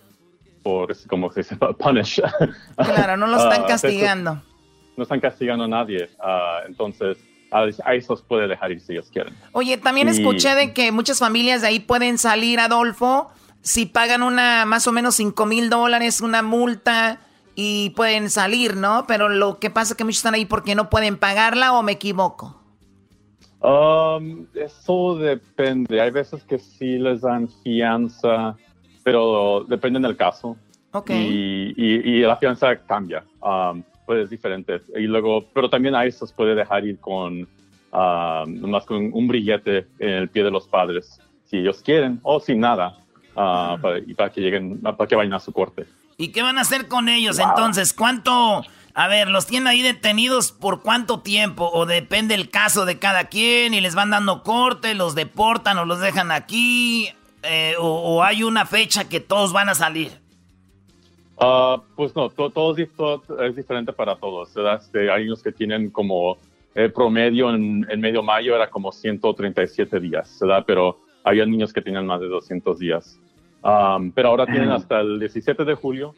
por, como se dice, punish. Claro, no lo están Ah, castigando. No están castigando a nadie. ah, entonces, a, a esos puede dejar ir si ellos quieren. Oye, también Y- escuché de que muchas familias de ahí pueden salir, Adolfo, si pagan una más o menos 5 mil dólares, una multa y pueden salir, ¿no? Pero lo que pasa es que muchos están ahí porque no pueden pagarla o me equivoco. Um, eso depende. Hay veces que sí les dan fianza, pero depende del caso. Ok. Y, y- y la fianza cambia. Um, pues es diferente. Y luego, pero también a esos puede dejar ir con, um, nomás con un brillete en el pie de los padres, si ellos quieren, o sin nada, ah, para, y para que lleguen, para que vayan a su corte. ¿Y qué van a hacer con ellos entonces? ¿Cuánto? A ver, ¿los tienen ahí detenidos por cuánto tiempo? ¿O depende el caso de cada quien y les van dando corte, los deportan o los dejan aquí? Eh, o, o hay una fecha que todos van a salir? Ah, pues no, to- todo, es dif- todo es diferente para todos. Este, hay unos que tienen como el promedio en, en medio mayo era como 137 días, ¿verdad? pero había niños que tenían más de 200 días. Um, pero ahora tienen hasta el 17 de julio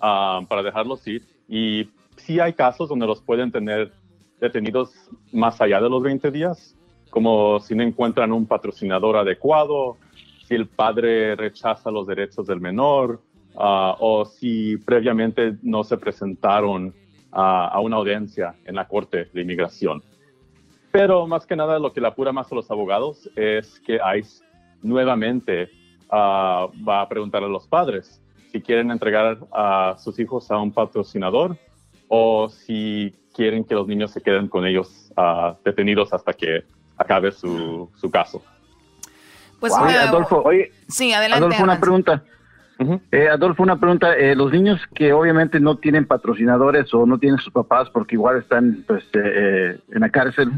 um, para dejarlos ir y sí hay casos donde los pueden tener detenidos más allá de los 20 días, como si no encuentran un patrocinador adecuado, si el padre rechaza los derechos del menor, ah, o si previamente no se presentaron ah, a una audiencia en la Corte de Inmigración. Pero más que nada lo que le apura más a los abogados es que ICE nuevamente ah, va a preguntar a los padres si quieren entregar a sus hijos a un patrocinador o si quieren que los niños se queden con ellos ah, detenidos hasta que acabe su, su caso. Pues Oye, una- Adolfo, oye, Sí, adelante. Adolfo, una Adams. pregunta. Eh, Adolfo, una pregunta. Eh, los niños que obviamente no tienen patrocinadores o no tienen sus papás porque igual están pues, eh, en la cárcel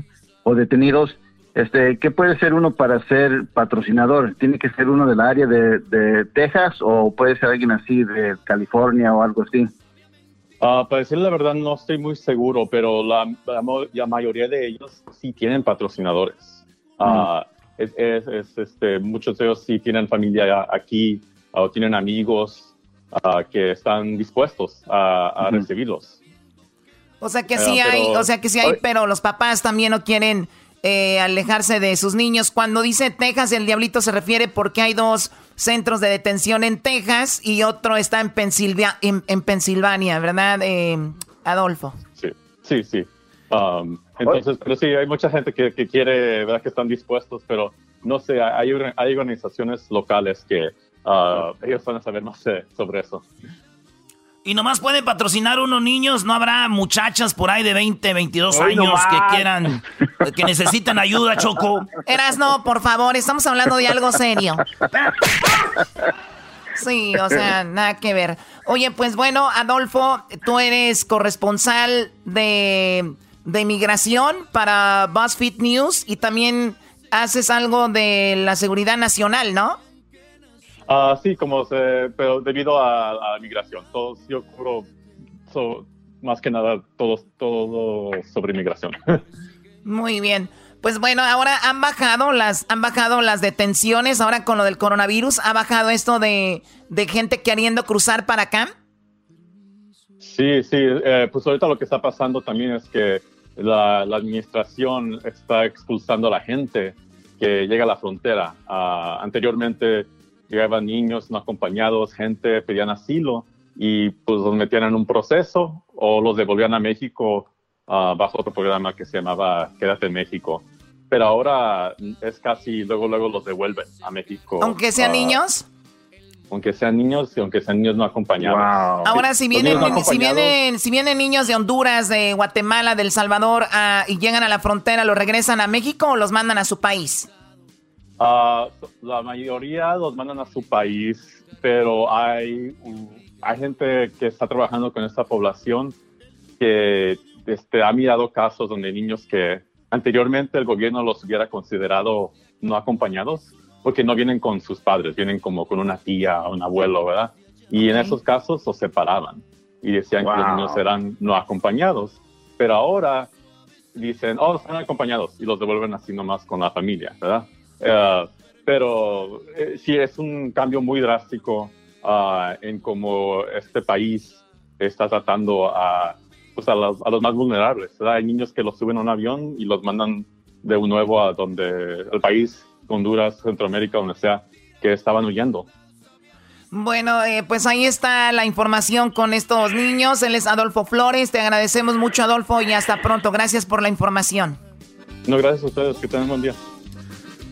o detenidos, este, ¿qué puede ser uno para ser patrocinador? ¿Tiene que ser uno del área de, de Texas o puede ser alguien así de California o algo así? Ah, para decir la verdad, no estoy muy seguro, pero la, la mo- la mayoría de ellos sí tienen patrocinadores. Ah, es, es- es, este, muchos de ellos sí tienen familia aquí o tienen amigos ah, que están dispuestos a, a recibirlos. O sea que Ah, sí hay, pero- o sea que sí hay, pero los papás también no quieren eh, alejarse de sus niños. Cuando dice Texas, el diablito se refiere porque hay dos centros de detención en Texas y otro está en, Pensilvania, en, en Pensilvania, ¿verdad, eh, Adolfo? Sí, sí, sí. Um, entonces, pero sí, hay mucha gente que, que quiere, ¿verdad? Que están dispuestos, pero no sé, hay, hay organizaciones locales que ah, ellos van a saber más eh, sobre eso. Y nomás pueden patrocinar unos niños, no habrá muchachas por ahí de 20, 22 Hoy años nomás. que quieran, que necesitan ayuda, Choco. Eras no, por favor, estamos hablando de algo serio. Sí, o sea, nada que ver. Oye, pues bueno, Adolfo, tú eres corresponsal de, de inmigración para BuzzFeed News y también haces algo de la seguridad nacional, ¿no? Ah, sí, como se, pero debido a, a la migración, todos, yo cubro so- más que nada todo, todo sobre inmigración. Muy bien. Pues bueno, ahora han bajado las, han bajado las detenciones, ahora con lo del coronavirus, ha bajado esto de, de gente queriendo cruzar para acá. Sí, sí, eh, pues ahorita lo que está pasando también es que la, la administración está expulsando a la gente que llega a la frontera. Ah, anteriormente llegaban niños no acompañados, gente pedían asilo y pues los metían en un proceso o los devolvían a México ah, bajo otro programa que se llamaba Quédate en México. Pero ahora es casi luego, luego los devuelven a México. Aunque sean ah, niños. Aunque sean niños y aunque sean niños no acompañados. Ahora, si vienen, niños no si vienen, si vienen niños de Honduras, de Guatemala, de El Salvador ah, y llegan a la frontera, ¿los regresan a México o los mandan a su país? Ah, la mayoría los mandan a su país, pero hay, um, hay gente que está trabajando con esta población que este, ha mirado casos donde niños que anteriormente el gobierno los hubiera considerado no acompañados, porque no vienen con sus padres, vienen como con una tía o un abuelo, ¿verdad? Y en esos casos los separaban y decían que los Wow. niños eran no acompañados, pero ahora dicen, oh, están acompañados y los devuelven así nomás con la familia, ¿verdad? Eh, pero eh, sí es un cambio muy drástico ah, en cómo este país está tratando a, pues a, los, a los más vulnerables. ¿verdad? Hay niños que los suben a un avión y los mandan de nuevo a donde el país, Honduras, Centroamérica, donde sea, que estaban huyendo. Bueno, eh, pues ahí está la información con estos niños. Él es Adolfo Flores. Te agradecemos mucho, Adolfo, y hasta pronto. Gracias por la información. No, gracias a ustedes, que tengan buen día.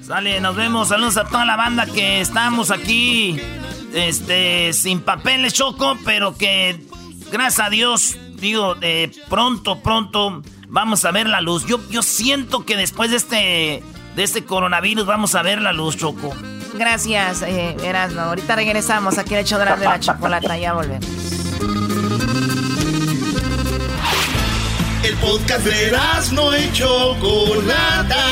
Sale, nos vemos. Saludos a toda la banda que estamos aquí. Este, sin papeles, Choco, pero que gracias a Dios, digo, eh, pronto, pronto vamos a ver la luz. Yo, yo siento que después de este, de este coronavirus vamos a ver la luz, Choco. Gracias, eh, Erasmo. Ahorita regresamos aquí al hecho de la chocolata. Ya volvemos. El podcast de no y Chocolata.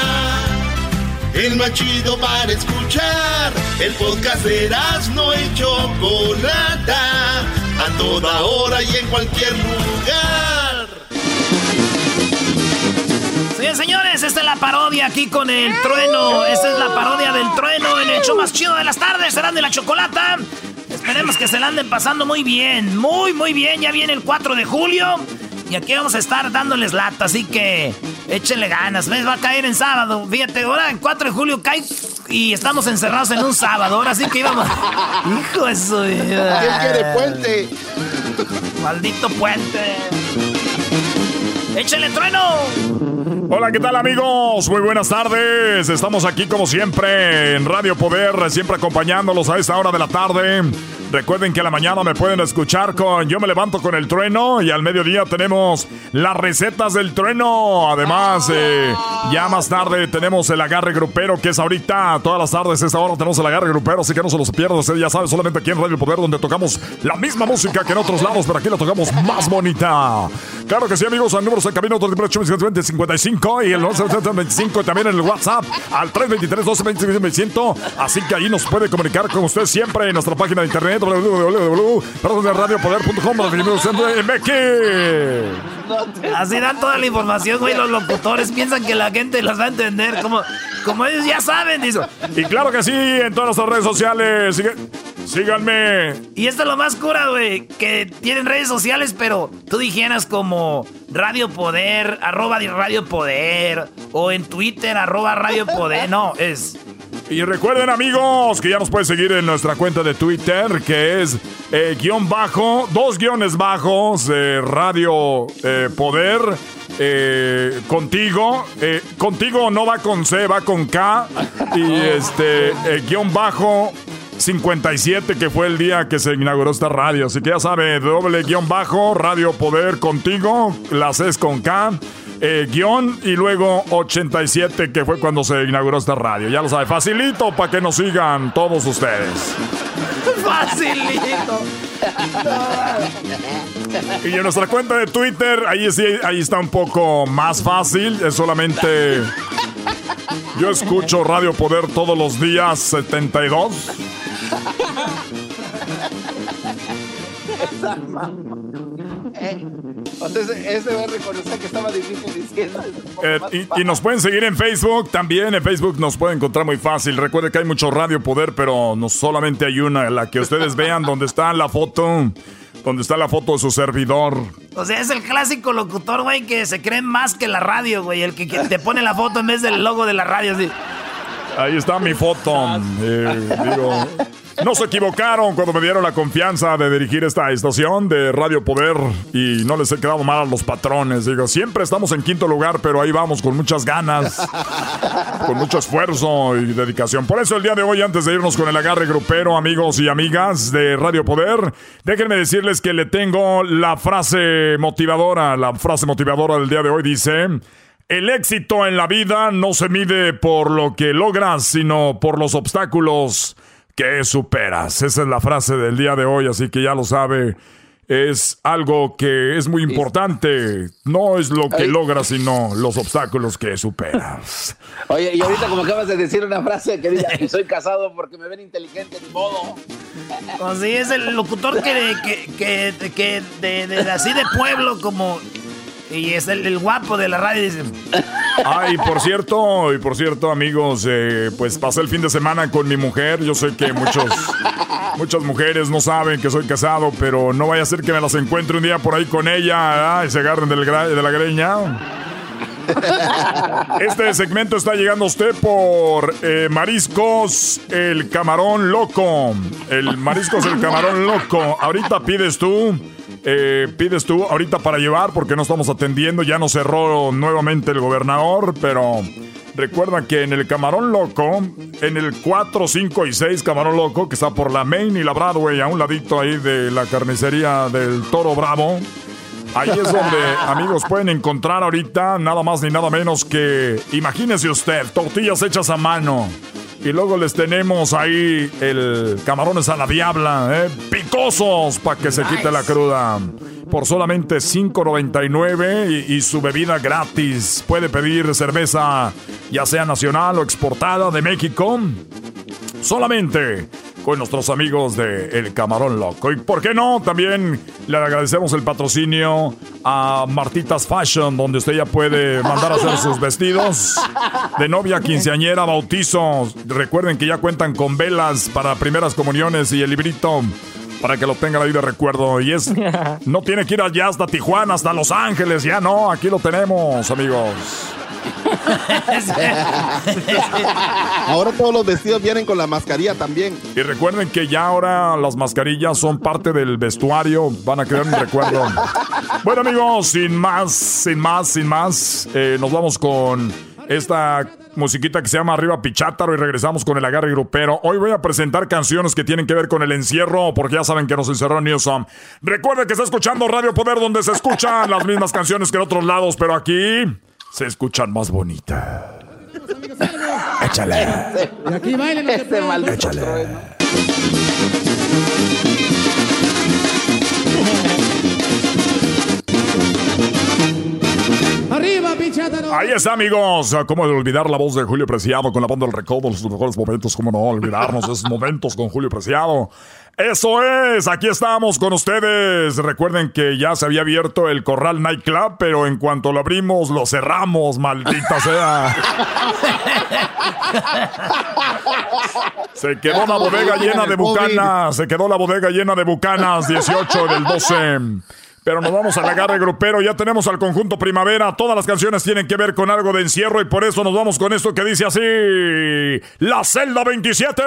El más chido para escuchar. El podcast de no y Chocolata. A toda hora y en cualquier lugar. Señores, señores, esta es la parodia aquí con el trueno. Esta es la parodia del trueno en el show más chido de las tardes. Serán de la chocolata. Esperemos que se la anden pasando muy bien. Muy, muy bien. Ya viene el 4 de julio. Y aquí vamos a estar dándoles lata. Así que échenle ganas. ¿Ves? Va a caer en sábado. Fíjate, ahora el 4 de julio cae y estamos encerrados en un sábado. Ahora sí que íbamos. Hijo de su vida. ¿Quién quiere puente? Maldito puente. ¡Échale trueno! Hola, ¿qué tal amigos? Muy buenas tardes. Estamos aquí como siempre en Radio Poder, siempre acompañándolos a esta hora de la tarde. Recuerden que a la mañana me pueden escuchar con Yo me levanto con el trueno y al mediodía tenemos las recetas del trueno. Además, eh, ya más tarde tenemos el agarre grupero que es ahorita, todas las tardes, esta hora tenemos el agarre grupero, así que no se los pierdan. Usted ya sabe, solamente aquí en Radio Poder donde tocamos la misma música que en otros lados, pero aquí la tocamos más bonita. Claro que sí, amigos, al número de camino 55 y el 25 también en el WhatsApp al 323 12 25 Así que ahí nos puede comunicar con usted siempre en nuestra página de internet www.radiopoder.com. Así dan toda la información, güey. Los locutores piensan que la gente las va a entender. Como, como ellos ya saben, dice. Y claro que sí, en todas nuestras redes sociales. Sigue- síganme. Y esto es lo más cura, güey. Que tienen redes sociales, pero tú dijeras como Radio Poder, arroba Radio Poder, o en Twitter, arroba Radio Poder. No, es. Y recuerden amigos que ya nos pueden seguir en nuestra cuenta de Twitter que es eh, guion bajo, dos guiones bajos, eh, Radio eh, Poder, eh, contigo, eh, contigo no va con C, va con K y este guion bajo 57 que fue el día que se inauguró esta radio, así que ya sabe, doble guion bajo, Radio Poder contigo, la C es con K eh, guion y luego 87 que fue cuando se inauguró esta radio. Ya lo sabe, facilito para que nos sigan todos ustedes. Facilito. Y en nuestra cuenta de Twitter, ahí sí, ahí está un poco más fácil. Es solamente. Yo escucho Radio Poder todos los días 72. Eh, o sea, ese, ese va a reconocer que estaba difícil diciendo. Eh, y, y nos pueden seguir en Facebook también. En Facebook nos pueden encontrar muy fácil. Recuerde que hay mucho Radio Poder, pero no solamente hay una, la que ustedes vean donde está la foto, donde está la foto de su servidor. O sea, es el clásico locutor, güey, que se cree más que la radio, güey. El que, que te pone la foto en vez del logo de la radio, así. Ahí está mi foto. Eh, digo, No se equivocaron cuando me dieron la confianza de dirigir esta estación de Radio Poder y no les he quedado mal a los patrones. Digo, siempre estamos en quinto lugar, pero ahí vamos con muchas ganas, con mucho esfuerzo y dedicación. Por eso el día de hoy, antes de irnos con el agarre grupero, amigos y amigas de Radio Poder, déjenme decirles que le tengo la frase motivadora. La frase motivadora del día de hoy dice... El éxito en la vida no se mide por lo que logras, sino por los obstáculos que superas. Esa es la frase del día de hoy, así que ya lo sabe. Es algo que es muy importante. No es lo que Ay. logras, sino los obstáculos que superas. Oye, y ahorita como acabas de decir una frase que diga que soy casado porque me ven inteligente, ni modo. Pues sí, es el locutor que, de- que, que, que de, de- así de pueblo como... Y es el, el guapo de la radio, dicen. Ah, y por cierto, y por cierto, amigos, eh, pues pasé el fin de semana con mi mujer. Yo sé que muchos, muchas mujeres no saben que soy casado, pero no vaya a ser que me las encuentre un día por ahí con ella y se agarren del de la greña. Este segmento está llegando a usted por eh, Mariscos el Camarón Loco. El Mariscos el Camarón Loco. Ahorita pides tú. Eh, pides tú ahorita para llevar porque no estamos atendiendo. Ya nos cerró nuevamente el gobernador, pero recuerda que en el Camarón Loco, en el 4, 5 y 6 Camarón Loco, que está por la Main y la Broadway, a un ladito ahí de la carnicería del Toro Bravo. Ahí es donde, amigos, pueden encontrar ahorita nada más ni nada menos que, imagínese usted, tortillas hechas a mano. Y luego les tenemos ahí el camarones a la diabla, ¿eh? picosos para que se quite la cruda. Por solamente $5.99 y, y su bebida gratis. Puede pedir cerveza, ya sea nacional o exportada de México solamente con nuestros amigos de El Camarón Loco. Y por qué no, también le agradecemos el patrocinio a Martitas Fashion, donde usted ya puede mandar a hacer sus vestidos de novia, quinceañera, bautizos. Recuerden que ya cuentan con velas para primeras comuniones y el librito para que lo tengan ahí de recuerdo. Y es, no tiene que ir allá hasta Tijuana, hasta Los Ángeles, ya no, aquí lo tenemos, amigos. Ahora todos los vestidos vienen con la mascarilla también. Y recuerden que ya ahora las mascarillas son parte del vestuario, van a quedar un recuerdo. Bueno amigos, sin más, sin más, sin más, eh, nos vamos con esta musiquita que se llama Arriba Pichátaro y regresamos con el agarre grupero. Hoy voy a presentar canciones que tienen que ver con el encierro, porque ya saben que nos encerró Newsom. Recuerden que está escuchando Radio Poder, donde se escuchan las mismas canciones que en otros lados, pero aquí se escuchan más bonitas. Échale. Y aquí bailen los Este maldito Échale. Arriba, pichátaro. Ahí está, amigos. ¿Cómo de olvidar la voz de Julio Preciado con la banda del recodo? Los mejores momentos. ¿Cómo no olvidarnos de esos momentos con Julio Preciado? Eso es, aquí estamos con ustedes. Recuerden que ya se había abierto el Corral Nightclub, pero en cuanto lo abrimos, lo cerramos, maldita sea. Se quedó la bodega llena de bucanas. Se quedó la bodega llena de bucanas 18 del 12. Pero nos vamos al agarre grupero. Ya tenemos al conjunto primavera. Todas las canciones tienen que ver con algo de encierro y por eso nos vamos con esto que dice así: La celda 27.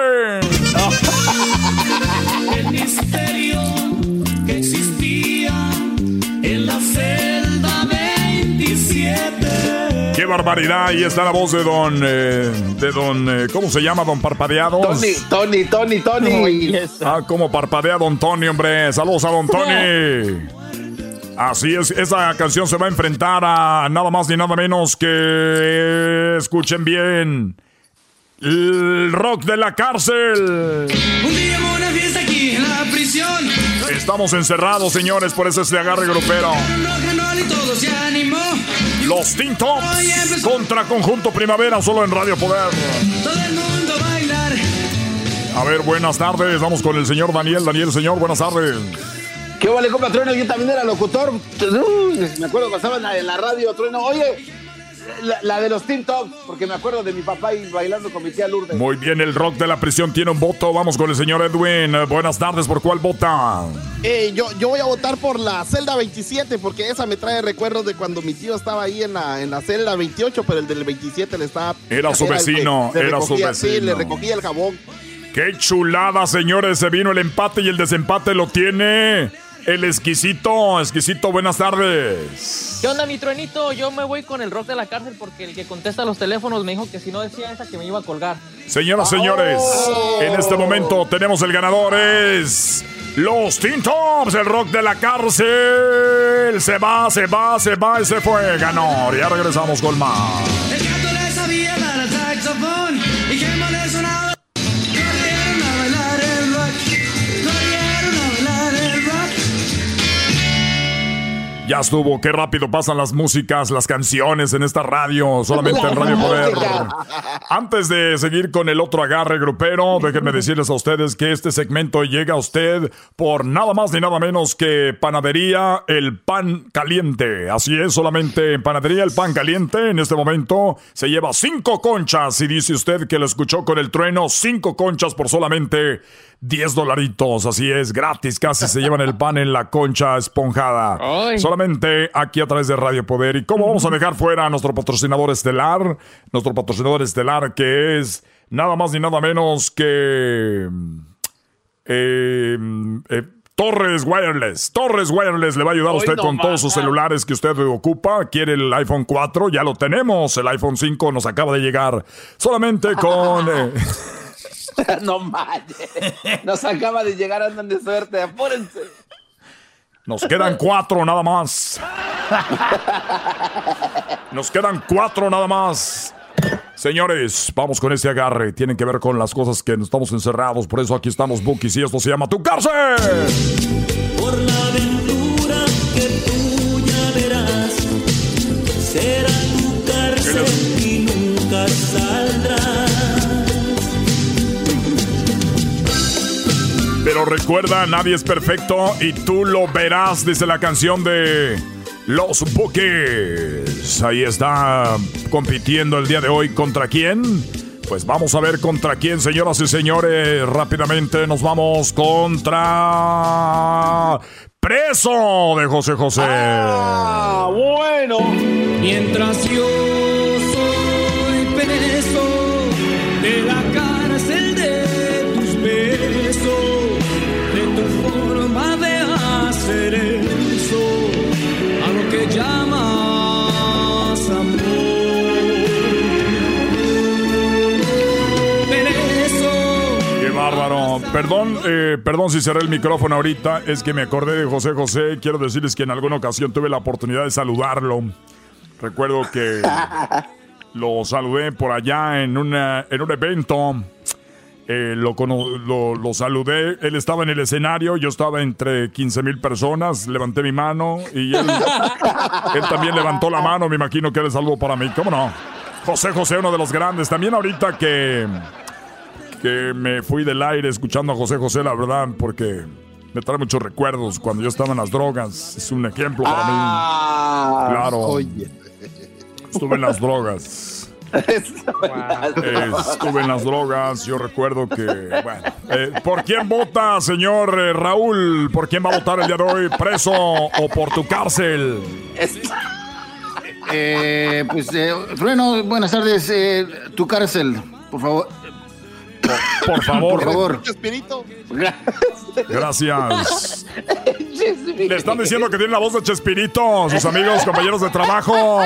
El misterio que existía en la celda 27. ¡Qué barbaridad! Ahí está la voz de don. eh, de don. eh, ¿Cómo se llama? Don Parpadeados. Tony, Tony, Tony, Tony. Ah, como parpadea Don Tony, hombre. Saludos a Don Tony. Así es, esa canción se va a enfrentar a nada más ni nada menos que. Escuchen bien. El rock de la cárcel. Un día una fiesta aquí en la prisión. Estamos encerrados, señores, por eso este agarre grupero. Los Teen Tops contra Conjunto Primavera, solo en Radio Poder. Todo el mundo bailar. A ver, buenas tardes. Vamos con el señor Daniel. Daniel, señor, buenas tardes. ¿Qué vale, compa Trueno? Yo también era locutor. Uy, me acuerdo cuando estaba en la, en la radio, Trueno. Oye, la, la de los Teen Tops, porque me acuerdo de mi papá y bailando con mi tía Lourdes. Muy bien, el rock de la prisión tiene un voto. Vamos con el señor Edwin. Buenas tardes, ¿por cuál vota? Eh, yo, yo voy a votar por la celda 27 porque esa me trae recuerdos de cuando mi tío estaba ahí en la, en la celda 28, pero el del 27 le estaba... Era su vecino, era su recogía, Sí, vecino. le recogía el jabón. ¡Qué chulada, señores! Se vino el empate y el desempate lo tiene el exquisito. Exquisito, buenas tardes. ¿Qué onda, mi truenito? Yo me voy con el rock de la cárcel porque el que contesta los teléfonos me dijo que si no decía esa que me iba a colgar. Señoras, señores, en este momento tenemos el ganador es los Teen Tops, el rock de la cárcel. Se va, se va, se va y se fue. Ganó. Ya regresamos con más. El gato le sabía dar al saxofón y qué mal le sonaba. Ya estuvo, qué rápido pasan las músicas, las canciones en esta radio, solamente en Radio Poder. Antes de seguir con el otro agarre grupero, déjenme decirles a ustedes que este segmento llega a usted por nada más ni nada menos que Panadería El Pan Caliente. Así es, solamente en Panadería El Pan Caliente en este momento se lleva cinco conchas y dice usted que lo escuchó con el trueno, cinco conchas por solamente 10 dolaritos, así es, gratis, casi se llevan el pan en la concha esponjada. Solamente aquí a través de Radio Poder. ¿Y cómo vamos a dejar fuera a nuestro patrocinador estelar? Nuestro patrocinador estelar que es nada más ni nada menos que... eh, eh, Torres Wireless. Torres Wireless le va a ayudar a usted no con todos sus más. celulares que usted ocupa. Quiere el iPhone 4, ya lo tenemos. El iPhone 5 nos acaba de llegar. Solamente con... eh, no manches. Nos acaba de llegar, andan de suerte, apúrense. Nos quedan cuatro nada más. Nos quedan cuatro nada más. Señores, vamos con este agarre. Tienen que ver con las cosas que estamos encerrados. Por eso aquí estamos, Bookies, y esto se llama Tu Cárcel. Por la aventura que tú ya verás, será tu cárcel Pero recuerda, nadie es perfecto y tú lo verás, dice la canción de Los Bookies. Ahí está compitiendo el día de hoy. ¿Contra quién? Pues vamos a ver contra quién, señoras y señores. Rápidamente nos vamos contra Preso de José José. Ah, bueno. Mientras yo bárbaro. Perdón, eh, perdón si cerré el micrófono ahorita. Es que me acordé de José José. Quiero decirles que en alguna ocasión tuve la oportunidad de saludarlo. Recuerdo que lo saludé por allá en, una, en un evento. Eh, lo, lo, lo saludé. Él estaba en el escenario. Yo estaba entre 15 mil personas. Levanté mi mano y él, él también levantó la mano. Me imagino que era el saludo para mí. ¿Cómo no? José José, uno de los grandes. También ahorita que que me fui del aire escuchando a José José, la verdad, porque me trae muchos recuerdos cuando yo estaba en las drogas. Es un ejemplo para Ah, mí. Claro. oye. Estuve en las drogas. Eh, estuve en las drogas. Yo recuerdo que, bueno. eh, ¿Por quién vota, señor eh, Raúl? ¿Por quién va a votar el día de hoy? ¿Preso o por tu cárcel? Eh, pues, eh, Trueno, buenas tardes. eh, tu cárcel, por favor. Por favor. Por favor. Chespirito. Gracias. Le están diciendo que tiene la voz de Chespirito, sus amigos, compañeros de trabajo.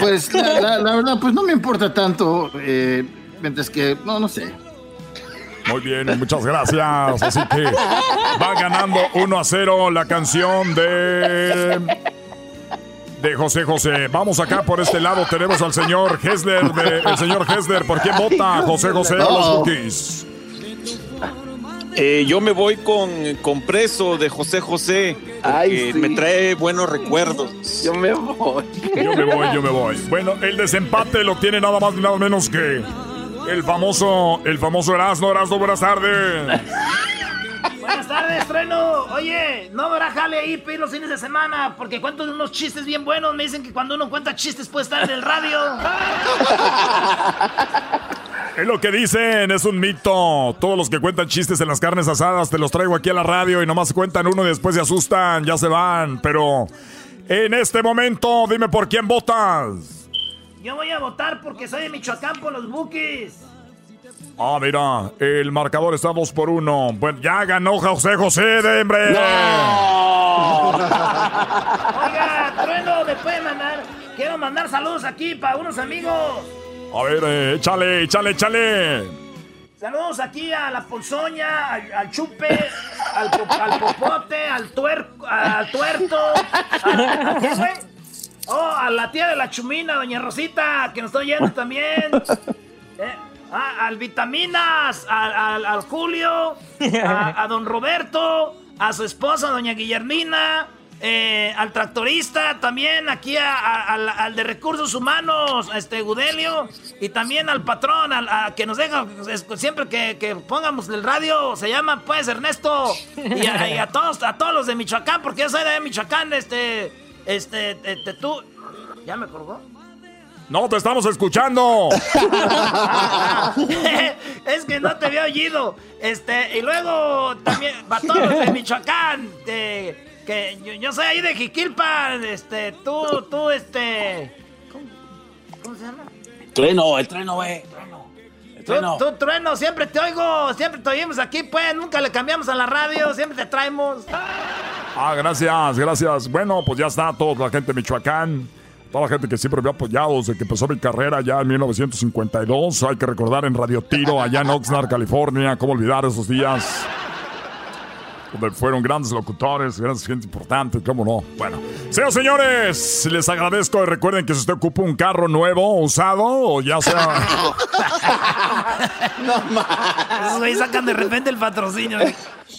Pues la, la- la verdad, pues no me importa tanto. Eh, mientras que, no, no sé. Muy bien, muchas gracias. Así que va ganando 1 a 0 la canción de. De José José. Vamos acá por este lado. Tenemos al señor Hesler. de- el señor Hesler, ¿por quién vota? José José o los cookies. Eh, yo me voy con, con preso de José José. Porque Ay, sí. me trae buenos recuerdos. Yo me voy. Yo me voy, yo me voy. Bueno, el desempate lo tiene nada más ni nada menos que el famoso, el famoso Erasmo. Erasmo, buenas tardes. Buenas tardes, Trueno. Oye, no habrá jale ahí pedir los fines de semana, porque cuento unos chistes bien buenos. Me dicen que cuando uno cuenta chistes puede estar en el radio. Es lo que dicen, es un mito. Todos los que cuentan chistes en las carnes asadas te los traigo aquí a la radio y nomás cuentan uno y después se asustan, ya se van. Pero en este momento, dime por quién votas. Yo voy a votar porque soy de Michoacán por los Bookies. Ah, mira, el marcador está 2 por 1. Bueno, ya ganó José José de hombre. Oiga, Trueno, ¿me puede mandar? Quiero mandar saludos aquí para unos amigos. A ver, eh, échale, échale, échale. Saludos aquí a la Ponzoña, al, al Chupe, al, po- al Popote, al, tuerco, al Tuerto. ¿A, güey? Oh, a la tía de la Chumina, doña Rosita, que nos está oyendo también. Eh, ah, al Vitaminas, al, al- Julio, a, don Roberto, a su esposa, doña Guillermina, eh, al tractorista, también aquí al, de recursos humanos, este Gudelio, y también al patrón, al, que nos deja siempre que, pongamos el radio, se llama pues Ernesto, y a, y a todos, a todos los de Michoacán, porque yo soy de Michoacán, este, este, este, tú, ¿ya me colgó? No, te estamos escuchando. es que no te había oído. Este, y luego también, para todos de Michoacán, de- que yo, yo soy ahí de Jiquilpan, este, tú, tú, este. ¿Cómo, cómo se llama? Trueno, el trueno, güey. El Tú, trueno. tú, Trueno, siempre te oigo, siempre te oímos aquí, pues, nunca le cambiamos a la radio, siempre te traemos. Ah, gracias, gracias. Bueno, pues ya está toda la gente de Michoacán. Toda la gente que siempre me ha apoyado desde que empezó mi carrera ya en 1952. Hay que recordar en Radio Tiro, allá en Oxnard, California. ¿Cómo olvidar esos días? Donde fueron grandes locutores, grandes gente importante, ¿cómo no? Bueno, señores, señores, les agradezco y recuerden que si usted ocupa un carro nuevo, usado, o ya sea... Esos güeyes sacan de repente el patrocinio.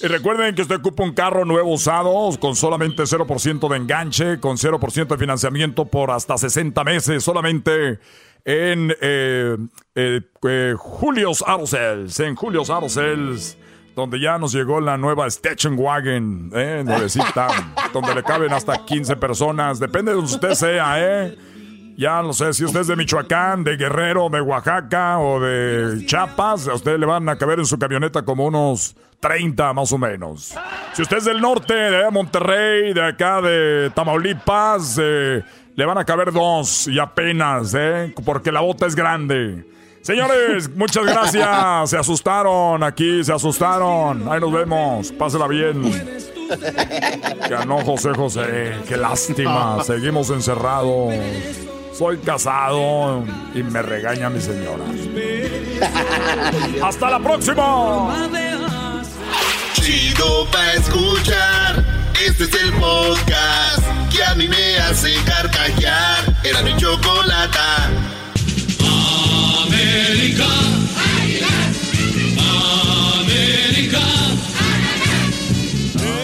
Y recuerden que usted ocupa un carro nuevo usado con solamente 0% de enganche, con 0% de financiamiento por hasta 60 meses, solamente en eh, eh, eh, Julio's Auto Sales, en Julio's Auto Sales, donde ya nos llegó la nueva Station Wagon, eh, nuevecita, donde le caben hasta 15 personas, depende de donde usted sea, eh. Ya no sé si usted es de Michoacán, de Guerrero, de Oaxaca o de Chiapas, a usted le van a caber en su camioneta como unos 30 más o menos. Si usted es del norte, de Monterrey, de acá de Tamaulipas, eh, le van a caber dos y apenas, ¿eh? Porque la bota es grande. Señores, muchas gracias. Se asustaron aquí, se asustaron. Ahí nos vemos. Pásela bien. Ganó José José. Qué lástima. Seguimos encerrados. Soy casado y me regaña mi señora. ¡Hasta la próxima! Chido pa' escuchar. Este es el podcast que a mí me hace carcajear. Era mi chocolata. América. América.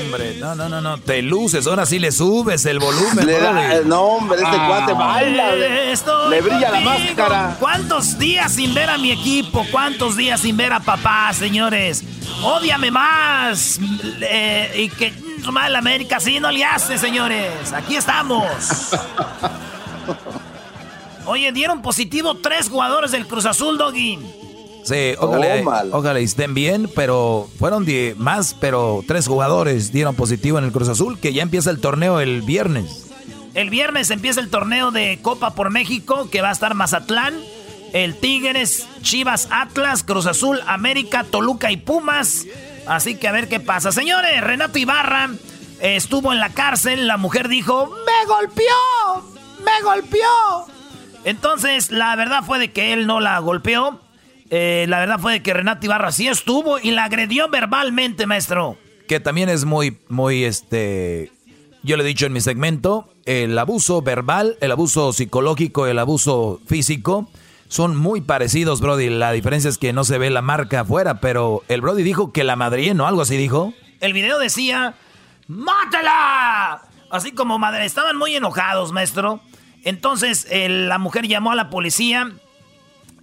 Hombre, no, no, no, no, te luces, ahora sí le subes el volumen. Le da- no, hombre, este cuate baila, le- Estoy le brilla la máscara. ¿Cuántos días sin ver a mi equipo? ¿Cuántos días sin ver a papá, señores? Ódiame más. Eh, y que mm, mal América sí no le hace, señores. Aquí estamos. Oye, dieron positivo tres jugadores del Cruz Azul, Doggy. Sí, ojalá, ojalá estén bien, pero fueron die- más, pero tres jugadores dieron positivo en el Cruz Azul, que ya empieza el torneo el viernes. El viernes empieza el torneo de Copa por México, que va a estar Mazatlán, el Tigres, Chivas, Atlas, Cruz Azul, América, Toluca y Pumas. Así que a ver qué pasa. Señores, Renato Ibarra estuvo en la cárcel. La mujer dijo, me golpeó, me golpeó. Entonces, la verdad fue de que él no la golpeó. Eh, la verdad fue de que Renato Ibarra sí estuvo y la agredió verbalmente, maestro. Que también es muy, muy, este, yo le he dicho en mi segmento, el abuso verbal, el abuso psicológico, el abuso físico, son muy parecidos, Brody. La diferencia es que no se ve la marca afuera, pero el Brody dijo que la madre, ¿no? Algo así dijo. El video decía, ¡mátala! Así como madre, estaban muy enojados, maestro. Entonces el- la mujer llamó a la policía.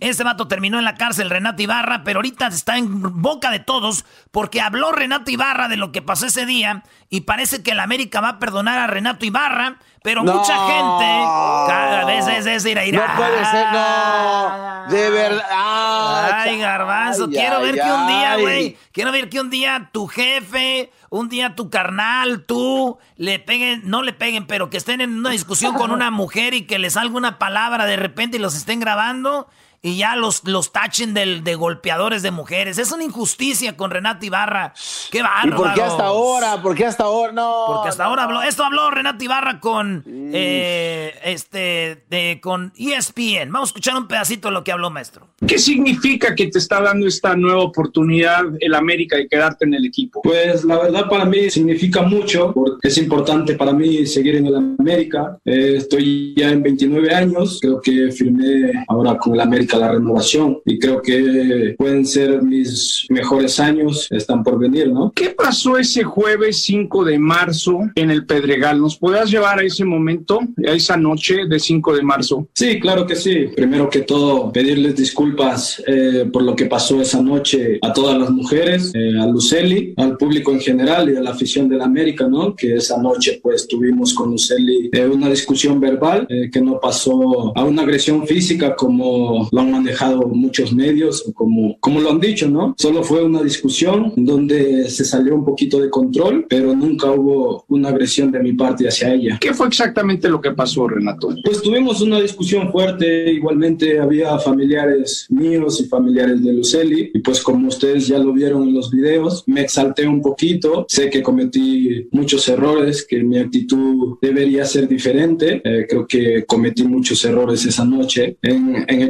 Este vato terminó en la cárcel, Renato Ibarra, pero ahorita está en boca de todos porque habló Renato Ibarra de lo que pasó ese día y parece que la América va a perdonar a Renato Ibarra, pero No. mucha gente cada vez es decir, No puede ser, no. De verdad. Ah, Ay, garbanzo, ay, quiero ay, ver que un día, güey, quiero ver que un día tu jefe, un día tu carnal, tú, le peguen, no le peguen, pero que estén en una discusión con una mujer y que le salga una palabra de repente y los estén grabando y ya los, los tachen del, de golpeadores de mujeres. Es una injusticia con Renato Ibarra. ¡Qué bárbaro! ¿Y por qué hasta ahora? ¿Por qué hasta ahora? No. Porque hasta ahora habló. Esto habló Renato Ibarra con eh, este de, con ESPN. Vamos a escuchar un pedacito de lo que habló maestro. ¿Qué significa que te está dando esta nueva oportunidad el América de quedarte en el equipo? Pues la verdad para mí significa mucho, porque es importante para mí seguir en el América. Eh, estoy ya en 29 años, creo que firmé ahora con el América la renovación y creo que pueden ser mis mejores años, están por venir, ¿no? ¿Qué pasó ese jueves 5 de marzo en el Pedregal? ¿Nos podías llevar a ese momento, a esa noche de 5 de marzo? Sí, claro que sí. Primero que todo, pedirles disculpas eh, por lo que pasó esa noche a todas las mujeres, eh, a Luceli, al público en general y a la afición del América, ¿no? Que esa noche pues tuvimos con Luceli eh, una discusión verbal que no pasó a una agresión física como lo han manejado muchos medios, como, como lo han dicho, ¿no? Solo fue una discusión donde se salió un poquito de control, pero nunca hubo una agresión de mi parte hacia ella. ¿Qué fue exactamente lo que pasó, Renato? Pues tuvimos una discusión fuerte, igualmente había familiares míos y familiares de Luceli, y pues como ustedes ya lo vieron en los videos, me exalté un poquito, sé que cometí muchos errores, que mi actitud debería ser diferente, eh, creo que cometí muchos errores esa noche en, en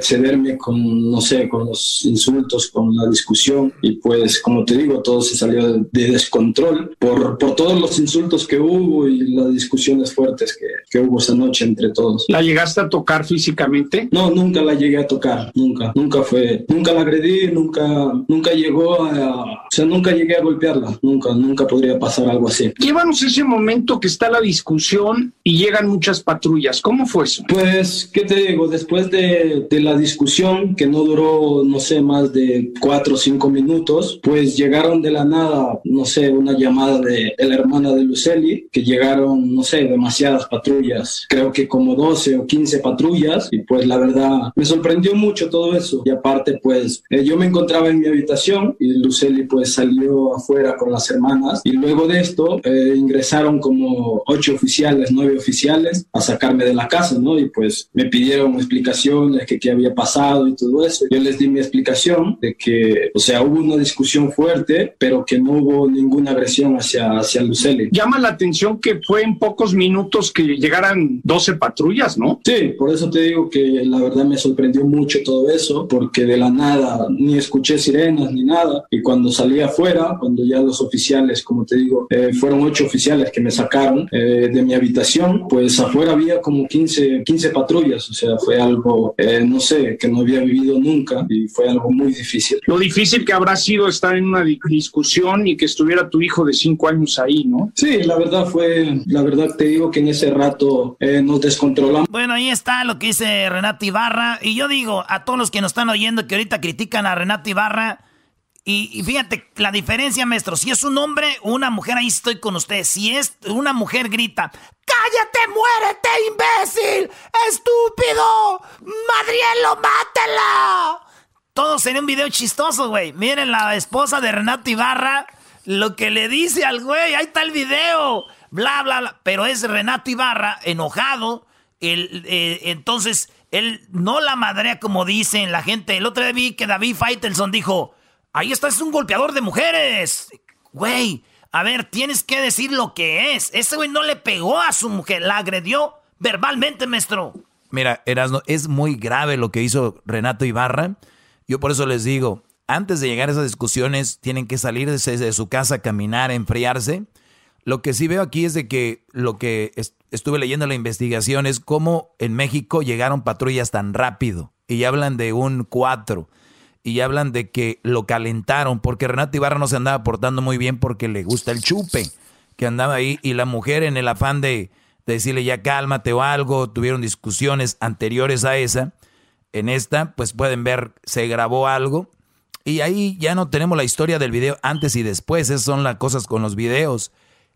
con, no sé, con los insultos, con la discusión, y pues como te digo, todo se salió de, de descontrol por, por todos los insultos que hubo y las discusiones fuertes que, que hubo esa noche entre todos. ¿La llegaste a tocar físicamente? No, nunca la llegué a tocar, nunca, nunca fue, nunca la agredí, nunca, nunca llegó a, o sea, nunca llegué a golpearla, nunca, nunca podría pasar algo así. Llévanos ese momento que está la discusión y llegan muchas patrullas, ¿cómo fue eso? Pues, ¿qué te digo? Después de, de la discusión, que no duró, no sé, más de cuatro o cinco minutos, pues llegaron de la nada, no sé, una llamada de la hermana de Luceli, que llegaron, no sé, demasiadas patrullas, creo que como 12 o 15 patrullas, y pues la verdad me sorprendió mucho todo eso. Y aparte, pues eh, yo me encontraba en mi habitación y Luceli pues salió afuera con las hermanas, y luego de esto eh, ingresaron como ocho oficiales, nueve oficiales a sacarme de la casa, ¿no? Y pues me pidieron explicaciones, que qué había pasado y todo eso. Yo les di mi explicación de que, o sea, hubo una discusión fuerte, pero que no hubo ninguna agresión hacia, hacia Luceli. Llama la atención que fue en pocos minutos que llegaran 12 patrullas, ¿no? Sí, por eso te digo que la verdad me sorprendió mucho todo eso, porque de la nada ni escuché sirenas ni nada. Y cuando salí afuera, cuando ya los oficiales, como te digo, eh, fueron ocho oficiales que me sacaron eh, de mi habitación, pues afuera había como 15, 15 patrullas. O sea, fue algo, eh, no sé, que no había vivido nunca y fue algo muy difícil. Lo difícil que habrá sido estar en una di- discusión y que estuviera tu hijo de cinco años ahí, ¿no? Sí, la verdad fue, la verdad te digo que en ese rato eh, nos descontrolamos. Bueno, ahí está lo que dice Renato Ibarra. Y yo digo a todos los que nos están oyendo que ahorita critican a Renato Ibarra. Y, y fíjate, la diferencia, maestro, si es un hombre o una mujer, ahí estoy con ustedes. Si es una mujer, grita, ¡Cállate, muérete, imbécil! ¡Estúpido! ¡Madrielo, mátela! Todo sería un video chistoso, güey. Miren la esposa de Renato Ibarra, lo que le dice al güey, ahí está el video. Bla, bla, bla. Pero es Renato Ibarra enojado. El, eh, entonces, él no la madrea como dicen la gente. El otro día vi que David Faitelson dijo, ahí está, es un golpeador de mujeres. Güey, a ver, tienes que decir lo que es. Ese güey no le pegó a su mujer, la agredió verbalmente, maestro. Mira, Erasno, es muy grave lo que hizo Renato Ibarra. Yo por eso les digo, antes de llegar a esas discusiones, tienen que salir de, su casa, caminar, enfriarse. Lo que sí veo aquí es de que lo que est- estuve leyendo en la investigación es cómo en México llegaron patrullas tan rápido. Y hablan de un 4. Y hablan de que lo calentaron porque Renato Ibarra no se andaba portando muy bien porque le gusta el chupe. Que andaba ahí y la mujer en el afán de, de decirle ya cálmate o algo, tuvieron discusiones anteriores a esa. En esta, pues pueden ver, se grabó algo. Y ahí ya no tenemos la historia del video antes y después. Esas son las cosas con los videos.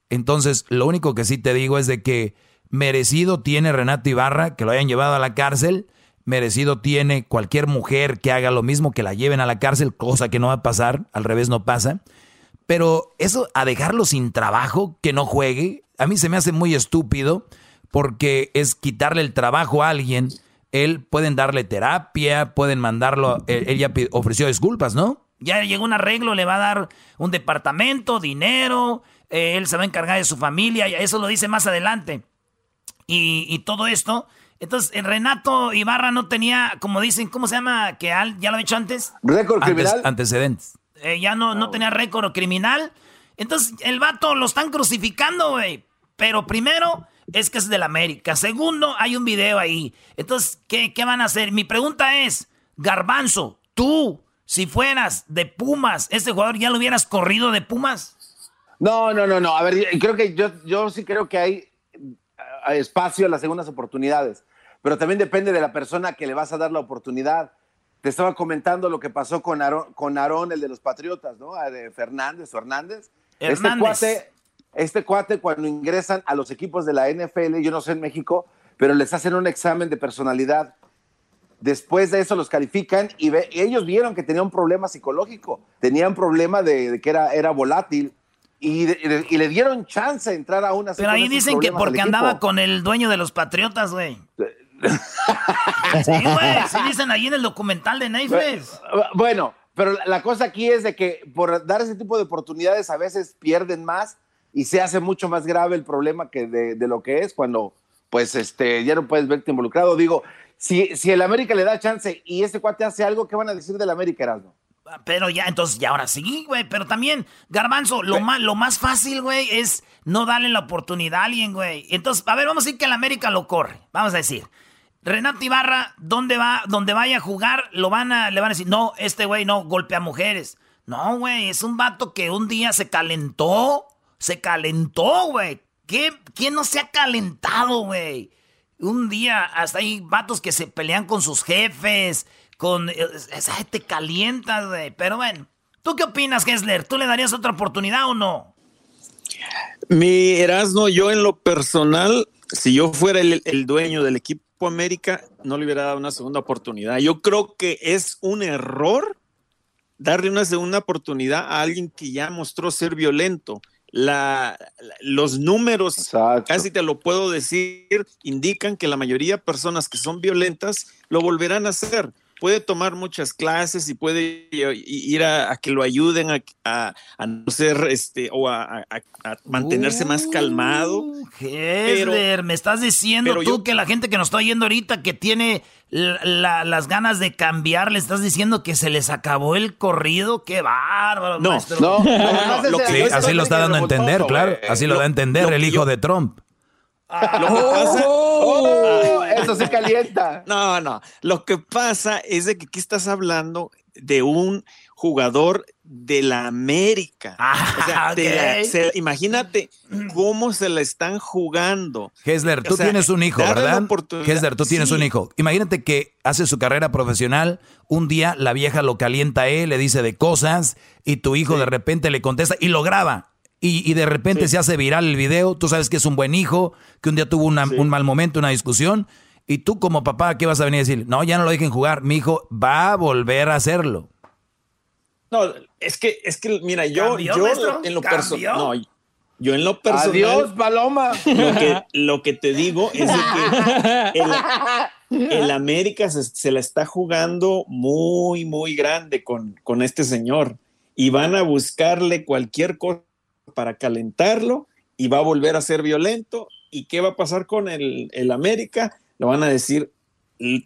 Entonces, lo único que sí te digo es de que merecido tiene Renato Ibarra que lo hayan llevado a la cárcel. Merecido tiene cualquier mujer que haga lo mismo, que la lleven a la cárcel, cosa que no va a pasar, al revés no pasa. Pero eso a dejarlo sin trabajo, que no juegue, a mí se me hace muy estúpido porque es quitarle el trabajo a alguien él pueden darle terapia, pueden mandarlo, él, ya ofreció disculpas, ¿no? Ya llegó un arreglo, le va a dar un departamento, dinero, eh, él se va a encargar de su familia, eso lo dice más adelante. Y, todo esto, entonces Renato Ibarra no tenía, como dicen, ¿cómo se llama? Que ya lo he dicho antes. Récord criminal. antecedentes. Eh, ya no, no tenía récord criminal. Entonces el vato lo están crucificando, güey. Pero primero es que es del América. Segundo, hay un video ahí. Entonces, ¿qué, ¿qué van a hacer? Mi pregunta es, Garbanzo, tú, si fueras de Pumas, ¿este jugador ya lo hubieras corrido de Pumas? No, no, no, no. A ver, creo que yo, yo sí creo que hay, espacio a las segundas oportunidades. Pero también depende de la persona que le vas a dar la oportunidad. Te estaba comentando lo que pasó con Aarón, con el de los Patriotas, ¿no? De Fernández o Hernández. Este cuate, este cuate, cuando ingresan a los equipos de la NFL, yo no sé en México, pero les hacen un examen de personalidad. Después de eso los califican y, ellos vieron que tenía un problema psicológico, tenía un problema de, que era, era volátil. Y, le dieron chance de entrar a una. Pero ahí dicen que porque andaba con el dueño de los Patriotas, güey. Sí, güey, sí dicen ahí en el documental de Netflix. Bueno, pero la cosa aquí es de que por dar ese tipo de oportunidades a veces pierden más y se hace mucho más grave el problema que de, lo que es cuando pues este ya no puedes verte involucrado. Digo, si, si el América le da chance y ese cuate hace algo, ¿qué van a decir del América, Erasmo? Pero ya, entonces, ya ahora sí, güey. Pero también, Garbanzo, lo, más, lo más fácil, güey, es no darle la oportunidad a alguien, güey. Entonces, a ver, vamos a decir que el América lo corre. Vamos a decir. Renato Ibarra, ¿dónde va? Donde vaya a jugar, lo van a, le van a decir, no, este güey no golpea mujeres. No, güey, es un vato que un día se calentó. Se calentó, güey. ¿Quién no se ha calentado, güey? Un día hasta hay vatos que se pelean con sus jefes, con... Esa te calientas, güey. Pero bueno, ¿tú qué opinas, Gessler? ¿Tú le darías otra oportunidad o no? Mi Erasmo, yo en lo personal, si yo fuera el dueño del equipo América, no le hubiera dado una segunda oportunidad. Yo creo que es un error darle una segunda oportunidad a alguien que ya mostró ser violento. La, los números, casi te lo puedo decir, indican que la mayoría de personas que son violentas lo volverán a hacer puede tomar muchas clases y puede ir a, que lo ayuden a, no ser este o a, mantenerse más calmado. Hesler, me estás diciendo tú que la gente que nos está oyendo ahorita que tiene las ganas de cambiar, le estás diciendo que se les acabó el corrido, qué bárbaro. No, no, así lo está dando a entender, claro, así lo, da a entender el hijo de Trump. Lo que pasa, oh, eso se calienta. No, no. Lo que pasa es de que aquí estás hablando de un jugador de la América. Ah, imagínate cómo se la están jugando. Hesler, tú tienes un hijo, ¿verdad? Hesler, tú tienes un hijo. Imagínate que hace su carrera profesional, un día la vieja lo calienta a él, le dice de cosas y tu hijo de repente le contesta y lo graba y, de repente se hace viral el video, tú sabes que es un buen hijo, que un día tuvo un mal momento, una discusión, y tú como papá, ¿qué vas a venir a decir? No, ya no lo dejen jugar, mi hijo va a volver a hacerlo. No, es que, es que, mira, yo, yo en lo personal, no, yo en lo personal. Adiós, Paloma. Lo que, lo que te digo es que el, América se, la está jugando muy, muy grande con, con este señor y van a buscarle cualquier cosa para calentarlo y va a volver a ser violento. ¿Y qué va a pasar con el, el América? Lo van a decir,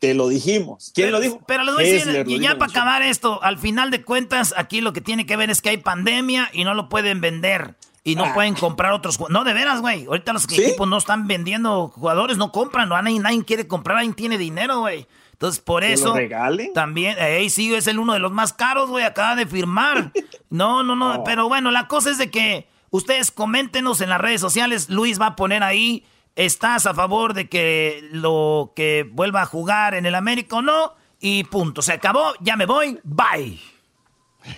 te lo dijimos. ¿Quién lo dijo? Pero les voy a decir, y ya para acabar esto, al final de cuentas, aquí lo que tiene que ver es que hay pandemia y no lo pueden vender. Y no ah. pueden comprar otros No, de veras, güey. Ahorita los equipos no están vendiendo jugadores, no compran. No, nadie, nadie quiere comprar, nadie tiene dinero, güey. Entonces, por eso. También, hey, sí, es el uno de los más caros, güey. Acaba de firmar. No, no, no. Pero bueno, la cosa es de que ustedes coméntenos en las redes sociales. Luis va a poner ahí. ¿Estás a favor de que lo que vuelva a jugar en el América o no? Y punto. Se acabó. Ya me voy. Bye.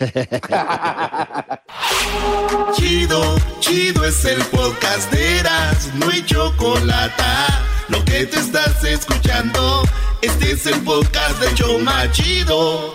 chido, chido es el podcast de Eras. No hay chocolate lo que te estás escuchando, este es el podcast de Choma Chido.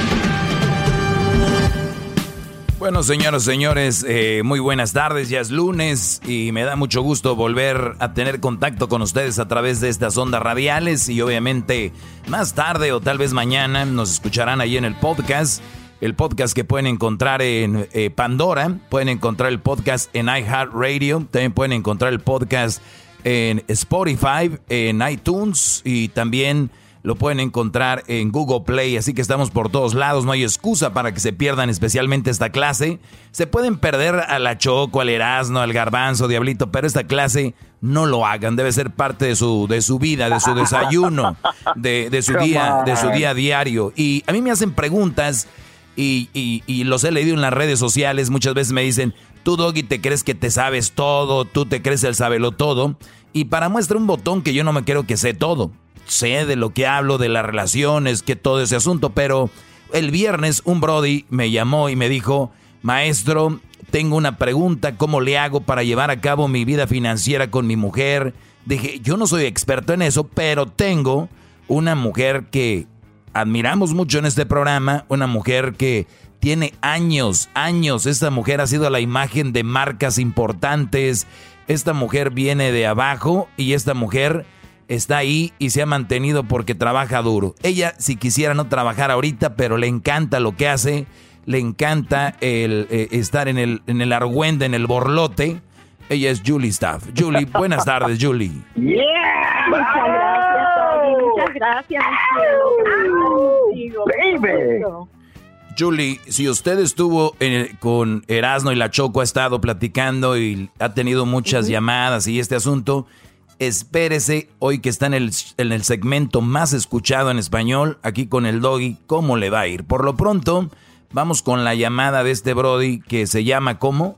Bueno, señoras señores, eh, muy buenas tardes. Ya es lunes y me da mucho gusto volver a tener contacto con ustedes a través de estas ondas radiales y obviamente más tarde o tal vez mañana nos escucharán ahí en el podcast. El podcast que pueden encontrar en eh, Pandora, pueden encontrar el podcast en iHeartRadio, también pueden encontrar el podcast en Spotify, en iTunes y también lo pueden encontrar en Google Play, así que estamos por todos lados, no hay excusa para que se pierdan especialmente esta clase. Se pueden perder a la Choco, al Erasmo, al Garbanzo, Diablito, pero esta clase no lo hagan, debe ser parte de su, de su vida, de su desayuno, de, su día, de su día diario. Y a mí me hacen preguntas y, y los he leído en las redes sociales, muchas veces me dicen, tú Doggy te crees que te sabes todo, tú te crees el sabelo todo. Y para muestra un botón que yo no me quiero que sé todo sé de lo que hablo, de las relaciones, que todo ese asunto, pero el viernes un Brody me llamó y me dijo, maestro, tengo una pregunta, ¿cómo le hago para llevar a cabo mi vida financiera con mi mujer? Dije, yo no soy experto en eso, pero tengo una mujer que admiramos mucho en este programa, una mujer que tiene años, años, esta mujer ha sido la imagen de marcas importantes, esta mujer viene de abajo y esta mujer está ahí y se ha mantenido porque trabaja duro. Ella, si quisiera no trabajar ahorita, pero le encanta lo que hace, le encanta el eh, estar en el, en el argüende, en el borlote. Ella es Julie Staff. Julie, buenas tardes, Julie. Yeah. Muchas gracias, Muchas gracias, Baby. Julie, si usted estuvo con Erasmo y la Choco, ha estado platicando y ha tenido muchas llamadas y este asunto, espérese hoy que está en el, en el segmento más escuchado en español, aquí con el doggy, cómo le va a ir. Por lo pronto, vamos con la llamada de este Brody que se llama ¿cómo?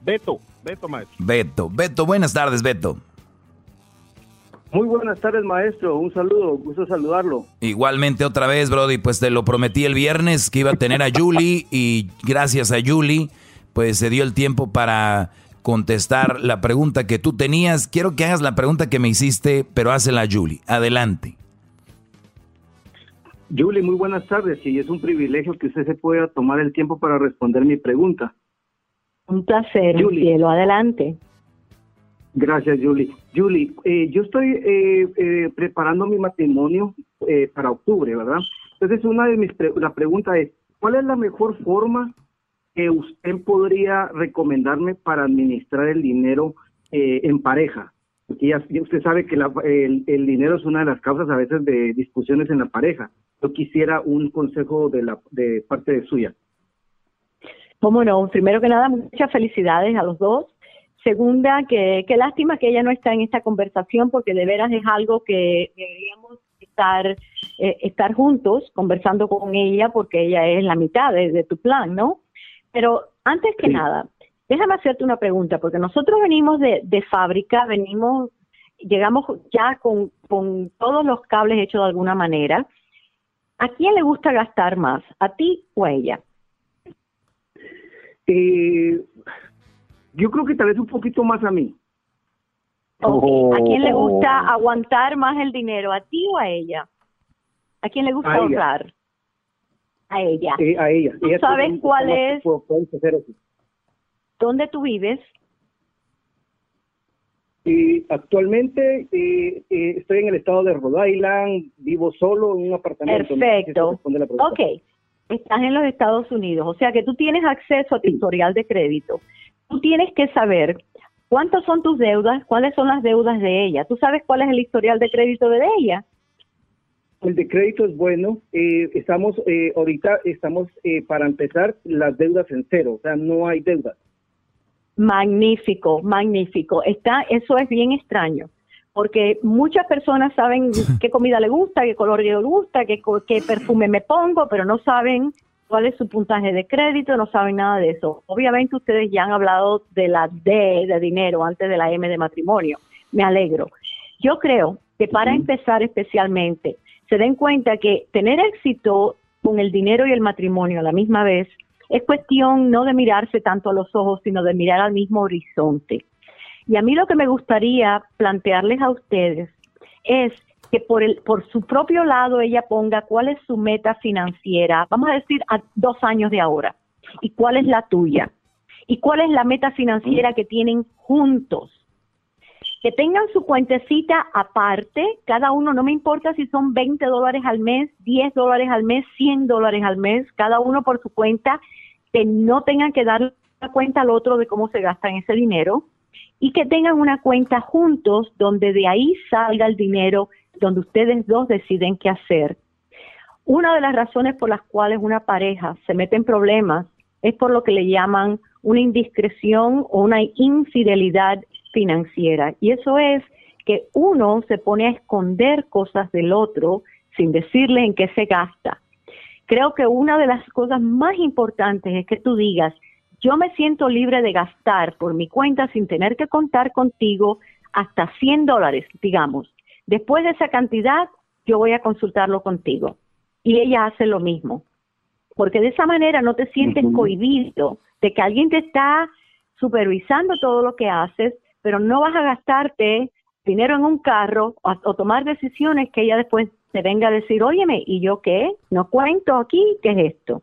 Beto, Beto maestro. Beto, Beto, buenas tardes Beto. Muy buenas tardes maestro, un saludo, gusto saludarlo. Igualmente otra vez Brody, pues te lo prometí el viernes que iba a tener a Julie y gracias a Julie pues se dio el tiempo para contestar la pregunta que tú tenías. Quiero que hagas la pregunta que me hiciste, pero hazla Julie. Adelante. Julie, muy buenas tardes y es un privilegio que usted se pueda tomar el tiempo para responder mi pregunta. Un placer, Julie. cielo, adelante. Gracias, Julie. Julie, eh, yo estoy eh, eh, preparando mi matrimonio para octubre, ¿verdad? Entonces, una de mis la pregunta es, ¿cuál es la mejor forma que usted podría recomendarme para administrar el dinero eh, en pareja? Porque ya, usted sabe que el, dinero es una de las causas a veces de discusiones en la pareja. Yo quisiera un consejo de, la, de parte de suya. Cómo no, primero que nada, muchas felicidades a los dos. Segunda, que qué lástima que ella no está en esta conversación porque de veras es algo que deberíamos estar, eh, estar juntos conversando con ella porque ella es la mitad de tu plan, ¿no? Pero antes que nada, déjame hacerte una pregunta, porque nosotros venimos de, fábrica, venimos, llegamos ya con, todos los cables hechos de alguna manera. ¿A quién le gusta gastar más? ¿A ti o a ella? Eh, yo creo que tal vez un poquito más a mí. ¿A quién le gusta oh. aguantar más el dinero? ¿A ti o a ella? ¿A quién le gusta ahorrar? A ella. a ella. ¿Tú sabes cuál es? ¿Dónde tú vives? Y actualmente eh, eh, estoy en el estado de Rhode Island, vivo solo en un apartamento. Perfecto. ok, estás en los Estados Unidos, o sea que tú tienes acceso a tu historial de crédito. Tú tienes que saber cuántas son tus deudas, cuáles son las deudas de ella. ¿Tú sabes cuál es el historial de crédito de ella? El de crédito es bueno. Eh, estamos eh, ahorita estamos eh, para empezar las deudas en cero, o sea, no hay deudas. Magnífico, magnífico. Está, eso es bien extraño, porque muchas personas saben qué comida le gusta, qué color le gusta, qué, qué perfume me pongo, pero no saben cuál es su puntaje de crédito, no saben nada de eso. Obviamente ustedes ya han hablado de la D de dinero antes de la M de matrimonio. Me alegro. Yo creo que para empezar especialmente, se den cuenta que tener éxito con el dinero y el matrimonio a la misma vez, es cuestión no de mirarse tanto a los ojos, sino de mirar al mismo horizonte. Y a mí lo que me gustaría plantearles a ustedes es que por, el, por su propio lado ella ponga cuál es su meta financiera, vamos a decir a dos años de ahora, y cuál es la tuya, y cuál es la meta financiera que tienen juntos. Que tengan su cuentecita aparte, cada uno, no me importa si son 20 dólares al mes, 10 dólares al mes, 100 dólares al mes, cada uno por su cuenta, que no tengan que dar cuenta al otro de cómo se gastan ese dinero y que tengan una cuenta juntos donde de ahí salga el dinero, donde ustedes dos deciden qué hacer. Una de las razones por las cuales una pareja se mete en problemas es por lo que le llaman una indiscreción o una infidelidad financiera. Y eso es que uno se pone a esconder cosas del otro sin decirle en qué se gasta. Creo que una de las cosas más importantes es que tú digas, yo me siento libre de gastar por mi cuenta sin tener que contar contigo hasta 100 dólares, digamos. Después de esa cantidad, yo voy a consultarlo contigo. Y ella hace lo mismo. Porque de esa manera no te sientes cohibido de que alguien te está supervisando todo lo que haces pero no vas a gastarte dinero en un carro o, tomar decisiones que ella después te venga a decir, óyeme, ¿y yo qué? No cuento aquí, ¿qué es esto?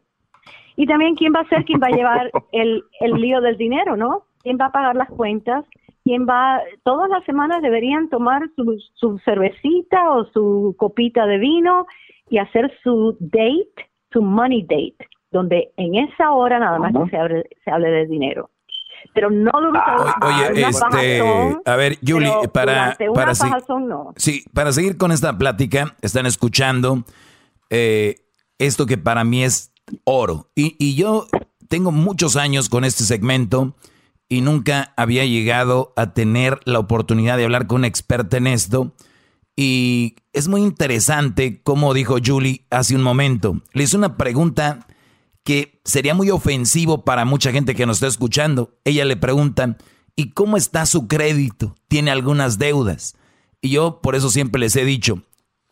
Y también quién va a ser quien va a llevar el, el lío del dinero, ¿no? ¿Quién va a pagar las cuentas? ¿Quién va? Todas las semanas deberían tomar su, su cervecita o su copita de vino y hacer su date, su money date, donde en esa hora nada más que se hable, se hable de dinero pero no ah, Oye, este, a ver, Julie, para, para, sí, para seguir con esta plática, están escuchando eh, esto que para mí es oro. Y, y yo tengo muchos años con este segmento y nunca había llegado a tener la oportunidad de hablar con un experta en esto. Y es muy interesante, como dijo Julie hace un momento. Le hice una pregunta que sería muy ofensivo para mucha gente que nos está escuchando. Ella le preguntan, ¿y cómo está su crédito? ¿Tiene algunas deudas? Y yo por eso siempre les he dicho,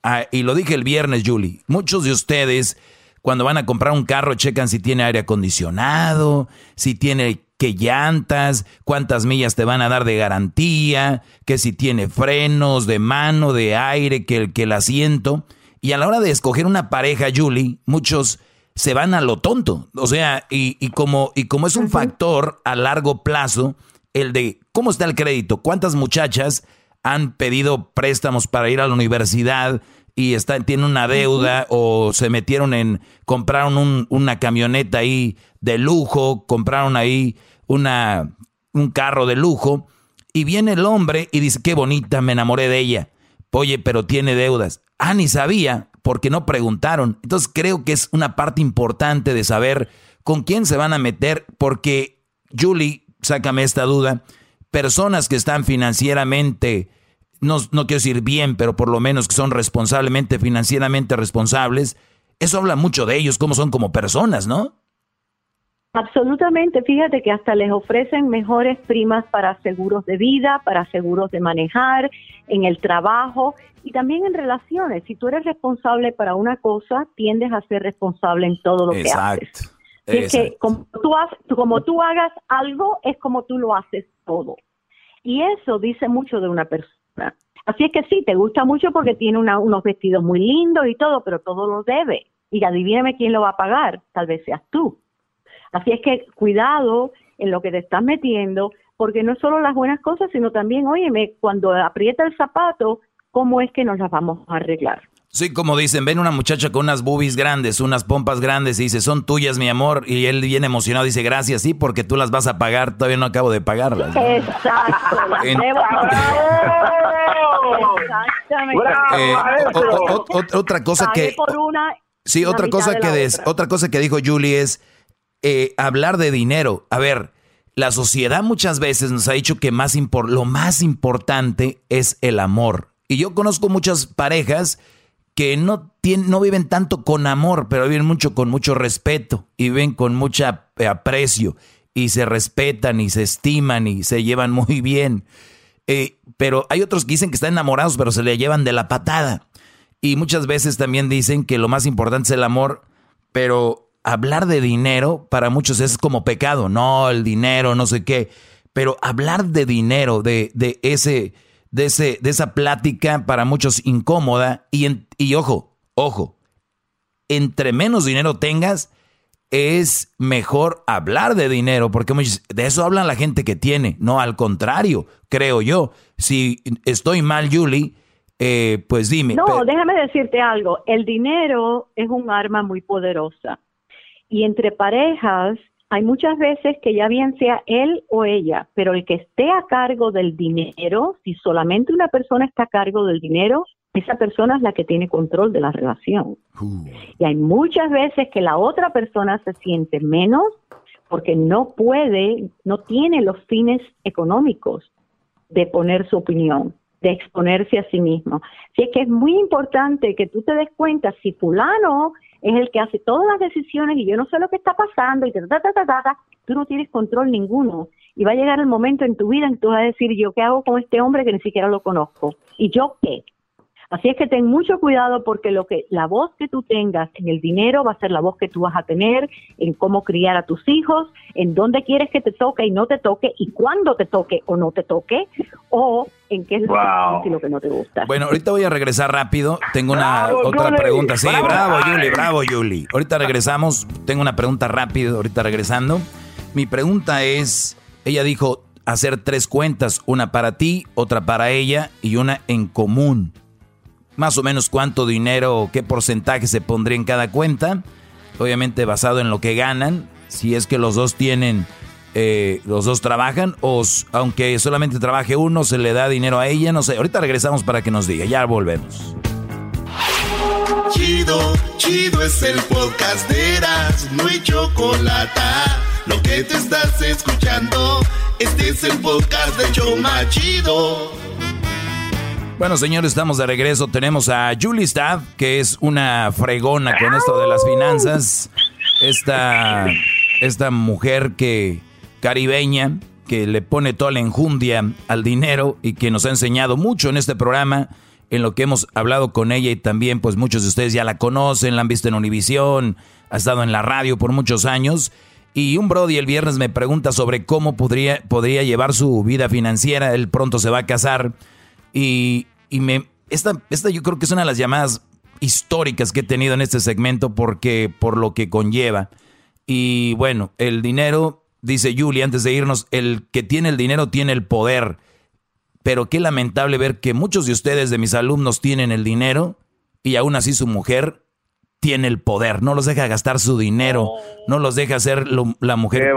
ah, y lo dije el viernes, Julie, muchos de ustedes cuando van a comprar un carro checan si tiene aire acondicionado, si tiene qué llantas, cuántas millas te van a dar de garantía, que si tiene frenos de mano, de aire, que el, que el asiento. Y a la hora de escoger una pareja, Julie, muchos se van a lo tonto. O sea, y, y como, y como es un factor a largo plazo, el de cómo está el crédito, cuántas muchachas han pedido préstamos para ir a la universidad y está, tienen una deuda o se metieron en, compraron una camioneta ahí de lujo, compraron ahí una, un carro de lujo y viene el hombre y dice, qué bonita, me enamoré de ella. Oye, pero tiene deudas. Ah, ni sabía porque no preguntaron. Entonces creo que es una parte importante de saber con quién se van a meter, porque Julie, sácame esta duda, personas que están financieramente, no, no quiero decir bien, pero por lo menos que son responsablemente, financieramente responsables, eso habla mucho de ellos, cómo son como personas, ¿no? Absolutamente, fíjate que hasta les ofrecen mejores primas para seguros de vida, para seguros de manejar, en el trabajo y también en relaciones. Si tú eres responsable para una cosa, tiendes a ser responsable en todo lo que haces. Es que como tú, como tú hagas algo, es como tú lo haces todo. Y eso dice mucho de una persona. Así es que sí, te gusta mucho porque tiene unos vestidos muy lindos y todo, pero todo lo debe. Y adivíname quién lo va a pagar, tal vez seas tú. Así es que cuidado en lo que te estás metiendo, porque no solo las buenas cosas, sino también, óyeme, cuando aprieta el zapato, ¿cómo es que nos las vamos a arreglar? Sí, como dicen, ven una muchacha con unas boobies grandes, unas pompas grandes y dice, son tuyas, mi amor. Y él viene emocionado dice, gracias, sí, porque tú las vas a pagar, todavía no acabo de pagarlas. Exacto. otra cosa que... sí, otra cosa que, otra cosa que dijo Julie es, eh, hablar de dinero. A ver, la sociedad muchas veces nos ha dicho que más lo más importante es el amor. Y yo conozco muchas parejas que no, no viven tanto con amor, pero viven mucho con mucho respeto y viven con mucho aprecio y se respetan y se estiman y se llevan muy bien. Eh, pero hay otros que dicen que están enamorados, pero se le llevan de la patada. Y muchas veces también dicen que lo más importante es el amor, pero hablar de dinero para muchos es como pecado, no, el dinero, no sé qué, pero hablar de dinero, de, de ese, de ese, de esa plática para muchos incómoda y, y ojo, ojo, entre menos dinero tengas, es mejor hablar de dinero, porque de eso habla la gente que tiene, no al contrario, creo yo. Si estoy mal, Julie, eh, pues dime. No, déjame decirte algo, el dinero es un arma muy poderosa y entre parejas hay muchas veces que ya bien sea él o ella, pero el que esté a cargo del dinero, si solamente una persona está a cargo del dinero, esa persona es la que tiene control de la relación. Uh. Y hay muchas veces que la otra persona se siente menos porque no puede, no tiene los fines económicos de poner su opinión, de exponerse a sí mismo. Así es que es muy importante que tú te des cuenta si fulano es el que hace todas las decisiones y yo no sé lo que está pasando y ta, ta, ta, ta, tú no tienes control ninguno. Y va a llegar el momento en tu vida en que tú vas a decir, ¿yo qué hago con este hombre que ni siquiera lo conozco? ¿Y yo qué? Así es que ten mucho cuidado porque lo que la voz que tú tengas en el dinero va a ser la voz que tú vas a tener en cómo criar a tus hijos, en dónde quieres que te toque y no te toque y cuándo te toque o no te toque o en qué es lo, que no te gusta. Bueno, ahorita voy a regresar rápido. Tengo una otra pregunta. Sí, bravo, Yuli, bravo Yuli. Ahorita regresamos. Tengo una pregunta rápido. Ahorita regresando. Mi pregunta es, ella dijo hacer tres cuentas, una para ti, otra para ella y una en común más o menos cuánto dinero, qué porcentaje se pondría en cada cuenta, obviamente basado en lo que ganan, si es que los dos tienen, eh, los dos trabajan, o aunque solamente trabaje uno, se le da dinero a ella, no sé, ahorita regresamos para que nos diga, ya volvemos. Chido, chido es el podcast de Eras, no hay chocolate, lo que te estás escuchando, este es el podcast de Choma Chido. Bueno, señores, estamos de regreso. Tenemos a Julie Staff, que es una fregona con esto de las finanzas. Esta, esta mujer que caribeña, que le pone toda la enjundia al dinero y que nos ha enseñado mucho en este programa, en lo que hemos hablado con ella y también pues muchos de ustedes ya la conocen, la han visto en Univisión, ha estado en la radio por muchos años. Y un Brody el viernes me pregunta sobre cómo podría, podría llevar su vida financiera. Él pronto se va a casar y, me, esta, esta yo creo que es una de las llamadas históricas que he tenido en este segmento porque por lo que conlleva. Y bueno, el dinero, dice Julie antes de irnos, el que tiene el dinero tiene el poder. Pero qué lamentable ver que muchos de ustedes, de mis alumnos, tienen el dinero y aún así su mujer tiene el poder, no los deja gastar su dinero, no los deja hacer la mujer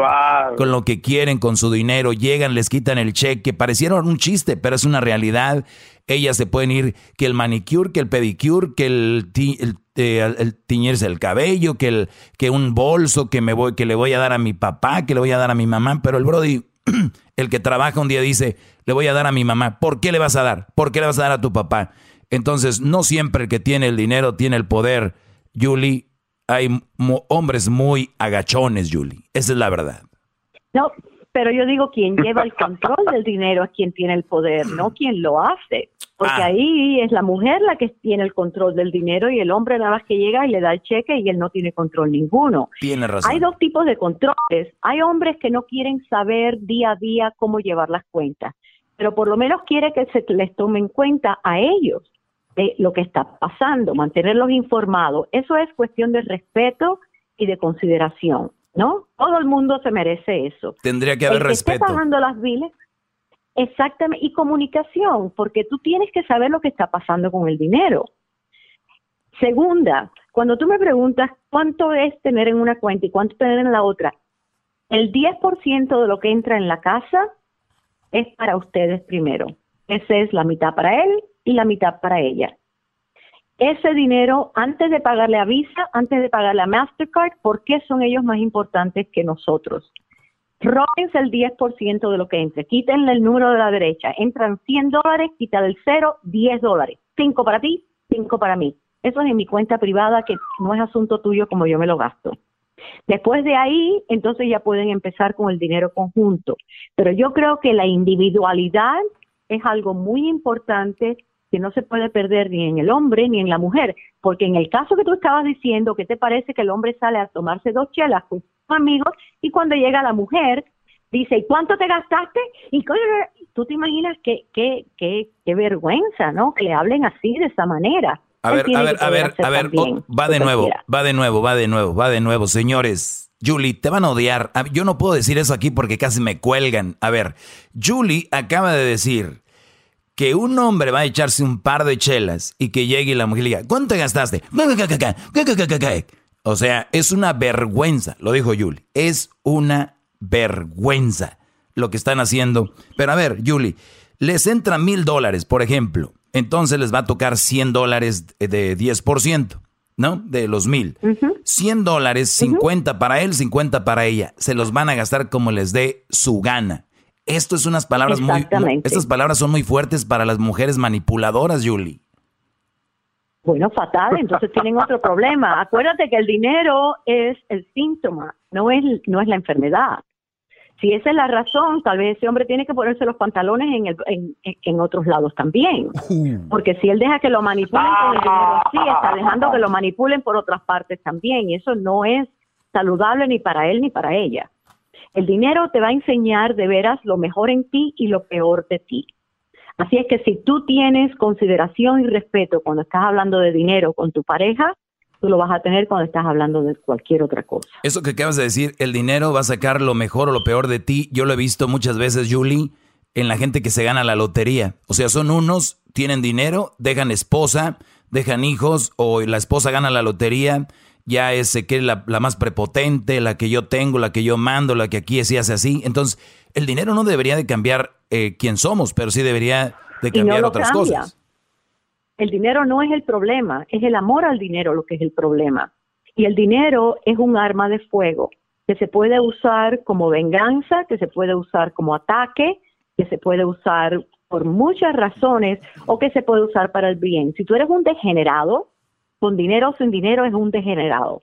con lo que quieren con su dinero, llegan, les quitan el cheque, parecieron un chiste, pero es una realidad. Ellas se pueden ir que el manicure, que el pedicure, que el, el, eh, el, tiñerse el cabello, que, el, que un bolso que, me voy, que le voy a dar a mi papá, que le voy a dar a mi mamá, pero el Brody, el que trabaja un día dice, le voy a dar a mi mamá, ¿por qué le vas a dar? ¿Por qué le vas a dar a tu papá? Entonces, no siempre el que tiene el dinero tiene el poder Julie, hay hombres muy agachones, Julie. Esa es la verdad. No, pero yo digo quien lleva el control del dinero es quien tiene el poder, no quien lo hace. Porque ah. ahí es la mujer la que tiene el control del dinero y el hombre nada más que llega y le da el cheque y él no tiene control ninguno. Tiene razón. Hay dos tipos de controles. Hay hombres que no quieren saber día a día cómo llevar las cuentas, pero por lo menos quiere que se les tome en cuenta a ellos de lo que está pasando, mantenerlos informados. Eso es cuestión de respeto y de consideración, ¿no? Todo el mundo se merece eso. Tendría que haber el que respeto. Esté pagando las biles, exactamente, y comunicación, porque tú tienes que saber lo que está pasando con el dinero. Segunda, cuando tú me preguntas cuánto es tener en una cuenta y cuánto tener en la otra, el 10% de lo que entra en la casa es para ustedes primero. Esa es la mitad para él y la mitad para ella. Ese dinero, antes de pagarle a Visa, antes de pagarle a Mastercard, ¿por qué son ellos más importantes que nosotros? Róbense el 10% de lo que entre, quítenle el número de la derecha, entran 100 dólares, quita del cero 10 dólares, 5 para ti, 5 para mí. Eso es en mi cuenta privada que no es asunto tuyo como yo me lo gasto. Después de ahí, entonces ya pueden empezar con el dinero conjunto. Pero yo creo que la individualidad es algo muy importante que no se puede perder ni en el hombre ni en la mujer, porque en el caso que tú estabas diciendo, ¿qué te parece que el hombre sale a tomarse dos chelas con sus amigos y cuando llega la mujer dice, ¿y cuánto te gastaste? Y tú te imaginas qué, qué, qué, qué vergüenza, ¿no? Que le hablen así, de esa manera. A Él ver, a ver, a ver, a ver, oh, va de nuevo, va de nuevo, va de nuevo, va de nuevo, señores. Julie, te van a odiar. Yo no puedo decir eso aquí porque casi me cuelgan. A ver, Julie acaba de decir que un hombre va a echarse un par de chelas y que llegue y la mujer le diga, ¿cuánto gastaste? O sea, es una vergüenza, lo dijo Julie, es una vergüenza lo que están haciendo. Pero a ver, Julie, les entran mil dólares, por ejemplo, entonces les va a tocar 100 dólares de 10%, ¿no? De los mil. 100 dólares, 50 para él, 50 para ella. Se los van a gastar como les dé su gana. Esto es unas palabras muy, estas palabras son muy fuertes para las mujeres manipuladoras, Julie. Bueno, fatal, entonces tienen otro problema. Acuérdate que el dinero es el síntoma, no es, no es la enfermedad. Si esa es la razón, tal vez ese hombre tiene que ponerse los pantalones en, el- en, en- en otros lados también. Porque si él deja que lo manipulen con el dinero así, está dejando que lo manipulen por otras partes también. Y eso no es saludable ni para él ni para ella. El dinero te va a enseñar de veras lo mejor en ti y lo peor de ti. Así es que si tú tienes consideración y respeto cuando estás hablando de dinero con tu pareja, tú lo vas a tener cuando estás hablando de cualquier otra cosa. Eso que acabas de decir, el dinero va a sacar lo mejor o lo peor de ti. Yo lo he visto muchas veces, Julie, en la gente que se gana la lotería. O sea, son unos, tienen dinero, dejan esposa, dejan hijos, o la esposa gana la lotería, ya es que es la, la más prepotente, la que yo tengo, la que yo mando, la que aquí se hace así. Entonces, el dinero no debería de cambiar eh, quién somos, pero sí debería de Y no cambiar otras cambia. cosas. El dinero no es el problema, es el amor al dinero lo que es el problema. Y el dinero es un arma de fuego que se puede usar como venganza, que se puede usar como ataque, que se puede usar por muchas razones o que se puede usar para el bien. Si tú eres un degenerado, con dinero o sin dinero es un degenerado.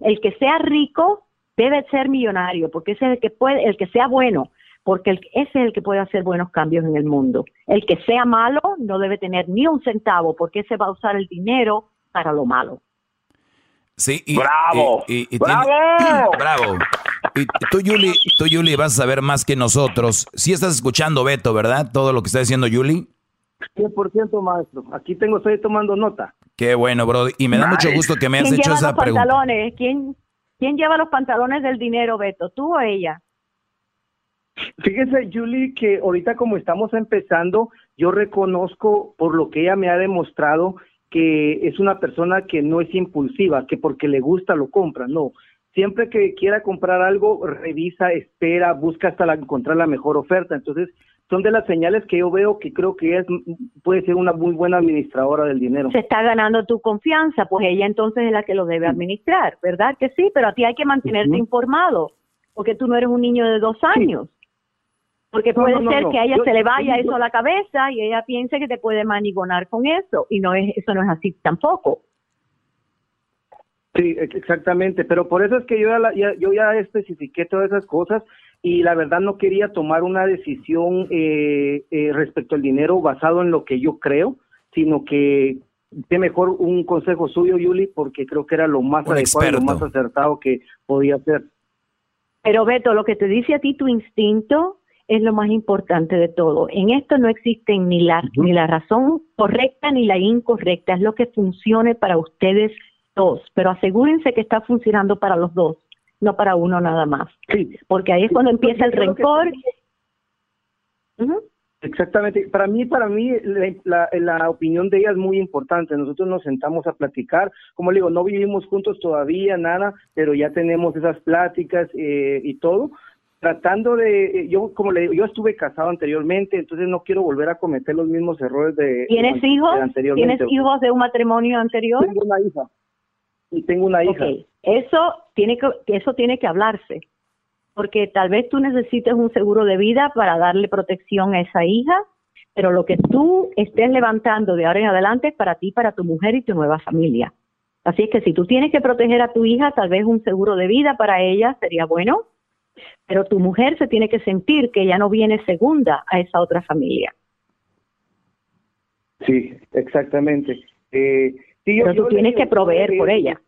El que sea rico debe ser millonario, porque ese es el que puede, el que sea bueno, porque el- ese es el que puede hacer buenos cambios en el mundo. El que sea malo no debe tener ni un centavo, porque ese va a usar el dinero para lo malo. Sí, y, ¡Bravo! y- y- y ¡Bravo! tiene- bravo. Y tú, Yuli, tú, Yuli, vas a saber más que nosotros. Si estás escuchando, Beto, ¿verdad? Todo lo que está diciendo Yuli. 100% maestro. Aquí tengo, estoy tomando nota. Qué bueno, bro. Y me da mucho gusto que me has ¿Quién hecho lleva esa los pregunta. pantalones? ¿Quién, ¿Quién lleva los pantalones del dinero, Beto? ¿Tú o ella? Fíjese, Julie, que ahorita como estamos empezando, yo reconozco por lo que ella me ha demostrado que es una persona que no es impulsiva, que porque le gusta lo compra, no. Siempre que quiera comprar algo, revisa, espera, busca hasta la- encontrar la mejor oferta. Entonces, son de las señales que yo veo que creo que es, puede ser una muy buena administradora del dinero. Se está ganando tu confianza, pues ella entonces es la que lo debe administrar, ¿verdad que sí? Pero a ti hay que mantenerte informado, porque tú no eres un niño de dos años. Porque No, puede no, no, ser que a ella Yo- se le vaya yo- eso a la cabeza y ella piense que te puede manigonar con eso, y no es eso no es así tampoco. Sí, ex- exactamente, pero por eso es que yo ya, la- ya- yo ya especifiqué todas esas cosas y la verdad no quería tomar una decisión eh, eh, respecto al dinero basado en lo que yo creo, sino que de mejor un consejo suyo, Yuli, porque creo que era lo más Un adecuado, y lo experto. más acertado que podía hacer. Pero Beto, lo que te dice a ti tu instinto es lo más importante de todo. En esto no existe ni la, ni la razón correcta ni la incorrecta, es lo que funcione para ustedes dos, pero asegúrense que está funcionando para los dos, no para uno nada más. Porque ahí es cuando empieza el que- rencor. Exactamente. Para mí, para mí, la, la- la opinión de ella es muy importante. Nosotros nos sentamos a platicar. Como le digo, no vivimos juntos todavía, nada, pero ya tenemos esas pláticas eh, y todo. Tratando de, eh, yo como le digo, yo estuve casado anteriormente, entonces no quiero volver a cometer los mismos errores de, ¿Tienes de hijos? anteriormente. ¿Tienes hijos de un matrimonio anterior? Tengo una hija. Y tengo una hija. Eso tiene que eso tiene que hablarse, porque tal vez tú necesites un seguro de vida para darle protección a esa hija, pero lo que tú estés levantando de ahora en adelante es para ti, para tu mujer y tu nueva familia. Así es que si tú tienes que proteger a tu hija, tal vez un seguro de vida para ella sería bueno, pero tu mujer se tiene que sentir que ella no viene segunda a esa otra familia. Sí, exactamente. Eh, sí, yo- Pero tú tienes que proveer eh, por ella.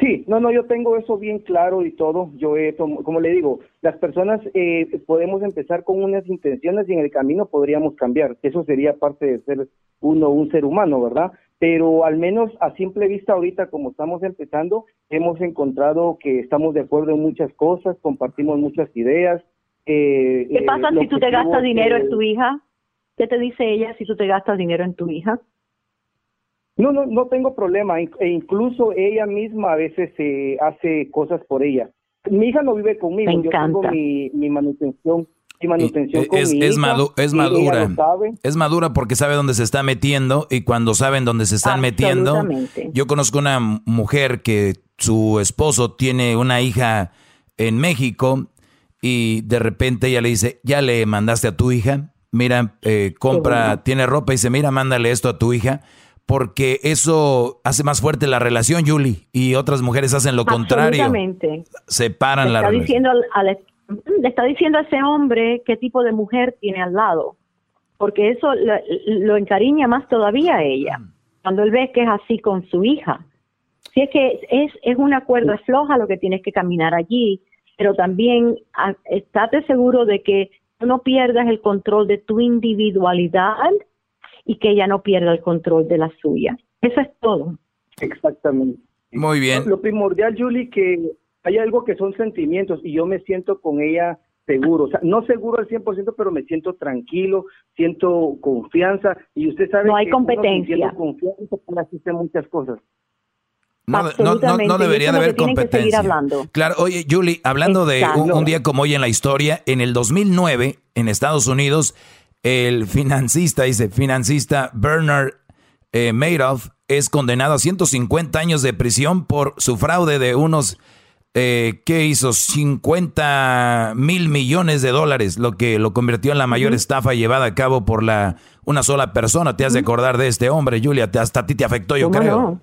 Sí, no, no, yo tengo eso bien claro y todo. Yo he, como le digo, las personas eh, podemos empezar con unas intenciones y en el camino podríamos cambiar. Eso sería parte de ser uno un ser humano, ¿verdad? Pero al menos a simple vista ahorita, como estamos empezando, hemos encontrado que estamos de acuerdo en muchas cosas, compartimos muchas ideas. eh, ¿Qué eh, pasa lo si tú te gastas dinero en tu hija? ¿Qué te dice ella si tú te gastas dinero en tu hija? No, no, no tengo problema. E incluso ella misma a veces eh, hace cosas por ella. Mi hija no vive conmigo. Me Yo tengo encanta. mi, mi manutención, mi manutención con Es, mi es, hija, madu- es madura. Es madura porque sabe dónde se está metiendo y cuando saben dónde se están metiendo. Absolutamente. Yo conozco una mujer que su esposo tiene una hija en México y de repente ella le dice, ya le mandaste a tu hija, mira, eh, compra, bueno. tiene ropa y dice, mira, mándale esto a tu hija. Porque eso hace más fuerte la relación, Julie. Y otras mujeres hacen lo contrario. Separan la relación. diciendo al- al- le está diciendo a ese hombre qué tipo de mujer tiene al lado. Porque eso lo, lo encariña más todavía a ella. Cuando él ve que es así con su hija. Si es que es, es una cuerda floja lo que tienes que caminar allí, pero también ah, estate seguro de que no pierdas el control de tu individualidad y que ella no pierda el control de la suya. Eso es todo. Exactamente. Muy bien. Lo primordial, Julie, que hay algo que son sentimientos y yo me siento con ella seguro. O sea, no seguro al 100%, pero me siento tranquilo, siento confianza y usted sabe No hay que competencia. confianza para hacer muchas cosas. No, no, no, no debería de haber que que competencia. hablando. Claro, oye, Julie, hablando de un día como hoy en la historia, en el 2009, en Estados Unidos, el financista, dice, financista Bernard eh, Madoff es condenado a 150 años de prisión por su fraude de unos, eh, ¿qué hizo? 50 mil millones de dólares, lo que lo convirtió en la mayor estafa llevada a cabo por la una sola persona. Te has de acordar de este hombre, Julia, te- hasta a ti te afectó, yo ¿Cómo creo. no?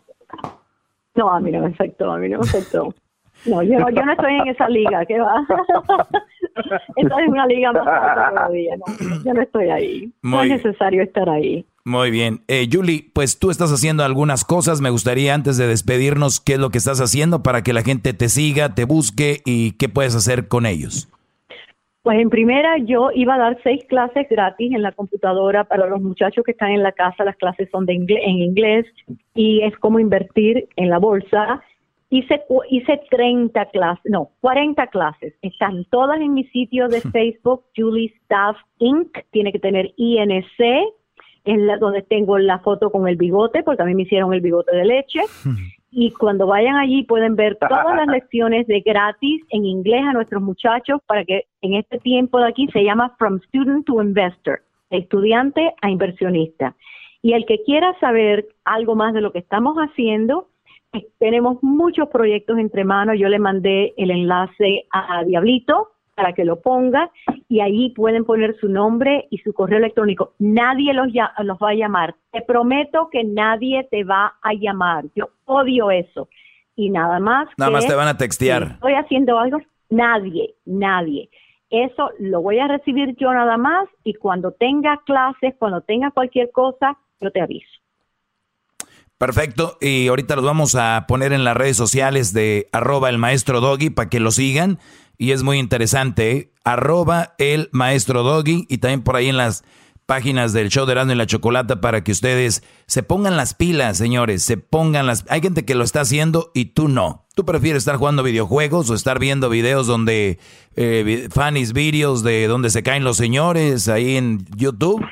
No, a mí no me afectó, a mí no me afectó. No, yo, yo no estoy en esa liga, ¿qué va? Esa es una liga más alta todavía, no, yo no estoy ahí. no Muy- es necesario estar ahí. Muy bien. Eh, Julie, pues tú estás haciendo algunas cosas. Me gustaría antes de despedirnos, ¿qué es lo que estás haciendo para que la gente te siga, te busque y qué puedes hacer con ellos? Pues en primera yo iba a dar seis clases gratis en la computadora para los muchachos que están en la casa. Las clases son de ingle- en inglés y es como invertir en la bolsa. Hice, hice 30 clases, no, 40 clases. Están todas en mi sitio de Facebook, Julie Staff Inc. Tiene que tener INC, en la, donde tengo la foto con el bigote, porque a mí me hicieron el bigote de leche. Y cuando vayan allí pueden ver todas las lecciones de gratis en inglés a nuestros muchachos para que en este tiempo de aquí se llama From Student to Investor, de estudiante a inversionista. Y el que quiera saber algo más de lo que estamos haciendo, tenemos muchos proyectos entre manos. Yo le mandé el enlace a Diablito para que lo ponga y ahí pueden poner su nombre y su correo electrónico. Nadie los, ya- los va a llamar. Te prometo que nadie te va a llamar. Yo odio eso. Y nada más. Nada más te van a textear. si estoy haciendo algo, nadie, nadie. Eso lo voy a recibir yo nada más y cuando tenga clases, cuando tenga cualquier cosa, yo te aviso. Perfecto. Y ahorita los vamos a poner en las redes sociales de arroba el maestro Doggy para que lo sigan. Y es muy interesante, ¿eh? arroba el maestro Doggy y también por ahí en las páginas del show de Erasmo y la Chocolata para que ustedes se pongan las pilas, señores, se pongan las... Hay gente que lo está haciendo y tú no. Tú prefieres estar jugando videojuegos o estar viendo videos donde... Eh, funnies videos de donde se caen los señores ahí en YouTube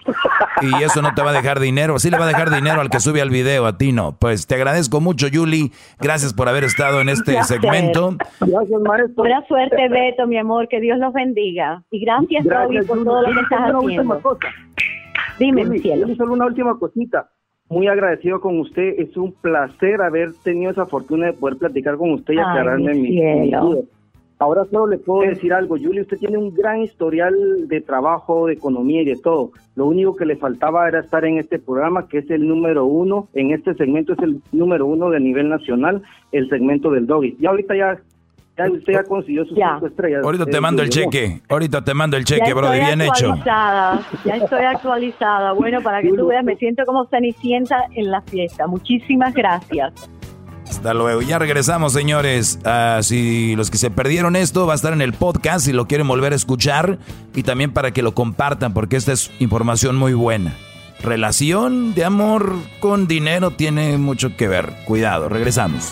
y eso no te va a dejar dinero. Sí le va a dejar dinero al que sube al video, a ti no. Pues te agradezco mucho, Julie. Gracias por haber estado en este Gracias. segmento. Gracias, maestro. Buena suerte, Beto, mi amor, que Dios los bendiga. Y gracias, Gracias, Toby, por todo lo que estás haciendo. Dime, mi cielo. Solo una última cosita. Muy agradecido con usted. Es un placer haber tenido esa fortuna de poder platicar con usted y Ay, aclararme mi mi, dudas. Ahora solo le puedo decir algo, Julie, usted tiene un gran historial de trabajo, de economía y de todo. Lo único que le faltaba era estar en este programa, que es el número uno, en este segmento es el número uno de nivel nacional, el segmento del doggy. Y ahorita ya Ya usted ya consiguió sus cinco estrellas. Ahorita te mando el cheque. Ahorita te mando el cheque, ya bro. estoy Bien hecho. actualizada, Ya estoy actualizada. Bueno, para que tú veas, me siento como Cenicienta en la fiesta. Muchísimas gracias. Hasta luego. Ya regresamos, señores. Ah, si los que se perdieron esto va a estar en el podcast si lo quieren volver a escuchar y también para que lo compartan porque esta es información muy buena. Relación de amor con dinero tiene mucho que ver. Cuidado, regresamos.